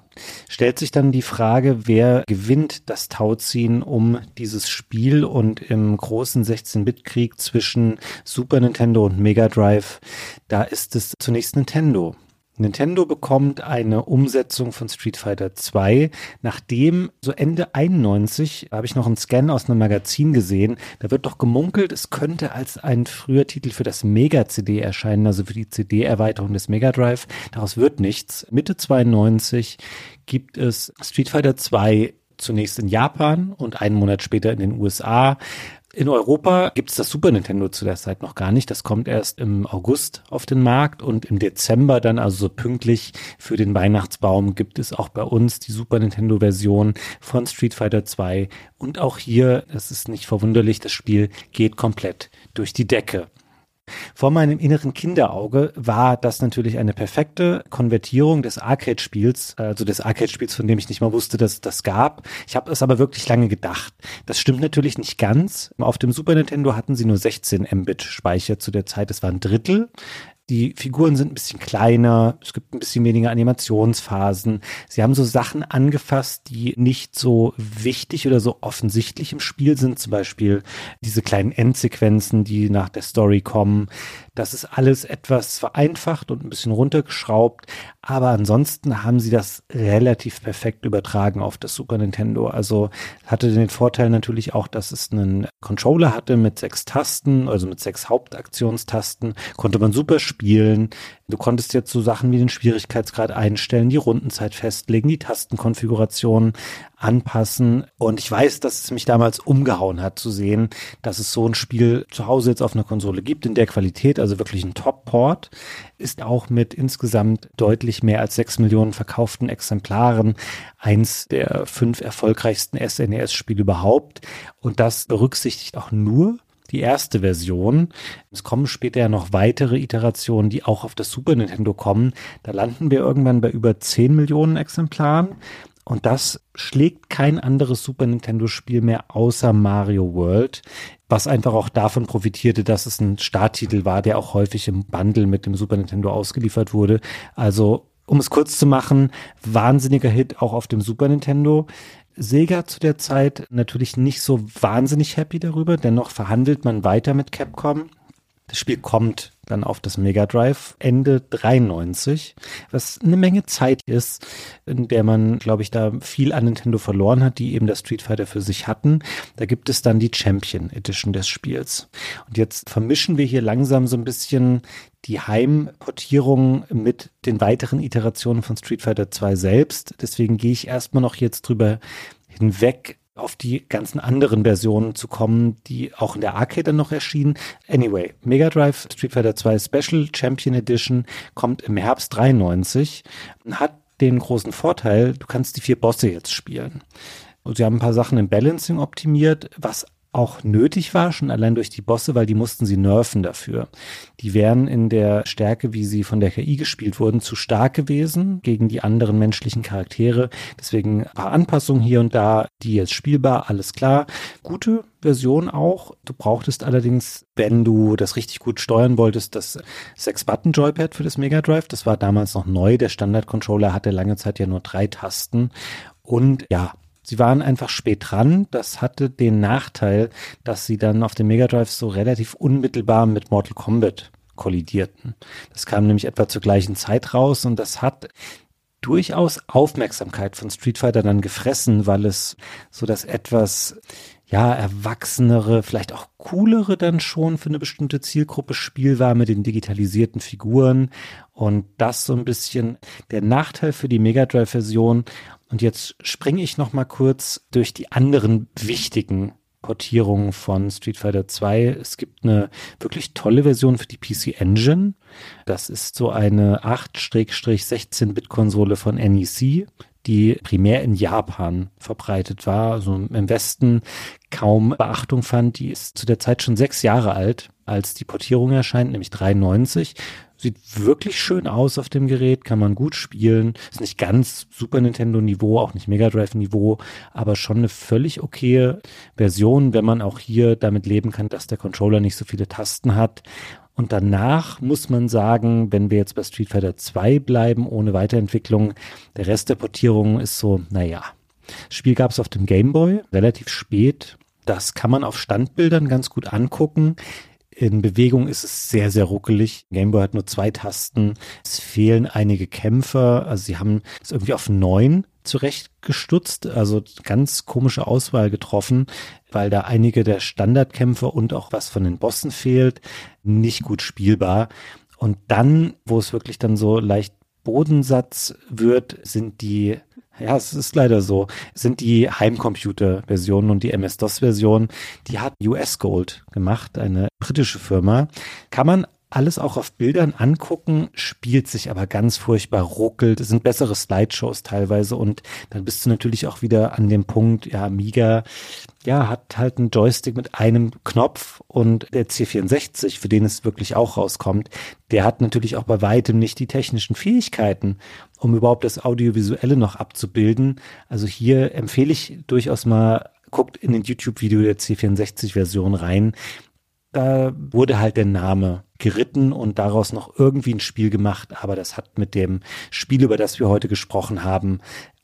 C: stellt sich dann die Frage, wer gewinnt das Tauziehen um dieses Spiel und im großen 16-Bit-Krieg zwischen Super Nintendo und Mega Drive, da ist es zunächst Nintendo. Nintendo bekommt eine Umsetzung von Street Fighter 2, nachdem so Ende 91 habe ich noch einen Scan aus einem Magazin gesehen, da wird doch gemunkelt, es könnte als ein früher Titel für das Mega CD erscheinen, also für die CD-Erweiterung des Mega Drive. Daraus wird nichts. Mitte 92 gibt es Street Fighter 2 zunächst in Japan und einen Monat später in den USA. In Europa gibt es das Super Nintendo zu der Zeit noch gar nicht. Das kommt erst im August auf den Markt und im Dezember dann, also so pünktlich für den Weihnachtsbaum, gibt es auch bei uns die Super Nintendo Version von Street Fighter 2. Und auch hier, es ist nicht verwunderlich, das Spiel geht komplett durch die Decke. Vor meinem inneren Kinderauge war das natürlich eine perfekte Konvertierung des Arcade-Spiels, also des Arcade-Spiels, von dem ich nicht mal wusste, dass das gab. Ich habe es aber wirklich lange gedacht. Das stimmt natürlich nicht ganz. Auf dem Super Nintendo hatten sie nur 16 Mbit Speicher zu der Zeit. Das war ein Drittel. Die Figuren sind ein bisschen kleiner, es gibt ein bisschen weniger Animationsphasen. Sie haben so Sachen angefasst, die nicht so wichtig oder so offensichtlich im Spiel sind. Zum Beispiel diese kleinen Endsequenzen, die nach der Story kommen. Das ist alles etwas vereinfacht und ein bisschen runtergeschraubt, aber ansonsten haben sie das relativ perfekt übertragen auf das Super Nintendo. Also hatte den Vorteil natürlich auch, dass es einen Controller hatte mit sechs Tasten, also mit sechs Hauptaktionstasten, konnte man super spielen. Du konntest jetzt so Sachen wie den Schwierigkeitsgrad einstellen, die Rundenzeit festlegen, die Tastenkonfiguration anpassen. Und ich weiß, dass es mich damals umgehauen hat zu sehen, dass es so ein Spiel zu Hause jetzt auf einer Konsole gibt in der Qualität, also wirklich ein Top-Port, ist auch mit insgesamt deutlich mehr als sechs Millionen verkauften Exemplaren eins der fünf erfolgreichsten SNES-Spiele überhaupt. Und das berücksichtigt auch nur die erste Version. Es kommen später ja noch weitere Iterationen, die auch auf das Super Nintendo kommen. Da landen wir irgendwann bei über 10 Millionen Exemplaren. Und das schlägt kein anderes Super Nintendo-Spiel mehr außer Mario World, was einfach auch davon profitierte, dass es ein Starttitel war, der auch häufig im Bundle mit dem Super Nintendo ausgeliefert wurde. Also, um es kurz zu machen, wahnsinniger Hit auch auf dem Super Nintendo. Sega zu der Zeit natürlich nicht so wahnsinnig happy darüber, dennoch verhandelt man weiter mit Capcom. Das Spiel kommt dann auf das Mega Drive Ende 93, was eine Menge Zeit ist, in der man, glaube ich, da viel an Nintendo verloren hat, die eben das Street Fighter für sich hatten. Da gibt es dann die Champion Edition des Spiels. Und jetzt vermischen wir hier langsam so ein bisschen die Heimportierung mit den weiteren Iterationen von Street Fighter 2 selbst. Deswegen gehe ich erstmal noch jetzt drüber hinweg, auf die ganzen anderen Versionen zu kommen, die auch in der Arcade dann noch erschienen. Anyway, Mega Drive Street Fighter 2 Special Champion Edition kommt im Herbst 93 und hat den großen Vorteil, du kannst die vier Bosse jetzt spielen. Und sie haben ein paar Sachen im Balancing optimiert, was auch nötig war, schon allein durch die Bosse, weil die mussten sie nerven dafür. Die wären in der Stärke, wie sie von der KI gespielt wurden, zu stark gewesen gegen die anderen menschlichen Charaktere. Deswegen ein paar Anpassungen hier und da, die jetzt spielbar, alles klar. Gute Version auch. Du brauchtest allerdings, wenn du das richtig gut steuern wolltest, das 6-Button-Joypad für das Mega Drive. Das war damals noch neu. Der Standard-Controller hatte lange Zeit ja nur drei Tasten. Und ja, Sie waren einfach spät dran. Das hatte den Nachteil, dass sie dann auf dem Mega Drive so relativ unmittelbar mit Mortal Kombat kollidierten. Das kam nämlich etwa zur gleichen Zeit raus und das hat durchaus Aufmerksamkeit von Street Fighter dann gefressen, weil es so das etwas ja, erwachsenere, vielleicht auch coolere dann schon für eine bestimmte Zielgruppe Spiel war mit den digitalisierten Figuren und das so ein bisschen der Nachteil für die Mega Drive Version. Und jetzt springe ich noch mal kurz durch die anderen wichtigen Portierungen von Street Fighter 2. Es gibt eine wirklich tolle Version für die PC Engine. Das ist so eine 8-16-Bit-Konsole von NEC, die primär in Japan verbreitet war, also im Westen kaum Beachtung fand. Die ist zu der Zeit schon sechs Jahre alt, als die Portierung erscheint, nämlich 93. Sieht wirklich schön aus auf dem Gerät, kann man gut spielen. Ist nicht ganz Super Nintendo Niveau, auch nicht Mega Drive Niveau, aber schon eine völlig okaye Version, wenn man auch hier damit leben kann, dass der Controller nicht so viele Tasten hat. Und danach muss man sagen, wenn wir jetzt bei Street Fighter 2 bleiben, ohne Weiterentwicklung, der Rest der Portierung ist so, naja. Das Spiel gab es auf dem Game Boy, relativ spät. Das kann man auf Standbildern ganz gut angucken. In Bewegung ist es sehr, sehr ruckelig. Game Boy hat nur zwei Tasten. Es fehlen einige Kämpfer. Also sie haben es irgendwie auf neun zurechtgestutzt, also ganz komische Auswahl getroffen, weil da einige der Standardkämpfer und auch was von den Bossen fehlt. Nicht gut spielbar. Und dann, wo es wirklich dann so leicht Bodensatz wird, sind die ja, es ist leider so. Sind die Heimcomputer-Versionen und die MS-DOS-Version, die hat US Gold gemacht, eine britische Firma. Kann man alles auch auf Bildern angucken, spielt sich aber ganz furchtbar ruckelt. Es sind bessere Slideshows teilweise und dann bist du natürlich auch wieder an dem Punkt, ja, Amiga, ja, hat halt einen Joystick mit einem Knopf und der C64, für den es wirklich auch rauskommt, der hat natürlich auch bei weitem nicht die technischen Fähigkeiten, um überhaupt das Audiovisuelle noch abzubilden. Also hier empfehle ich durchaus mal, guckt in den YouTube-Video der C64-Version rein. Da wurde halt der Name geritten und daraus noch irgendwie ein Spiel gemacht, aber das hat mit dem Spiel, über das wir heute gesprochen haben,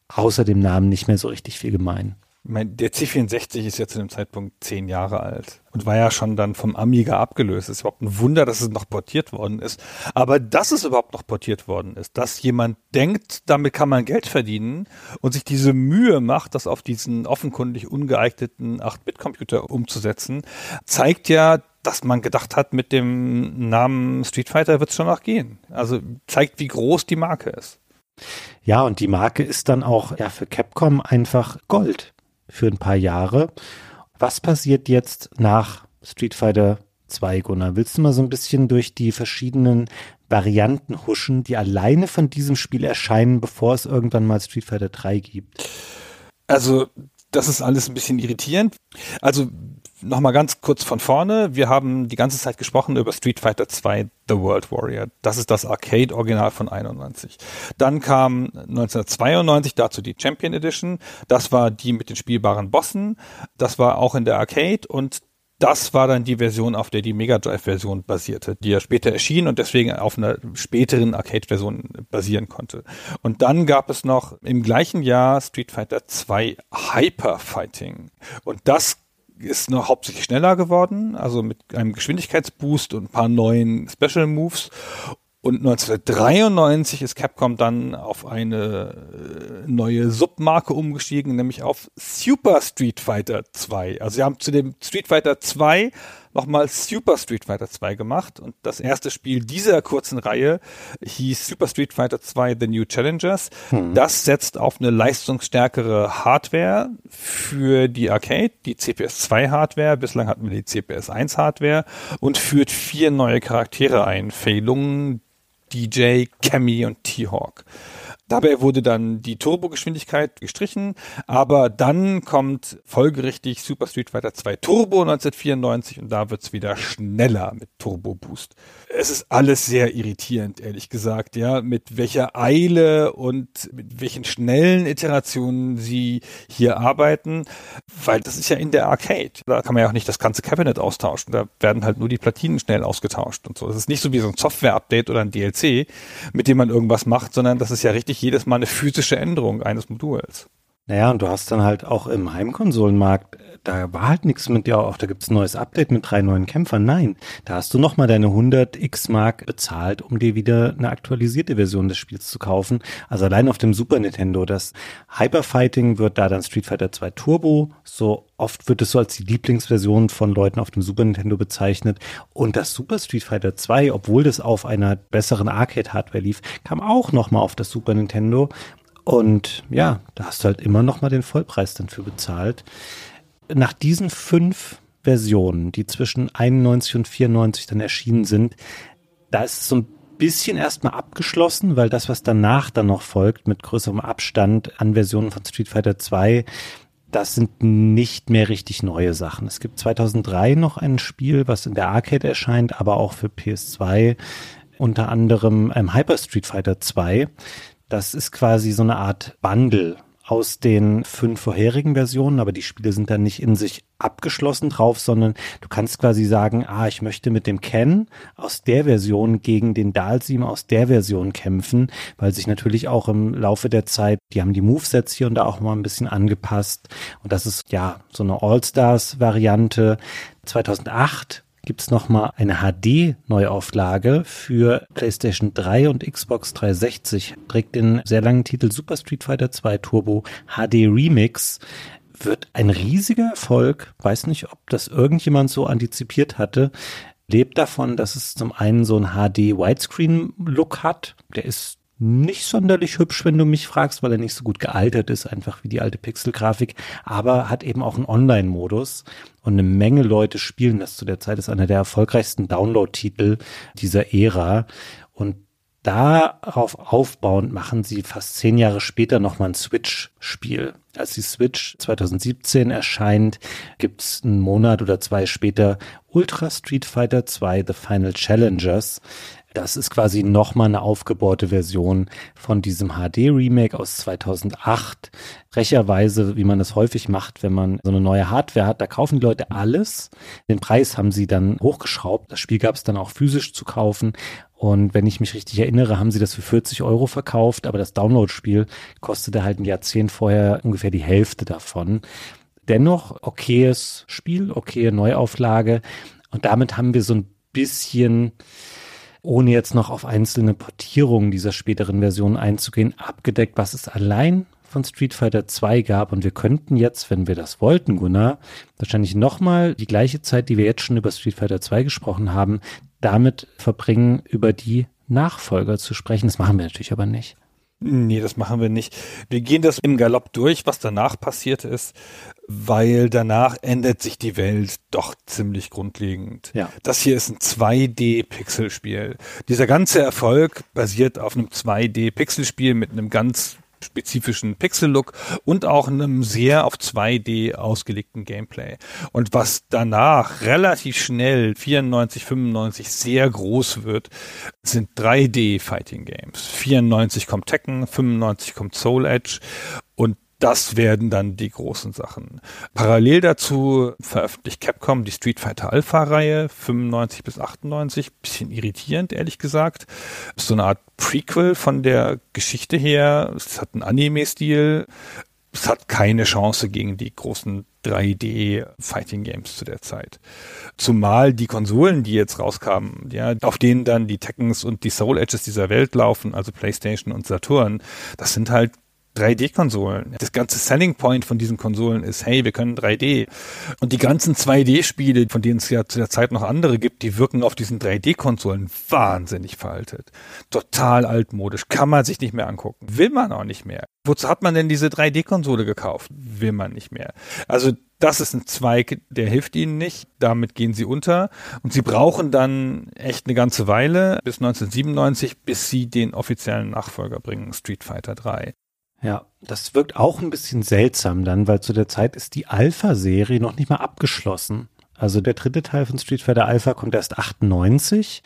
C: außer dem Namen nicht mehr so richtig viel gemein.
B: Meine, der C64 ist ja zu dem Zeitpunkt zehn Jahre alt und war ja schon dann vom Amiga abgelöst. Es ist überhaupt ein Wunder, dass es noch portiert worden ist. Aber dass es überhaupt noch portiert worden ist, dass jemand denkt, damit kann man Geld verdienen und sich diese Mühe macht, das auf diesen offenkundig ungeeigneten 8-Bit-Computer umzusetzen, zeigt ja, dass man gedacht hat, mit dem Namen Street Fighter wird es schon noch gehen. Also zeigt, wie groß die Marke ist.
C: Ja, und die Marke ist dann auch ja für Capcom einfach Gold für ein paar Jahre. Was passiert jetzt nach Street Fighter 2, Gunnar? Willst du mal so ein bisschen durch die verschiedenen Varianten huschen, die alleine von diesem Spiel erscheinen, bevor es irgendwann mal Street Fighter 3 gibt?
B: Also, das ist alles ein bisschen irritierend. Also, nochmal ganz kurz von vorne. Wir haben die ganze Zeit gesprochen über Street Fighter 2 The World Warrior. Das ist das Arcade-Original von 91. Dann kam 1992 dazu die Champion Edition. Das war die mit den spielbaren Bossen. Das war auch in der Arcade und das war dann die Version, auf der die Mega Drive-Version basierte, die ja später erschien und deswegen auf einer späteren Arcade-Version basieren konnte. Und dann gab es noch im gleichen Jahr Street Fighter 2 Hyper Fighting. Und das ist nur hauptsächlich schneller geworden, also mit einem Geschwindigkeitsboost und ein paar neuen Special Moves. Und 1993 ist Capcom dann auf eine äh, neue Submarke umgestiegen, nämlich auf Super Street Fighter 2. Also sie haben zu dem Street Fighter 2 nochmal Super Street Fighter 2 gemacht und das erste Spiel dieser kurzen Reihe hieß Super Street Fighter 2 The New Challengers. Hm. Das setzt auf eine leistungsstärkere Hardware für die Arcade, die CPS 2 Hardware, bislang hatten wir die CPS 1 Hardware und führt vier neue Charaktere ein. Fei Lung, DJ, Cammy und T-Hawk. Dabei wurde dann die Turbogeschwindigkeit gestrichen, aber dann kommt folgerichtig Super Street Fighter 2 Turbo 1994 und da wird's wieder schneller mit Turbo Boost. Es ist alles sehr irritierend, ehrlich gesagt, ja, mit welcher Eile und mit welchen schnellen Iterationen sie hier arbeiten, weil das ist ja in der Arcade. Da kann man ja auch nicht das ganze Cabinet austauschen, da werden halt nur die Platinen schnell ausgetauscht und so. Es ist nicht so wie so ein Software-Update oder ein DLC, mit dem man irgendwas macht, sondern das ist ja richtig jedes Mal eine physische Änderung eines Moduls.
C: Naja, und du hast dann halt auch im Heimkonsolenmarkt, da war halt nichts mit, ja, auch da gibt's ein neues Update mit drei neuen Kämpfern. Nein, da hast du nochmal deine 100 X-Mark bezahlt, um dir wieder eine aktualisierte Version des Spiels zu kaufen. Also allein auf dem Super Nintendo, das Hyperfighting wird da dann Street Fighter 2 Turbo, so oft wird es so als die Lieblingsversion von Leuten auf dem Super Nintendo bezeichnet. Und das Super Street Fighter 2, obwohl das auf einer besseren Arcade-Hardware lief, kam auch nochmal auf das Super Nintendo und ja, da hast du halt immer noch mal den Vollpreis dann für bezahlt. Nach diesen fünf Versionen, die zwischen 91 und 94 dann erschienen sind, da ist es so ein bisschen erstmal abgeschlossen, weil das, was danach dann noch folgt, mit größerem Abstand an Versionen von Street Fighter 2, das sind nicht mehr richtig neue Sachen. Es gibt 2003 noch ein Spiel, was in der Arcade erscheint, aber auch für PS2, unter anderem ähm, Hyper Street Fighter 2. Das ist quasi so eine Art Bundle aus den fünf vorherigen Versionen, aber die Spiele sind dann nicht in sich abgeschlossen drauf, sondern du kannst quasi sagen, ah, ich möchte mit dem Ken aus der Version gegen den Dalsim aus der Version kämpfen, weil sich natürlich auch im Laufe der Zeit, die haben die Movesets hier und da auch mal ein bisschen angepasst und das ist ja so eine All-Stars-Variante. 2008 gibt es nochmal eine HD-Neuauflage für PlayStation 3 und Xbox 360. Trägt den sehr langen Titel Super Street Fighter 2 Turbo HD Remix. Wird ein riesiger Erfolg. Weiß nicht, ob das irgendjemand so antizipiert hatte. Lebt davon, dass es zum einen so ein HD Widescreen Look hat. Der ist nicht sonderlich hübsch, wenn du mich fragst, weil er nicht so gut gealtert ist, einfach wie die alte Pixelgrafik, aber hat eben auch einen Online-Modus und eine Menge Leute spielen das. Zu der Zeit, ist einer der erfolgreichsten Download-Titel dieser Ära. Und darauf aufbauend machen sie fast zehn Jahre später nochmal ein Switch-Spiel. Als die Switch 2017 erscheint, gibt's einen Monat oder zwei später Ultra Street Fighter 2 The Final Challengers, das ist quasi nochmal eine aufgebaute Version von diesem HD-Remake aus 2008. Recherweise, wie man das häufig macht, wenn man so eine neue Hardware hat, da kaufen die Leute alles. Den Preis haben sie dann hochgeschraubt. Das Spiel gab es dann auch physisch zu kaufen. Und wenn ich mich richtig erinnere, haben sie das für 40 Euro verkauft, aber das Download-Spiel kostete halt ein Jahrzehnt vorher ungefähr die Hälfte davon. Dennoch okayes Spiel, okaye Neuauflage. Und damit haben wir so ein bisschen ohne jetzt noch auf einzelne Portierungen dieser späteren Version einzugehen, abgedeckt, was es allein von Street Fighter 2 gab. Und wir könnten jetzt, wenn wir das wollten, Gunnar, wahrscheinlich nochmal die gleiche Zeit, die wir jetzt schon über Street Fighter 2 gesprochen haben, damit verbringen, über die Nachfolger zu sprechen. Das machen wir natürlich aber nicht.
B: Nee, das machen wir nicht. Wir gehen das im Galopp durch, was danach passiert ist, weil danach ändert sich die Welt doch ziemlich grundlegend.
C: Ja.
B: Das hier ist ein 2D-Pixelspiel. Dieser ganze Erfolg basiert auf einem 2D-Pixelspiel mit einem ganz spezifischen Pixel-Look und auch einem sehr auf 2D ausgelegten Gameplay. Und was danach relativ schnell 94, 95 sehr groß wird, sind 3D Fighting Games. 94 kommt Tekken, 95 kommt Soul Edge das werden dann die großen Sachen. Parallel dazu veröffentlicht Capcom die Street Fighter Alpha Reihe 95 bis 98. Bisschen irritierend, ehrlich gesagt. Ist so eine Art Prequel von der Geschichte her. Es hat einen Anime-Stil. Es hat keine Chance gegen die großen 3D-Fighting Games zu der Zeit. Zumal die Konsolen, die jetzt rauskamen, ja, auf denen dann die Tekkens und die Soul Edges dieser Welt laufen, also PlayStation und Saturn, das sind halt 3D-Konsolen. Das ganze Selling Point von diesen Konsolen ist, hey, wir können 3D. Und die ganzen 2D-Spiele, von denen es ja zu der Zeit noch andere gibt, die wirken auf diesen 3D-Konsolen wahnsinnig veraltet. Total altmodisch. Kann man sich nicht mehr angucken. Will man auch nicht mehr. Wozu hat man denn diese 3D-Konsole gekauft? Will man nicht mehr. Also das ist ein Zweig, der hilft ihnen nicht. Damit gehen sie unter. Und sie brauchen dann echt eine ganze Weile, bis 1997, bis sie den offiziellen Nachfolger bringen, Street Fighter 3.
C: Ja, das wirkt auch ein bisschen seltsam dann, weil zu der Zeit ist die Alpha-Serie noch nicht mal abgeschlossen. Also der dritte Teil von Street Fighter Alpha kommt erst 98.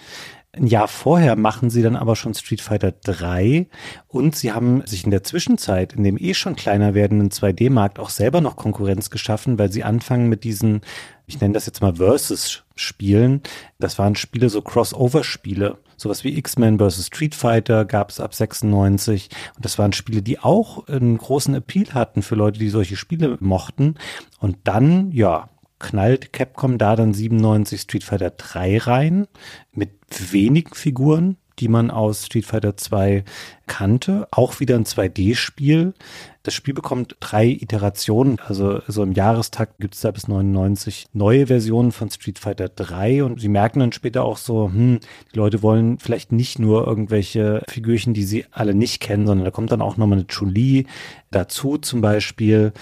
C: Ein Jahr vorher machen sie dann aber schon Street Fighter 3 und sie haben sich in der Zwischenzeit, in dem eh schon kleiner werdenden 2D-Markt auch selber noch Konkurrenz geschaffen, weil sie anfangen mit diesen, ich nenne das jetzt mal Versus-Spielen. Das waren Spiele, so Crossover-Spiele. Sowas wie X-Men vs. Street Fighter gab es ab 96. Und das waren Spiele, die auch einen großen Appeal hatten für Leute, die solche Spiele mochten. Und dann, ja, knallt Capcom da dann 97 Street Fighter 3 rein mit wenigen Figuren, die man aus Street Fighter 2 kannte. Auch wieder ein 2D-Spiel. Das Spiel bekommt drei Iterationen. Also so im Jahrestakt gibt es da bis 99 neue Versionen von Street Fighter 3. Und sie merken dann später auch so, hm, die Leute wollen vielleicht nicht nur irgendwelche Figürchen, die sie alle nicht kennen, sondern da kommt dann auch nochmal eine Chun-Li dazu zum Beispiel.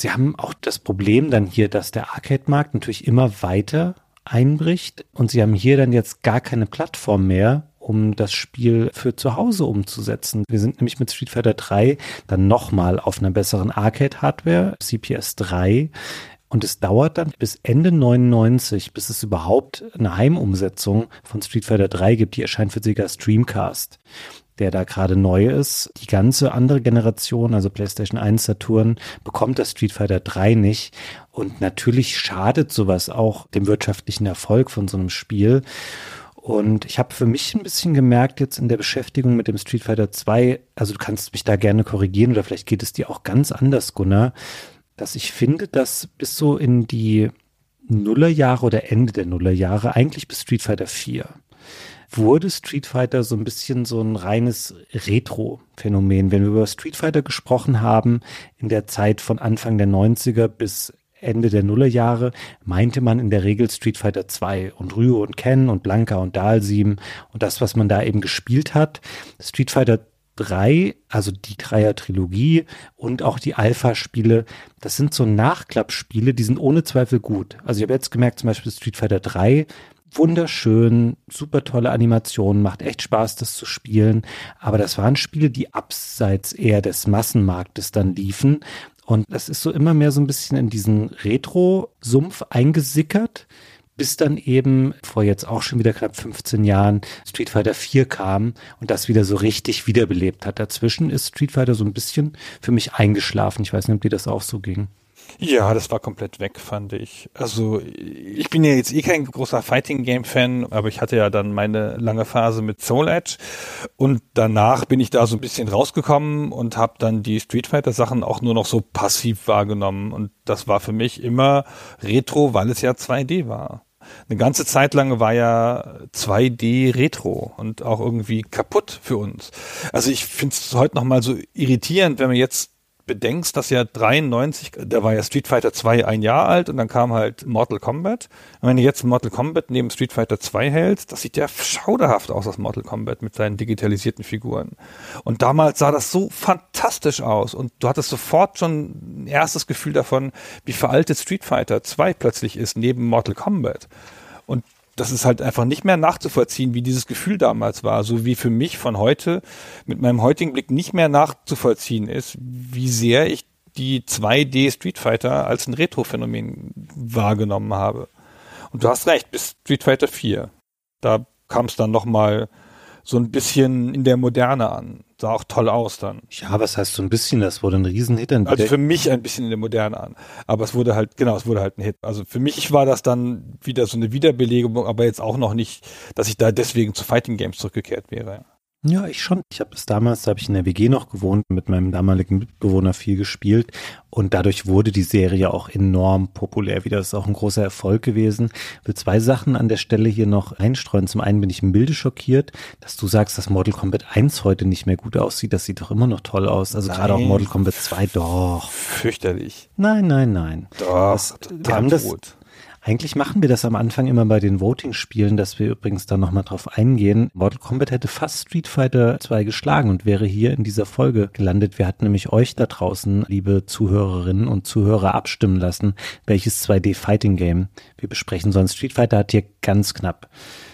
C: Sie haben auch das Problem dann hier, dass der Arcade-Markt natürlich immer weiter einbricht und sie haben hier dann jetzt gar keine Plattform mehr, um das Spiel für zu Hause umzusetzen. Wir sind nämlich mit Street Fighter 3 dann nochmal auf einer besseren Arcade-Hardware, CPS 3. Und es dauert dann bis Ende 99, bis es überhaupt eine Heimumsetzung von Street Fighter 3 gibt. Die erscheint für Sega Streamcast der da gerade neu ist. Die ganze andere Generation, also PlayStation 1, Saturn, bekommt das Street Fighter 3 nicht. Und natürlich schadet sowas auch dem wirtschaftlichen Erfolg von so einem Spiel. Und ich habe für mich ein bisschen gemerkt jetzt in der Beschäftigung mit dem Street Fighter 2, also du kannst mich da gerne korrigieren oder vielleicht geht es dir auch ganz anders, Gunnar, dass ich finde, dass bis so in die Nullerjahre oder Ende der Nullerjahre, eigentlich bis Street Fighter 4, wurde Street Fighter so ein bisschen so ein reines Retro-Phänomen. Wenn wir über Street Fighter gesprochen haben, in der Zeit von Anfang der 90er bis Ende der Nullerjahre meinte man in der Regel Street Fighter 2 und Ryu und Ken und Blanka und Dalsim und das, was man da eben gespielt hat. Street Fighter 3, also die Dreier-Trilogie und auch die Alpha-Spiele, das sind so Nachklappspiele, die sind ohne Zweifel gut. Also ich habe jetzt gemerkt, zum Beispiel Street Fighter 3 wunderschön, super tolle Animationen, macht echt Spaß, das zu spielen. Aber das waren Spiele, die abseits eher des Massenmarktes dann liefen. Und das ist so immer mehr so ein bisschen in diesen Retro-Sumpf eingesickert, bis dann eben vor jetzt auch schon wieder knapp 15 Jahren Street Fighter 4 kam und das wieder so richtig wiederbelebt hat. Dazwischen ist Street Fighter so ein bisschen für mich eingeschlafen. Ich weiß nicht, ob dir das auch so ging.
B: Ja, das war komplett weg, fand ich. Also ich bin ja jetzt eh kein großer Fighting Game Fan, aber ich hatte ja dann meine lange Phase mit Soul Edge und danach bin ich da so ein bisschen rausgekommen und habe dann die Street Fighter Sachen auch nur noch so passiv wahrgenommen und das war für mich immer Retro, weil es ja 2D war. Eine ganze Zeit lang war ja 2D Retro und auch irgendwie kaputt für uns. Also ich finde es heute noch mal so irritierend, wenn man jetzt bedenkst, dass ja 93, da war ja Street Fighter 2 ein Jahr alt und dann kam halt Mortal Kombat. Und wenn du jetzt Mortal Kombat neben Street Fighter 2 hältst, das sieht ja schauderhaft aus, das Mortal Kombat mit seinen digitalisierten Figuren. Und damals sah das so fantastisch aus und du hattest sofort schon ein erstes Gefühl davon, wie veraltet Street Fighter 2 plötzlich ist neben Mortal Kombat. Und das ist halt einfach nicht mehr nachzuvollziehen, wie dieses Gefühl damals war, so wie für mich von heute mit meinem heutigen Blick nicht mehr nachzuvollziehen ist, wie sehr ich die 2D Street Fighter als ein Retro-Phänomen wahrgenommen habe. Und du hast recht, bis Street Fighter 4. Da kam es dann nochmal so ein bisschen in der Moderne an. Sah auch toll aus dann.
C: Ja, was heißt so ein bisschen? Das wurde ein Riesenhit.
B: Also für mich ein bisschen in der Moderne an. Aber es wurde halt, genau, es wurde halt ein Hit. Also für mich war das dann wieder so eine Wiederbelegung, aber jetzt auch noch nicht, dass ich da deswegen zu Fighting Games zurückgekehrt wäre.
C: Ja, ich schon. Ich habe es damals, da habe ich in der WG noch gewohnt, mit meinem damaligen Mitbewohner viel gespielt und dadurch wurde die Serie auch enorm populär wieder. Das ist auch ein großer Erfolg gewesen. Ich will zwei Sachen an der Stelle hier noch einstreuen. Zum einen bin ich im Bilde schockiert, dass du sagst, dass Mortal Kombat 1 heute nicht mehr gut aussieht. Das sieht doch immer noch toll aus. Also gerade auch Mortal Kombat 2, doch.
B: Fürchterlich.
C: Nein, nein, nein.
B: Doch, das,
C: wir haben das, eigentlich machen wir das am Anfang immer bei den Voting-Spielen, dass wir übrigens da nochmal drauf eingehen. Mortal Kombat hätte fast Street Fighter 2 geschlagen und wäre hier in dieser Folge gelandet. Wir hatten nämlich euch da draußen, liebe Zuhörerinnen und Zuhörer, abstimmen lassen, welches 2D-Fighting-Game wir besprechen sollen. Street Fighter hat hier ganz knapp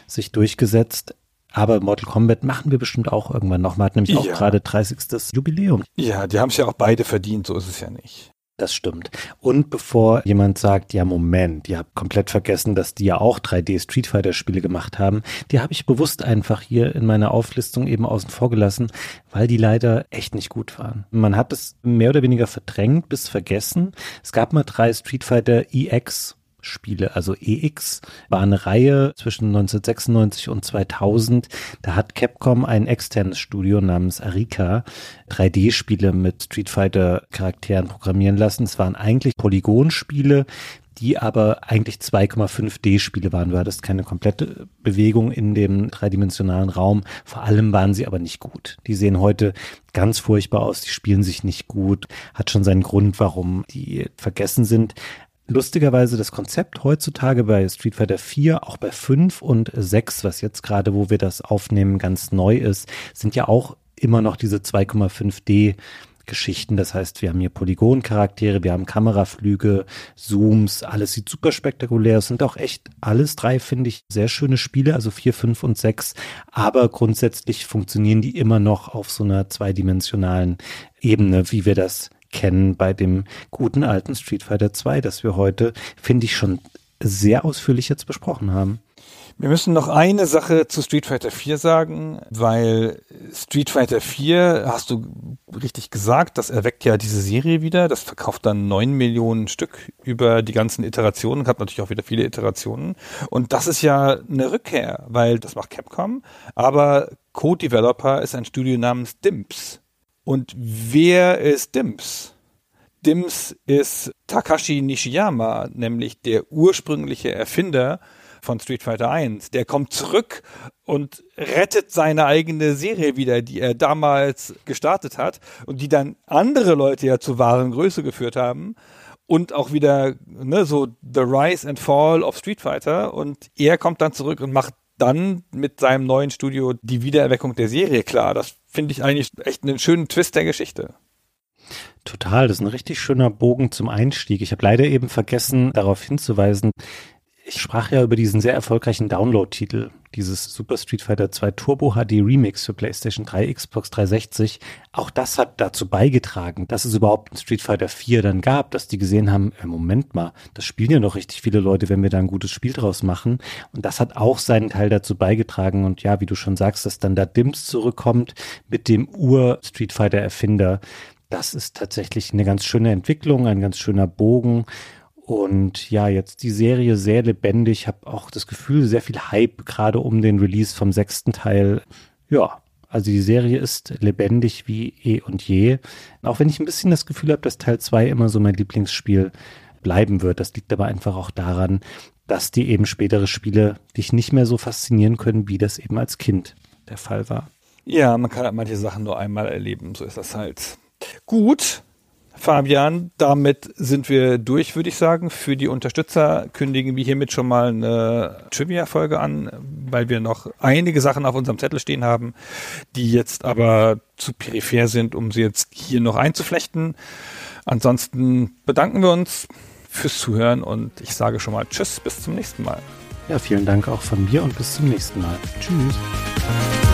C: sich durchgesetzt. Aber Mortal Kombat machen wir bestimmt auch irgendwann noch. Man hat nämlich auch gerade 30. Jubiläum.
B: Ja, die haben es ja auch beide verdient, so ist es ja nicht.
C: Das stimmt. Und bevor jemand sagt, ja Moment, ihr habt komplett vergessen, dass die ja auch 3D Street Fighter Spiele gemacht haben, die habe ich bewusst einfach hier in meiner Auflistung eben außen vor gelassen, weil die leider echt nicht gut waren. Man hat es mehr oder weniger verdrängt bis vergessen. Es gab mal drei Street Fighter EX Spiele, also EX, war eine Reihe zwischen 1996 und 2000. Da hat Capcom ein externes Studio namens Arika 3D-Spiele mit Street Fighter Charakteren programmieren lassen. Es waren eigentlich Polygonspiele, die aber eigentlich 2,5D-Spiele waren. Du hattest keine komplette Bewegung in dem dreidimensionalen Raum. Vor allem waren sie aber nicht gut. Die sehen heute ganz furchtbar aus, die spielen sich nicht gut. Hat schon seinen Grund, warum die vergessen sind lustigerweise das Konzept heutzutage bei Street Fighter 4, auch bei 5 und 6, was jetzt gerade, wo wir das aufnehmen, ganz neu ist, sind ja auch immer noch diese 2,5D Geschichten. Das heißt, wir haben hier Polygoncharaktere, wir haben Kameraflüge, Zooms, alles sieht super spektakulär aus. Sind auch echt alles drei, finde ich, sehr schöne Spiele, also vier, fünf und sechs. Aber grundsätzlich funktionieren die immer noch auf so einer zweidimensionalen Ebene, wie wir das kennen bei dem guten alten Street Fighter 2, das wir heute, finde ich, schon sehr ausführlich jetzt besprochen haben.
B: Wir müssen noch eine Sache zu Street Fighter 4 sagen, weil Street Fighter 4, hast du richtig gesagt, das erweckt ja diese Serie wieder. Das verkauft dann neun Millionen Stück über die ganzen Iterationen, hat natürlich auch wieder viele Iterationen. Und das ist ja eine Rückkehr, weil das macht Capcom, aber Co-Developer ist ein Studio namens Dimps. Und wer ist Dims? Dims ist Takashi Nishiyama, nämlich der ursprüngliche Erfinder von Street Fighter 1. Der kommt zurück und rettet seine eigene Serie wieder, die er damals gestartet hat und die dann andere Leute ja zur wahren Größe geführt haben und auch wieder ne, so The Rise and Fall of Street Fighter und er kommt dann zurück und macht dann mit seinem neuen Studio die Wiedererweckung der Serie klar. Das finde ich eigentlich echt einen schönen Twist der Geschichte.
C: Total, das ist ein richtig schöner Bogen zum Einstieg. Ich habe leider eben vergessen, darauf hinzuweisen, ich sprach ja über diesen sehr erfolgreichen Download-Titel, dieses Super Street Fighter 2 Turbo HD Remix für PlayStation 3, Xbox 360. Auch das hat dazu beigetragen, dass es überhaupt ein Street Fighter 4 dann gab, dass die gesehen haben, äh, Moment mal, das spielen ja noch richtig viele Leute, wenn wir da ein gutes Spiel draus machen. Und das hat auch seinen Teil dazu beigetragen. Und ja, wie du schon sagst, dass dann da Dims zurückkommt mit dem Ur-Street Fighter Erfinder. Das ist tatsächlich eine ganz schöne Entwicklung, ein ganz schöner Bogen. Und ja, jetzt die Serie sehr lebendig. Ich habe auch das Gefühl, sehr viel Hype gerade um den Release vom sechsten Teil. Ja, also die Serie ist lebendig wie eh und je. Auch wenn ich ein bisschen das Gefühl habe, dass Teil 2 immer so mein Lieblingsspiel bleiben wird. Das liegt aber einfach auch daran, dass die eben spätere Spiele dich nicht mehr so faszinieren können, wie das eben als Kind der Fall war.
B: Ja, man kann halt manche Sachen nur einmal erleben. So ist das halt. Gut, Fabian, damit sind wir durch, würde ich sagen. Für die Unterstützer kündigen wir hiermit schon mal eine Trivia-Folge an, weil wir noch einige Sachen auf unserem Zettel stehen haben, die jetzt aber zu peripher sind, um sie jetzt hier noch einzuflechten. Ansonsten bedanken wir uns fürs Zuhören und ich sage schon mal Tschüss, bis zum nächsten Mal.
C: Ja, vielen Dank auch von mir und bis zum nächsten Mal. Tschüss.